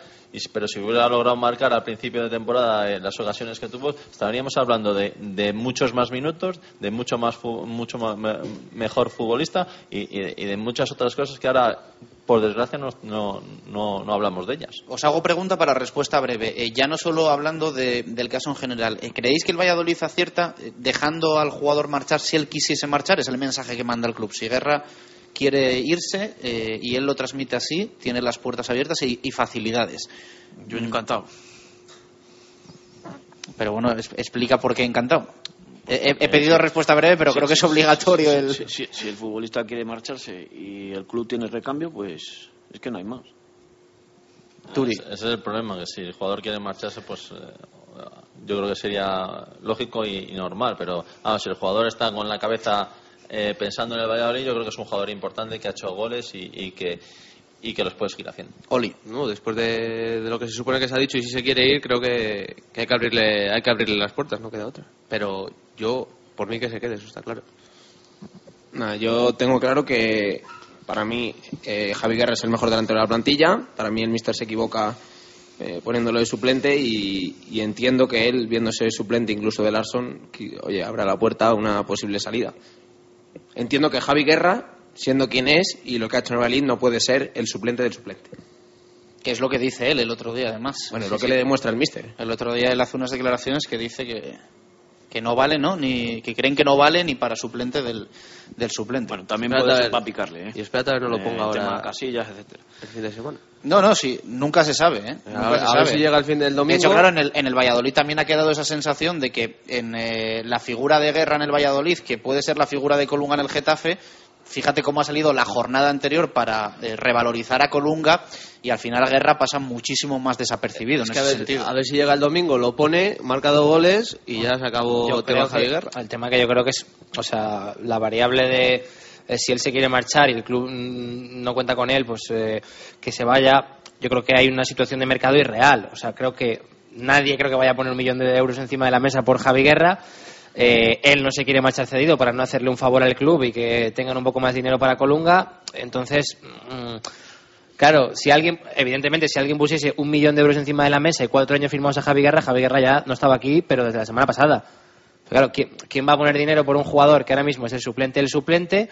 Pero si hubiera logrado marcar al principio de temporada eh, las ocasiones que tuvo, estaríamos hablando de, de muchos más minutos, de mucho más mucho me- mejor futbolista y- y de muchas otras cosas que ahora, por desgracia, no, no, no, no hablamos de ellas. Os hago pregunta para respuesta breve. Eh, ya no solo hablando de- del caso en general. eh, ¿Creéis que el Valladolid acierta eh, dejando al jugador marchar si él quisiese marchar? Es el mensaje que manda el club. Si Guerra quiere irse eh, y él lo transmite así, tiene las puertas abiertas y, y facilidades. Yo encantado. Pero bueno, es- explica por qué encantado. He, he- he pedido respuesta breve, pero Sí, creo que es obligatorio sí, el... sí, sí, si el futbolista quiere marcharse y el club tiene recambio, pues es que no hay más. Turi. Ese ese es el problema, que si el jugador quiere marcharse, pues eh, yo creo que sería lógico y, y normal, pero vamos, si el jugador está con la cabeza eh, pensando en el Valladolid, yo creo que es un jugador importante que ha hecho goles y, y que y que los puede seguir haciendo. Oli. No, después de, de lo que se supone que se ha dicho y si se quiere ir, creo que, que hay que abrirle hay que abrirle las puertas, no queda otra. Pero yo, por mí que se quede, eso está claro. Nada, yo tengo claro que para mí eh, Javi Guerra es el mejor delantero de la plantilla. Para mí el Mister se equivoca eh, poniéndolo de suplente y, y entiendo que él, viéndose suplente incluso de Larson, que, oye, abra la puerta a una posible salida. Entiendo que Javi Guerra, siendo quien es y lo que ha hecho Novalín, no puede ser el suplente del suplente. Que es lo que dice él el otro día, además. Bueno, es Sí, lo que sí. le demuestra el míster. El otro día él hace unas declaraciones que dice que, que no vale, ¿no? Ni, que creen que no vale ni para suplente del, del suplente. Bueno, también puede a ser ver. para picarle, ¿eh? Y espérate a ver no lo Eh, ponga tema ahora Casillas, etcétera. el fin de semana. No, no, sí, nunca se sabe, ¿eh? A Nunca ver- se a ver si llega el fin del domingo. De hecho, claro, en el, en el Valladolid también ha quedado esa sensación de que en eh, la figura de Guerra en el Valladolid, que puede ser la figura de Colunga en el Getafe, fíjate cómo ha salido la jornada anterior para eh, revalorizar a Colunga y al final Guerra pasa muchísimo más desapercibido Es en que a ver, sentido. a ver si llega el domingo, lo pone, marca dos goles y ya se acabó el tema que Guerra. el tema que yo creo que es, o sea, la variable de eh, si él se quiere marchar y el club mm, no cuenta con él, pues eh, que se vaya. Yo creo que hay una situación de mercado irreal. O sea, creo que nadie creo que vaya a poner un millón de euros encima de la mesa por Javi Guerra. Eh, él no se quiere marchar cedido para no hacerle un favor al club y que tengan un poco más dinero para Colunga. Entonces, mm, claro, si alguien, evidentemente, si alguien pusiese un millón de euros encima de la mesa y cuatro años firmados a Javi Guerra, Javi Guerra ya no estaba aquí, pero desde la semana pasada. Claro, ¿quién, va a poner dinero por un jugador que ahora mismo es el suplente del suplente?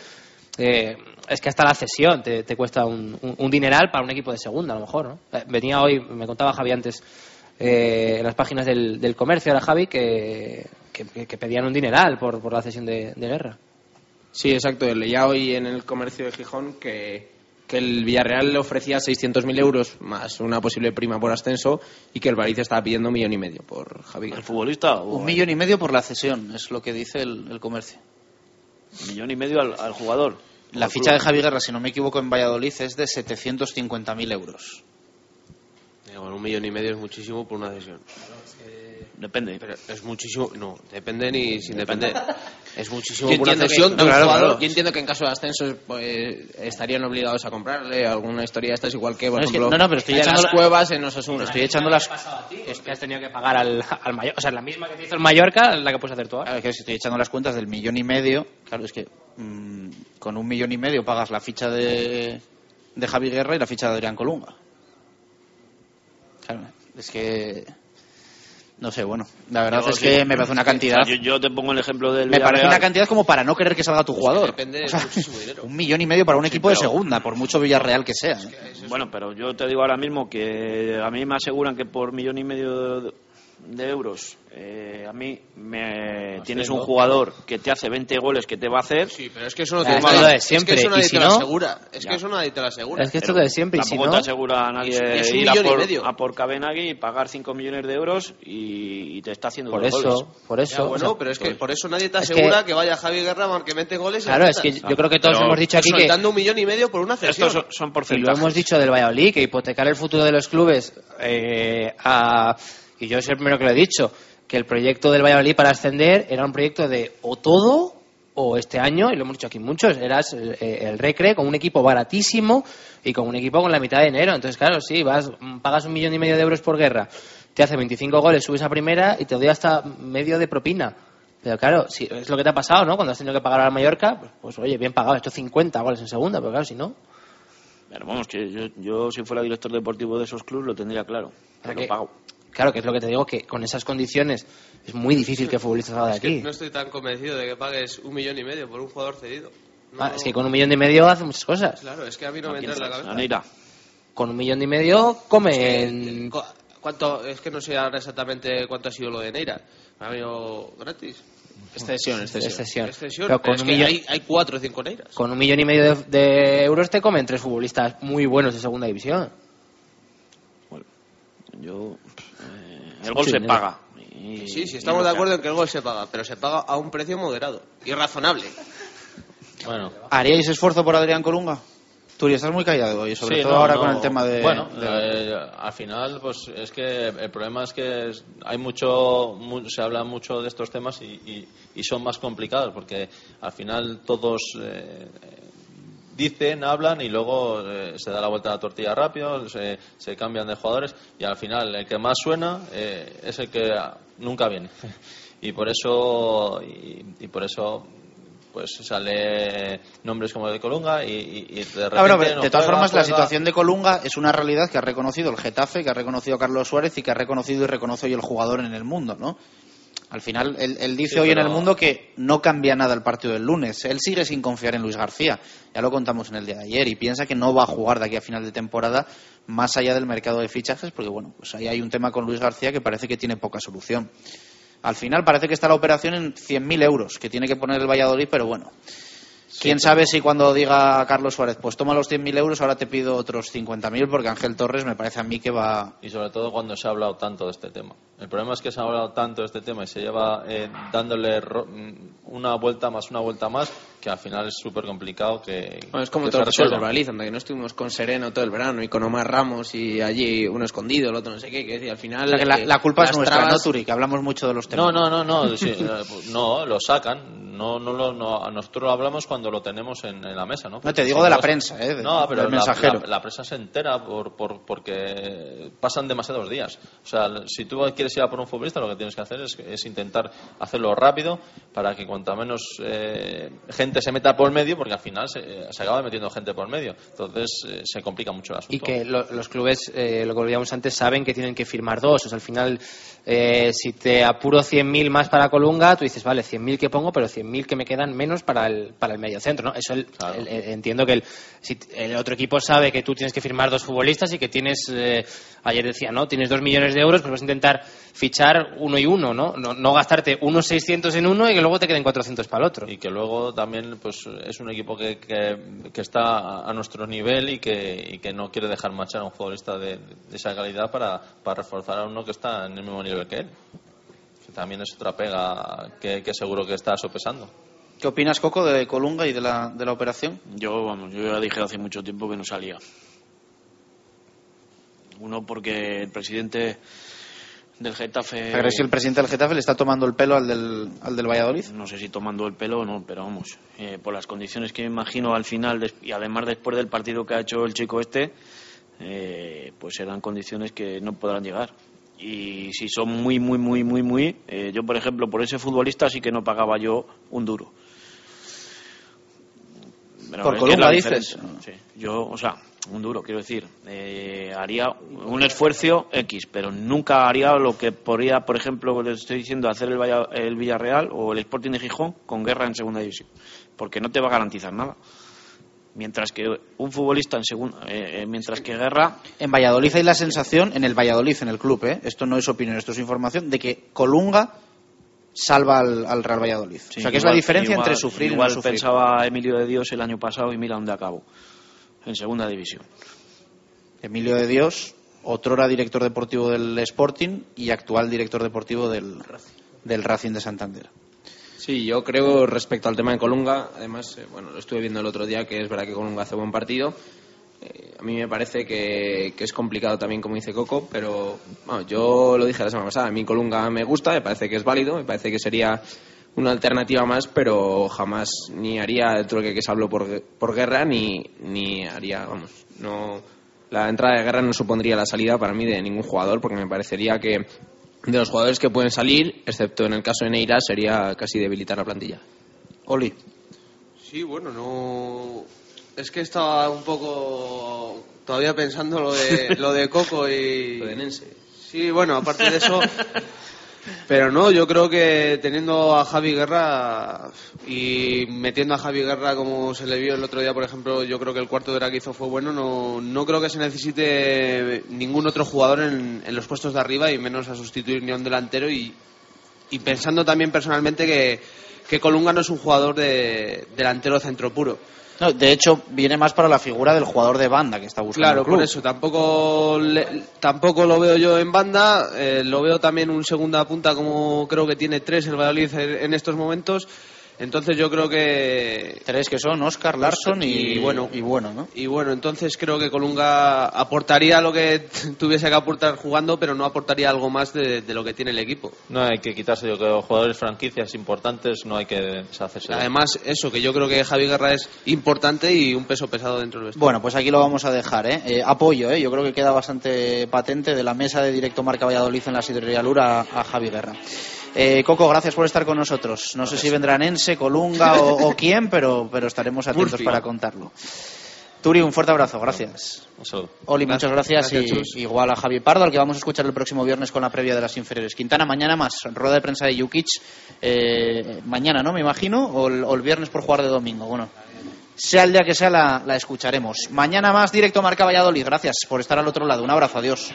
Eh, es que hasta la cesión te, cuesta un, dineral para un equipo de segunda, a lo mejor. ¿no? Eh, Venía hoy, me contaba Javi antes, en las páginas del, del comercio, ahora Javi, que, que, que pedían un dineral por, por la cesión de, de guerra. Sí, exacto. Leía hoy en el comercio de Gijón que, que el Villarreal le ofrecía 600.000 euros más una posible prima por ascenso y que el Valencia estaba pidiendo un millón y medio por Javi Guerra. ¿El futbolista? o Un millón y medio por la cesión, es lo que dice el, el comercio. Un millón y medio al, al jugador. La ficha club. de Javi Guerra, si no me equivoco, en Valladolid es de 750.000 euros. Bueno, un millón y medio es muchísimo por una cesión. Depende. Pero es muchísimo, no, depende ni sin depender. Es muchísimo Yo por una entiendo, cesión que, de un claro, jugador. claro. Yo entiendo que en caso de ascenso pues, estarían obligados a comprarle alguna historia de estas, igual que, por No, es que- ejemplo, no, no, pero estoy echando las la- cuevas en Osasuna. Estoy echando las... Es que has tenido que pagar al, al Mallorca. O sea, la misma que te hizo el Mallorca, la que puedes hacer tú ahora. Claro, es que si estoy echando las cuentas del millón y medio, claro, es que mm, con un millón y medio pagas la ficha de, de Javi Guerra y la ficha de Adrián Colunga. Claro, es que... No sé, bueno, la verdad Yo es sí. que me parece una cantidad... Yo, yo te pongo el ejemplo del Me parece una cantidad como para no querer que salga tu jugador. Depende O sea, de muchísimo dinero. un millón y medio para un Sí, equipo de segunda, por mucho Villarreal que sea. Bueno, pero yo te digo ahora mismo que a mí me aseguran que por millón y medio de, euros, eh, a mí me tienes un ¿no? jugador que te hace 20 goles que te va a hacer. Sí, pero es que eso no te lo de siempre, Es que eso y nadie si te lo no- asegura. Es Ya. que eso nadie te lo asegura. Es que esto Pero de siempre, y si no... te asegura a nadie es un ir a por, a por Cabenagui y pagar 5 millones de euros y, y te está haciendo Por dos eso, goles. por Ya, eso. bueno, o sea, pero es que por eso nadie te asegura que- que, vaya Javi Guerra marque 20 goles. Claro, es que yo creo que todos Pero hemos dicho aquí que... soltando un millón y medio por una cesión. Estos son, son Y lo hemos dicho del Valladolid, que hipotecar el futuro de los clubes eh, a- y yo soy el primero que lo he dicho, que el proyecto del Valladolid para ascender era un proyecto de o todo o este año, y lo hemos dicho aquí muchos, eras el, el Recre con un equipo baratísimo y con un equipo con la mitad de dinero. Entonces, claro, sí, vas, pagas un millón y medio de euros por guerra, te hace 25 goles, subes a primera y te doy hasta medio de propina. Pero claro, si es lo que te ha pasado, ¿no? Cuando has tenido que pagar a Mallorca, pues, pues, oye, bien pagado, esto 50 goles en segunda, pero claro, si no... Pero vamos, que yo, yo si fuera director deportivo de esos clubes lo tendría claro. Pero Lo que- pago. Claro, que es lo que te digo, que con esas condiciones es muy difícil que el futbolista salga de Es que aquí. no estoy tan convencido de que pagues un millón y medio por un jugador cedido. No- Ah, es que con un millón y medio hace muchas cosas. Claro, es que a mí no me ¿A quién entra en la cabeza. Aneira. Con un millón y medio comen... Cu- ¿Cuánto? Es que no sé ahora exactamente cuánto ha sido lo de Neira. ¿Ha habido gratis? Excesión, excesión. Excesión. Pero con es un que millón- hay, hay cuatro o cinco Neiras. Con un millón y medio de, de euros te comen tres futbolistas muy buenos de segunda división. Yo, eh, el gol Sí, se dinero. paga. Y- Sí, sí, estamos de acuerdo en que el gol se paga, pero se paga a un precio moderado y razonable. Bueno, ¿Haríais esfuerzo por Adrián Colunga? Turi, estás muy callado hoy, sobre Sí, todo no, ahora no. con el tema de... Bueno, de- eh, al final, pues es que el problema es que hay mucho, mu- se habla mucho de estos temas y, y- y son más complicados porque al final todos eh, dicen, hablan y luego eh, se da la vuelta a la tortilla rápido, se, se cambian de jugadores y al final el que más suena eh, es el que nunca viene. Y por eso, y, y por eso pues sale nombres como el de Colunga y, y- de repente Ah, bueno, de, todas juega, formas, la situación de Colunga es una realidad que ha reconocido el Getafe, que ha reconocido Carlos Suárez y que ha reconocido y reconoce hoy el jugador en el mundo, ¿no? Al final, él, él dice Sí, hoy en el mundo que no cambia nada el partido del lunes. Él sigue sin confiar en Luis García. Ya lo contamos en el día de ayer y piensa que no va a jugar de aquí a final de temporada más allá del mercado de fichajes, porque bueno, pues ahí hay un tema con Luis García que parece que tiene poca solución. Al final parece que está la operación en 100.000 euros que tiene que poner el Valladolid, pero bueno. Quién sabe si cuando diga Carlos Suárez, pues toma los 100.000 euros, ahora te pido otros 50.000, porque Ángel Torres me parece a mí que va. Y sobre todo cuando se ha hablado tanto de este tema. El problema es que se ha hablado tanto de este tema y se lleva eh, dándole ro- mm, una vuelta más, una vuelta más, que al final es súper complicado que. Bueno, es como que todo se el. Valladolid, que no estuvimos con Sereno todo el verano y con Omar Ramos y allí uno escondido, el otro no sé qué, que decir, al final... O sea, que la, eh, la culpa es nuestra, trabas- ¿no, Turi? Que hablamos mucho de los temas. No, no, no, no, sí, eh, no, lo sacan. No, no, lo- no, a nosotros lo hablamos cuando lo tenemos en, en la mesa, ¿no? No, te digo Si de la prensa, ¿eh? de- no, pero del la, mensajero. la- la prensa se entera por, por, porque pasan demasiados días. O sea, si tú quieres ir a por un futbolista, lo que tienes que hacer es, es intentar hacerlo rápido para que cuanta menos eh, gente se meta por medio, porque al final se, se acaba metiendo gente por medio. Entonces eh, se complica mucho el asunto. Y que lo- los clubes, eh, lo que olvidamos antes, saben que tienen que firmar dos. O sea, al final, eh, si te apuro 100.000 más para Colunga, tú dices, vale, 100.000 que pongo, pero 100.000 que me quedan menos para el, para el mediocentro, ¿no? Eso el- el- el- entiendo que el, si el otro equipo sabe que tú tienes que firmar dos futbolistas y que tienes, eh, ayer decía, ¿no? Tienes dos millones de euros, pues vas a intentar fichar uno y uno, ¿no? No, no gastarte unos 600 en uno y que luego te queden 400 para el otro. y que luego también pues es un equipo que, que, que está a nuestro nivel y que, y que no quiere dejar marchar a un futbolista de, de esa calidad para, para reforzar a uno que está en el mismo nivel que él. Que también es otra pega que, que seguro que está sopesando. ¿Qué opinas, Coco, de Colunga y de la, de la operación? Yo, vamos, yo ya dije hace mucho tiempo que no salía. Uno porque el presidente del Getafe... ¿Crees que si el presidente del Getafe le está tomando el pelo al del, al del Valladolid? No sé si tomando el pelo o no, pero vamos, eh, por las condiciones que me imagino al final, y además después del partido que ha hecho el chico este, eh, pues serán condiciones que no podrán llegar. Y si son muy, muy, muy, muy, muy, eh, yo por ejemplo, por ese futbolista sí que no pagaba yo un duro. Pero ¿Por Columba. Sí, yo, o sea, un duro, quiero decir, eh, haría un esfuerzo X, pero nunca haría lo que podría, por ejemplo, le estoy diciendo, hacer el, Valla- el Villarreal o el Sporting de Gijón con guerra en segunda división, porque no te va a garantizar nada. Mientras que un futbolista en segunda, eh, eh, mientras que guerra, En Valladolid hay la sensación, en el Valladolid, en el club, ¿eh? esto no es opinión, esto es información, de que Colunga salva al, al Real Valladolid. o sea, que es la igual- diferencia igual- entre sufrir y igual no sufrir. pensaba Emilio de Dios el año pasado y mira dónde acabó, en segunda división. Emilio de Dios, otrora director deportivo del Sporting y actual director deportivo del, del Racing de Santander. Sí, yo creo respecto al tema de Colunga, además, eh, bueno, lo estuve viendo el otro día, que es verdad que Colunga hace buen partido. Eh, a mí me parece que, que es complicado también, como dice Coco, pero bueno, yo lo dije la semana pasada, a mí Colunga me gusta, me parece que es válido, me parece que sería una alternativa más, pero jamás ni haría el truque que se habló por, por guerra, ni, ni haría, vamos, no... La entrada de guerra no supondría la salida para mí de ningún jugador, porque me parecería que de los jugadores que pueden salir, excepto en el caso de Neira, sería casi debilitar la plantilla. Oli. Sí, bueno, no. Es que estaba un poco todavía pensando lo de, lo de Coco y. Lo de Nense. Sí, bueno, aparte de eso. Pero no, yo creo que teniendo a Javi Guerra y metiendo a Javi Guerra como se le vio el otro día, por ejemplo, yo creo que el cuarto de hora que hizo fue bueno. No, no creo que se necesite ningún otro jugador en, en los puestos de arriba y menos a sustituir ni a un delantero. Y, y pensando también personalmente que, que Colunga no es un jugador de delantero centro puro. No, de hecho, viene más para la figura del jugador de banda que está buscando Claro, el club. por eso tampoco le- tampoco lo veo yo en banda, eh, lo veo también un segunda punta como creo que tiene tres el Valladolid en en estos momentos. Entonces yo creo que Tres que son Oscar, Larson y, y bueno, y bueno, ¿no? y bueno, entonces creo que Colunga aportaría lo que tuviese que aportar jugando, pero no aportaría algo más de, de lo que tiene el equipo. No hay que quitarse, yo creo, jugadores franquicias importantes, no hay que deshacerse. de- Además, eso, que yo creo que Javi Guerra es importante y un peso pesado dentro del vestuario. Bueno, pues aquí lo vamos a dejar, ¿eh? Eh, apoyo, ¿eh? Yo creo que queda bastante patente de la mesa de directo Marca Valladolid en la Sidrería Lura a, a Javi Guerra. Eh, Coco, gracias por estar con nosotros. No sé si vendrán Ense, Colunga o, o quién, pero, pero estaremos atentos Murphy. para contarlo. Turi, un fuerte abrazo, gracias. Oli, muchas gracias, Gracias, y igual a Javi Pardo, al que vamos a escuchar el próximo viernes con la previa de las inferiores. Quintana, mañana más, rueda de prensa de Jukic, eh, mañana, ¿no? Me imagino, o el, o el viernes por jugar de domingo. Bueno, sea el día que sea, la, la escucharemos. Mañana más, directo Marca Valladolid. Gracias por estar al otro lado. Un abrazo, adiós.